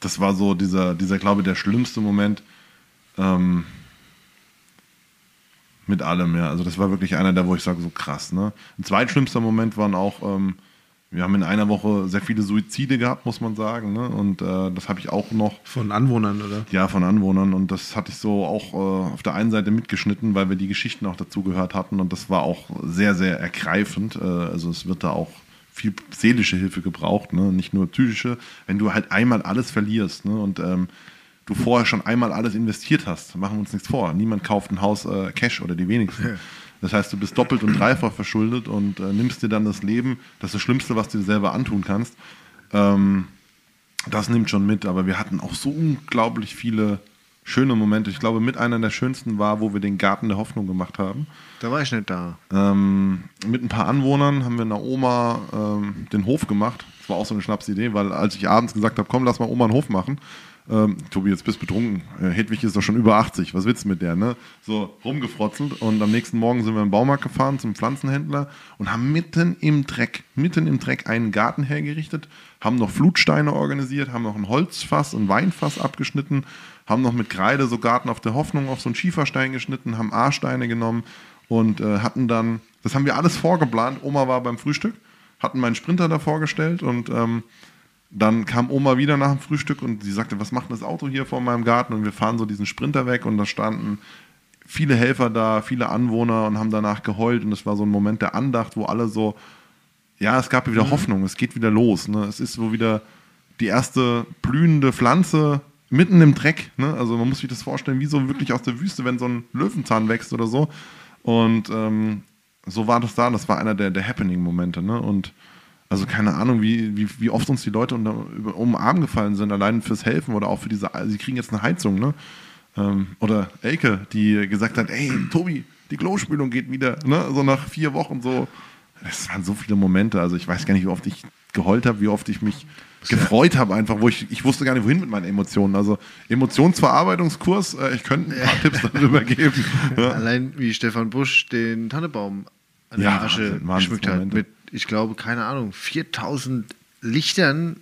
das war so dieser, dieser glaube ich, der schlimmste Moment ähm, mit allem, ja. Also das war wirklich einer der, wo ich sage, so krass. Ne? Ein zweitschlimmster Moment waren auch, ähm, wir haben in einer Woche sehr viele Suizide gehabt, muss man sagen. Ne? Und äh, das habe ich auch noch Von Anwohnern, oder? ja, von Anwohnern. Und das hatte ich so auch äh, auf der einen Seite mitgeschnitten, weil wir die Geschichten auch dazu gehört hatten. Und das war auch sehr, sehr ergreifend. Äh, also es wird da auch viel seelische Hilfe gebraucht, ne? nicht nur psychische. Wenn du halt einmal alles verlierst ne? und ähm, du vorher schon einmal alles investiert hast, machen wir uns nichts vor. Niemand kauft ein Haus äh, Cash oder die wenigsten. Das heißt, du bist doppelt und dreifach verschuldet und äh, nimmst dir dann das Leben, das ist das Schlimmste, was du dir selber antun kannst. Ähm, das nimmt schon mit, aber wir hatten auch so unglaublich viele schöne Momente. Ich glaube, mit einer der schönsten war, wo wir den Garten der Hoffnung gemacht haben. Da war ich nicht da. Ähm, mit ein paar Anwohnern haben wir einer Oma ähm, den Hof gemacht. Das war auch so eine Schnapsidee, weil als ich abends gesagt habe, komm, lass mal Oma einen Hof machen. Ähm, Tobi, jetzt bist betrunken. Äh, Hedwig ist doch schon über 80. Was willst du mit der, ne? So rumgefrotzelt. Und am nächsten Morgen sind wir im Baumarkt gefahren zum Pflanzenhändler und haben mitten im Dreck, mitten im Dreck einen Garten hergerichtet, haben noch Flutsteine organisiert, haben noch ein Holzfass und Weinfass abgeschnitten, haben noch mit Kreide so Garten auf der Hoffnung auf so einen Schieferstein geschnitten, haben A-Steine genommen und äh, hatten dann, das haben wir alles vorgeplant. Oma war beim Frühstück, hatten meinen Sprinter da vorgestellt und ähm, dann kam Oma wieder nach dem Frühstück und sie sagte, was macht das Auto hier vor meinem Garten? Und wir fahren so diesen Sprinter weg und da standen viele Helfer da, viele Anwohner und haben danach geheult und es war so ein Moment der Andacht, wo alle so, ja, es gab wieder Hoffnung, es geht wieder los. Ne? Es ist so wieder die erste blühende Pflanze mitten im Dreck. Ne? Also man muss sich das vorstellen, wie so wirklich aus der Wüste, wenn so ein Löwenzahn wächst oder so. Und ähm, so war das da. Das war einer der, der Happening-Momente. Ne? Und also keine Ahnung, wie, wie, wie oft uns die Leute unter, über, um den Arm gefallen sind, allein fürs Helfen oder auch für diese, sie kriegen jetzt eine Heizung, ne? Ähm, oder Elke, die gesagt hat, ey, Tobi, die Klospülung geht wieder, ne? So nach vier Wochen so. Es waren so viele Momente, also ich weiß gar nicht, wie oft ich geheult habe, wie oft ich mich gefreut habe einfach, wo ich, ich wusste gar nicht, wohin mit meinen Emotionen. Also Emotionsverarbeitungskurs, äh, ich könnte ein paar Tipps darüber geben. Ja. Allein wie Stefan Busch den Tannebaum an Ja, der Asche geschmückt hat. Mit, ich glaube, keine Ahnung, 4000 Lichtern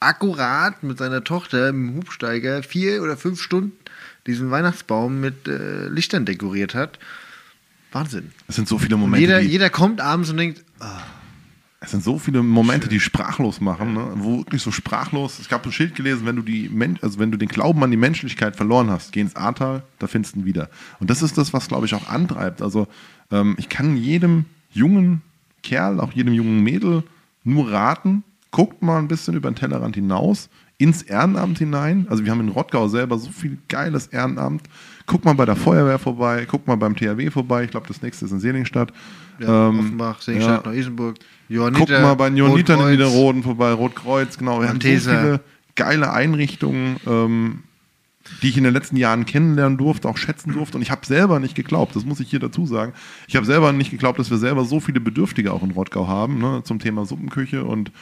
akkurat mit seiner Tochter im Hubsteiger vier oder fünf Stunden diesen Weihnachtsbaum mit äh, Lichtern dekoriert hat. Wahnsinn. Es sind so viele Momente, jeder, jeder kommt abends und denkt, ah, es sind so viele Momente, die sprachlos machen, ne? wo wirklich so sprachlos. Ich habe ein Schild gelesen, wenn du die Men also wenn du den Glauben an die Menschlichkeit verloren hast, geh ins Ahrtal, da findest du ihn wieder. Und das ist das, was glaube ich auch antreibt. Also ähm, ich kann jedem jungen Kerl, auch jedem jungen Mädel nur raten, guckt mal ein bisschen über den Tellerrand hinaus, ins Ehrenamt hinein. Also wir haben in Rottgau selber so viel geiles Ehrenamt. Guck mal bei der Feuerwehr vorbei, guck mal beim THW vorbei. Ich glaube, das nächste ist in Seligenstadt. ja, Ähm, Offenbach, Sengstadt, ja. Neu-Isenburg, Guck Johanniter, mal bei den Johannitern in. Niederroden vorbei, Rotkreuz, genau. Wir haben so viele geile Einrichtungen, ähm, die ich in den letzten Jahren kennenlernen durfte, auch schätzen durfte. Und ich habe selber nicht geglaubt, das muss ich hier dazu sagen. Ich habe selber nicht geglaubt, dass wir selber so viele Bedürftige auch in Rottgau haben, ne, zum Thema Suppenküche und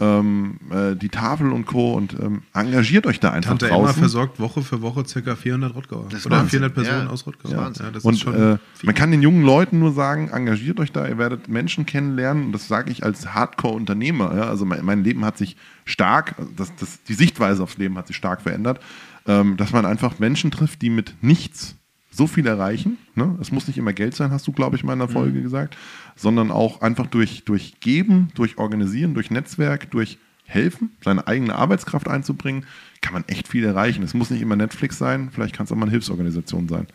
ähm, äh, die Tafel und Co. Und ähm, engagiert euch da einfach Tante Emma draußen. versorgt Woche für Woche ca. 400 Rottgauer. Das ist Oder Wahnsinn. 400 Personen Ja, aus Rottgau. Ja, das und ist schon äh, man kann den jungen Leuten nur sagen, engagiert euch da, ihr werdet Menschen kennenlernen. Und das sage ich als Hardcore-Unternehmer. Ja? Also mein, mein Leben hat sich stark, das, das, die Sichtweise aufs Leben hat sich stark verändert, ähm, dass man einfach Menschen trifft, die mit nichts so viel erreichen. Ne? Es muss nicht immer Geld sein, hast du, glaube ich, mal in der Mhm. Folge gesagt, sondern auch einfach durch, durch Geben, durch Organisieren, durch Netzwerk, durch Helfen, seine eigene Arbeitskraft einzubringen, kann man echt viel erreichen. Es muss nicht immer Netflix sein, vielleicht kann es auch mal eine Hilfsorganisation sein.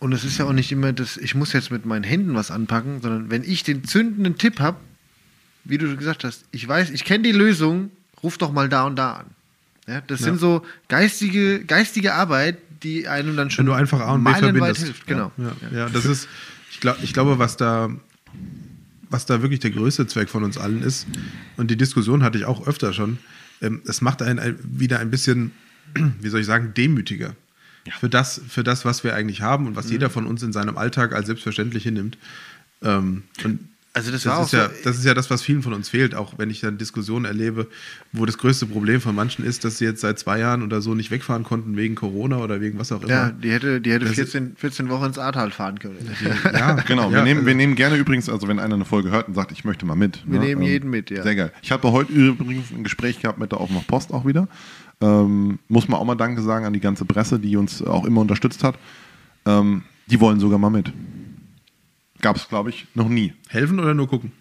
Und es ist ja auch nicht immer das, ich muss jetzt mit meinen Händen was anpacken, sondern wenn ich den zündenden Tipp habe, wie du gesagt hast, ich weiß, ich kenne die Lösung, ruf doch mal da und da an. Ja, das Ja. sind so geistige, geistige Arbeit, die einem dann schon Wenn du einfach A und B verbindest. hilft. Genau. Ja, ja, das ist, ich, glaub, ich glaube, was da, was da wirklich der größte Zweck von uns allen ist, und die Diskussion hatte ich auch öfter schon, ähm, es macht einen ein, wieder ein bisschen, wie soll ich sagen, demütiger. Für, das, für das, was wir eigentlich haben und was Mhm. jeder von uns in seinem Alltag als selbstverständlich hinnimmt. Ähm, und Also das das, war auch ist ja, so- das ist ja das, was vielen von uns fehlt, auch wenn ich dann Diskussionen erlebe, wo das größte Problem von manchen ist, dass sie jetzt seit zwei Jahren oder so nicht wegfahren konnten wegen Corona oder wegen was auch immer. Ja, die hätte, die hätte Das- 14, 14 Wochen ins Ahrtal fahren können. Ja, Genau, ja, wir, nehmen, also- wir nehmen gerne übrigens, also wenn einer eine Folge hört und sagt, ich möchte mal mit. Wir nehmen jeden mit, ja. Sehr geil. Ich habe heute übrigens ein Gespräch gehabt mit der Offenbach Post auch wieder. Ähm, muss man auch mal Danke sagen an die ganze Presse, die uns auch immer unterstützt hat. Ähm, die wollen sogar mal mit. Gab es, glaube ich, noch nie. Helfen oder nur gucken?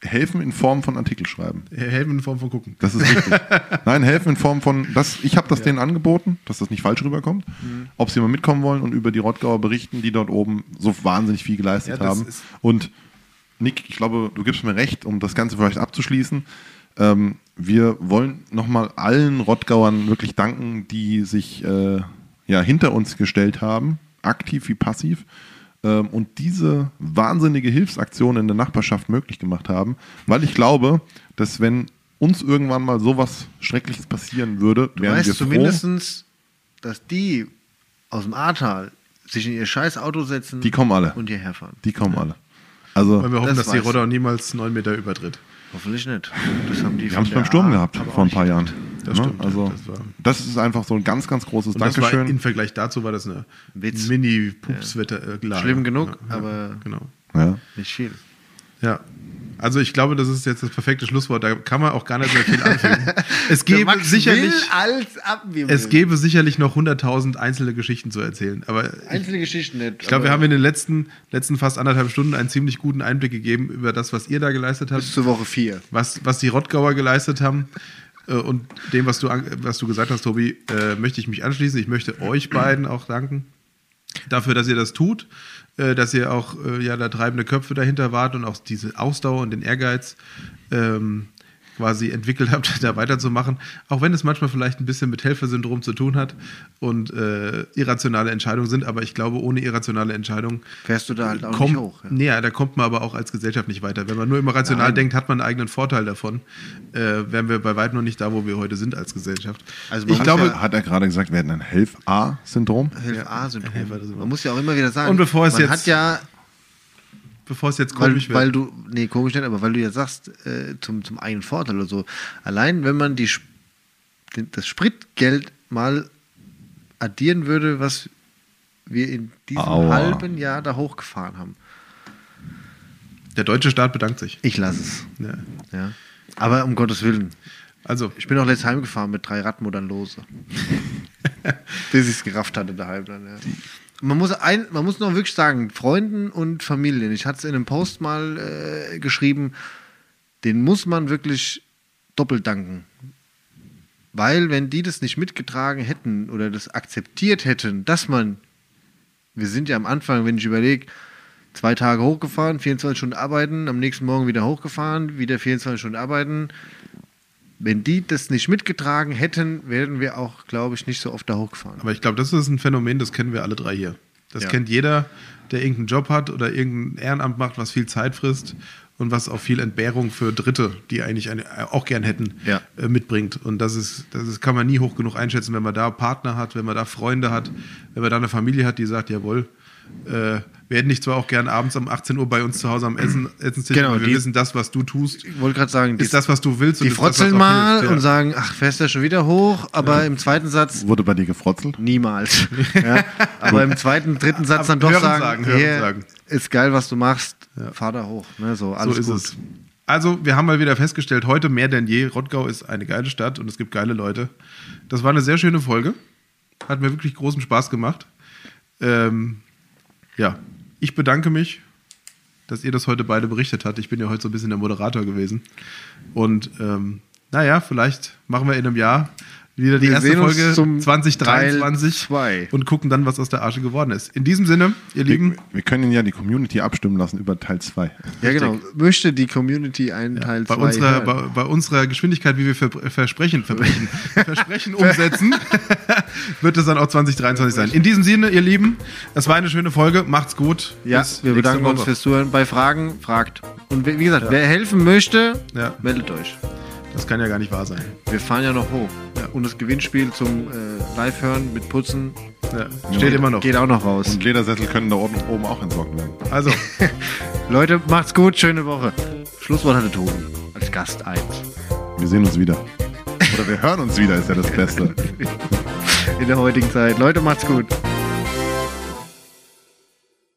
Helfen in Form von Artikel schreiben. Helfen in Form von gucken. Das ist wichtig. Nein, helfen in Form von, das, ich habe das denen angeboten, dass das nicht falsch rüberkommt. Mhm. Ob sie mal mitkommen wollen und über die Rottgauer berichten, die dort oben so wahnsinnig viel geleistet Ja, haben. Und Nick, ich glaube, du gibst mir recht, um das Ganze vielleicht abzuschließen. Ähm, wir wollen nochmal allen Rottgauern wirklich danken, die sich äh, ja, hinter uns gestellt haben, aktiv wie passiv, und diese wahnsinnige Hilfsaktion in der Nachbarschaft möglich gemacht haben, weil ich glaube, dass wenn uns irgendwann mal sowas Schreckliches passieren würde, Du wären wir weißt froh. zumindest, dass die aus dem Ahrtal sich in ihr scheiß Auto setzen Die kommen alle. und hierher fahren. Die kommen alle. Also, Weil wir hoffen, Das dass die. Rodau niemals neun Meter übertritt. Hoffentlich nicht. Das haben die wir haben es beim Sturm A- gehabt vor ein paar Jahren. Das Ne? stimmt, Also, das war- das ist einfach so ein ganz, ganz großes Und das war Dankeschön. im Vergleich dazu war das eine Witz. Mini-Pups-Wetter. Äh, Schlimm genug, aber- Genau. ja. Nicht viel. Ja. Also ich glaube, das ist jetzt das perfekte Schlusswort. Da kann man auch gar nicht mehr viel anfügen. Es gäbe sicherlich, es gäbe sicherlich noch 100.000 einzelne Geschichten zu erzählen. Aber einzelne Geschichten nicht. ich glaube, wir haben in den letzten, letzten fast anderthalb Stunden einen ziemlich guten Einblick gegeben über das, was ihr da geleistet habt. bis zur Woche 4. was, was die Rottgauer geleistet haben. Äh, Und dem, was du, was du gesagt hast, Tobi, äh, möchte ich mich anschließen. Ich möchte euch beiden auch danken dafür, dass ihr das tut, äh, dass ihr auch ja, da treibende Köpfe dahinter wart und auch diese Ausdauer und den Ehrgeiz ähm, quasi entwickelt habt, da weiterzumachen. Auch wenn es manchmal vielleicht ein bisschen mit Helfersyndrom zu tun hat und äh, irrationale Entscheidungen sind, aber ich glaube, ohne irrationale Entscheidungen Fährst du da halt auch kommt, nicht hoch. Ja. Nee, da kommt man aber auch als Gesellschaft nicht weiter. Wenn man nur immer rational Nein. denkt, hat man einen eigenen Vorteil davon. Äh, wären wir bei weitem noch nicht da, wo wir heute sind als Gesellschaft. Also ich glaube, ja- hat er gerade gesagt, wir hätten ein Helf-A-Syndrom. Helfer-Syndrom. Man muss ja auch immer wieder sagen, Und bevor es man jetzt hat ja, bevor es jetzt weil, komisch weil wird. du, nee, komisch nicht, aber weil du ja sagst, äh, zum, zum eigenen Vorteil oder so, allein wenn man die, das Spritgeld mal addieren würde, was wir in diesem Aua. halben Jahr da hochgefahren haben. Der deutsche Staat bedankt sich. Ich lasse es. Ja. Ja. Aber um Gottes Willen, Also, ich bin auch letztes heimgefahren mit drei Radmuttern lose. Bis ich es gerafft hatte daheim dann, ja. Man muss, ein, man muss noch wirklich sagen, Freunden und Familien, ich hatte es in einem Post mal äh, geschrieben, den muss man wirklich doppelt danken. Weil, wenn die das nicht mitgetragen hätten oder das akzeptiert hätten, dass man, wir sind ja am Anfang, wenn ich überlege, zwei Tage hochgefahren, 24 Stunden arbeiten, am nächsten Morgen wieder hochgefahren, wieder 24 Stunden arbeiten. Wenn die das nicht mitgetragen hätten, wären wir auch, glaube ich, nicht so oft da hochgefahren. aber ich glaube, das ist ein Phänomen, das kennen wir alle drei hier. Das Ja. kennt jeder, der irgendeinen Job hat oder irgendein Ehrenamt macht, was viel Zeit frisst und was auch viel Entbehrung für Dritte, die eigentlich eine, auch gern hätten, Ja. äh, mitbringt. Und das ist, das ist, kann man nie hoch genug einschätzen, wenn man da Partner hat, wenn man da Freunde hat, wenn man da eine Familie hat, die sagt, jawohl, äh, wir hätten dich zwar auch gern abends um 18 Uhr bei uns zu Hause am Essen, Essenstisch, Genau, aber wir die- wissen, das, was du tust, Ich wollte gerade sagen, die, ist das, was du willst. die das, frotzeln auch mal hilft, ja. und sagen, ach, fährst du schon wieder hoch, aber im zweiten Satz Wurde bei dir gefrotzelt? niemals. ja, aber im zweiten, dritten Satz dann doch sagen, sagen, hören hier, sagen. ist geil, was du machst, fahr da hoch. Ne, so, alles so ist gut. es. Also, wir haben mal wieder festgestellt, heute mehr denn je, Rottgau ist eine geile Stadt und es gibt geile Leute. Das war eine sehr schöne Folge. Hat mir wirklich großen Spaß gemacht. Ähm, ja, ich bedanke mich, dass ihr das heute beide berichtet habt. Ich bin ja heute so ein bisschen der Moderator gewesen. Und ähm, naja, vielleicht machen wir in einem Jahr wieder die Wir erste uns Folge zum 2023 Teil zwei. und gucken dann, was aus der Asche geworden ist. In diesem Sinne, ihr Wir, Lieben, wir können ja die Community abstimmen lassen über Teil 2. Ja, genau. Möchte die Community einen Teil bei 2 unserer, bei, bei unserer Geschwindigkeit, wie wir ver Versprechen, Verbrechen, Versprechen umsetzen, wird es dann auch 2023 sein. In diesem Sinne, ihr Lieben, es war eine schöne Folge. Macht's gut. Ja, Bis wir bedanken uns Woche. fürs Zuhören. Bei Fragen, fragt. Und wie gesagt, wer helfen möchte, Ja. meldet euch. Das kann ja gar nicht wahr sein. Wir fahren ja noch hoch. Und das Gewinnspiel zum äh, Live-Hören mit Putzen Ja, steht immer noch. geht auch noch raus. Und Ledersessel können da oben, oben auch entsorgt werden. Also, Leute, macht's gut, schöne Woche. Schlusswort hatte Tobi als Gast 1. Wir sehen uns wieder. Oder wir hören uns wieder, ist ja das Beste. In der heutigen Zeit. Leute, macht's gut.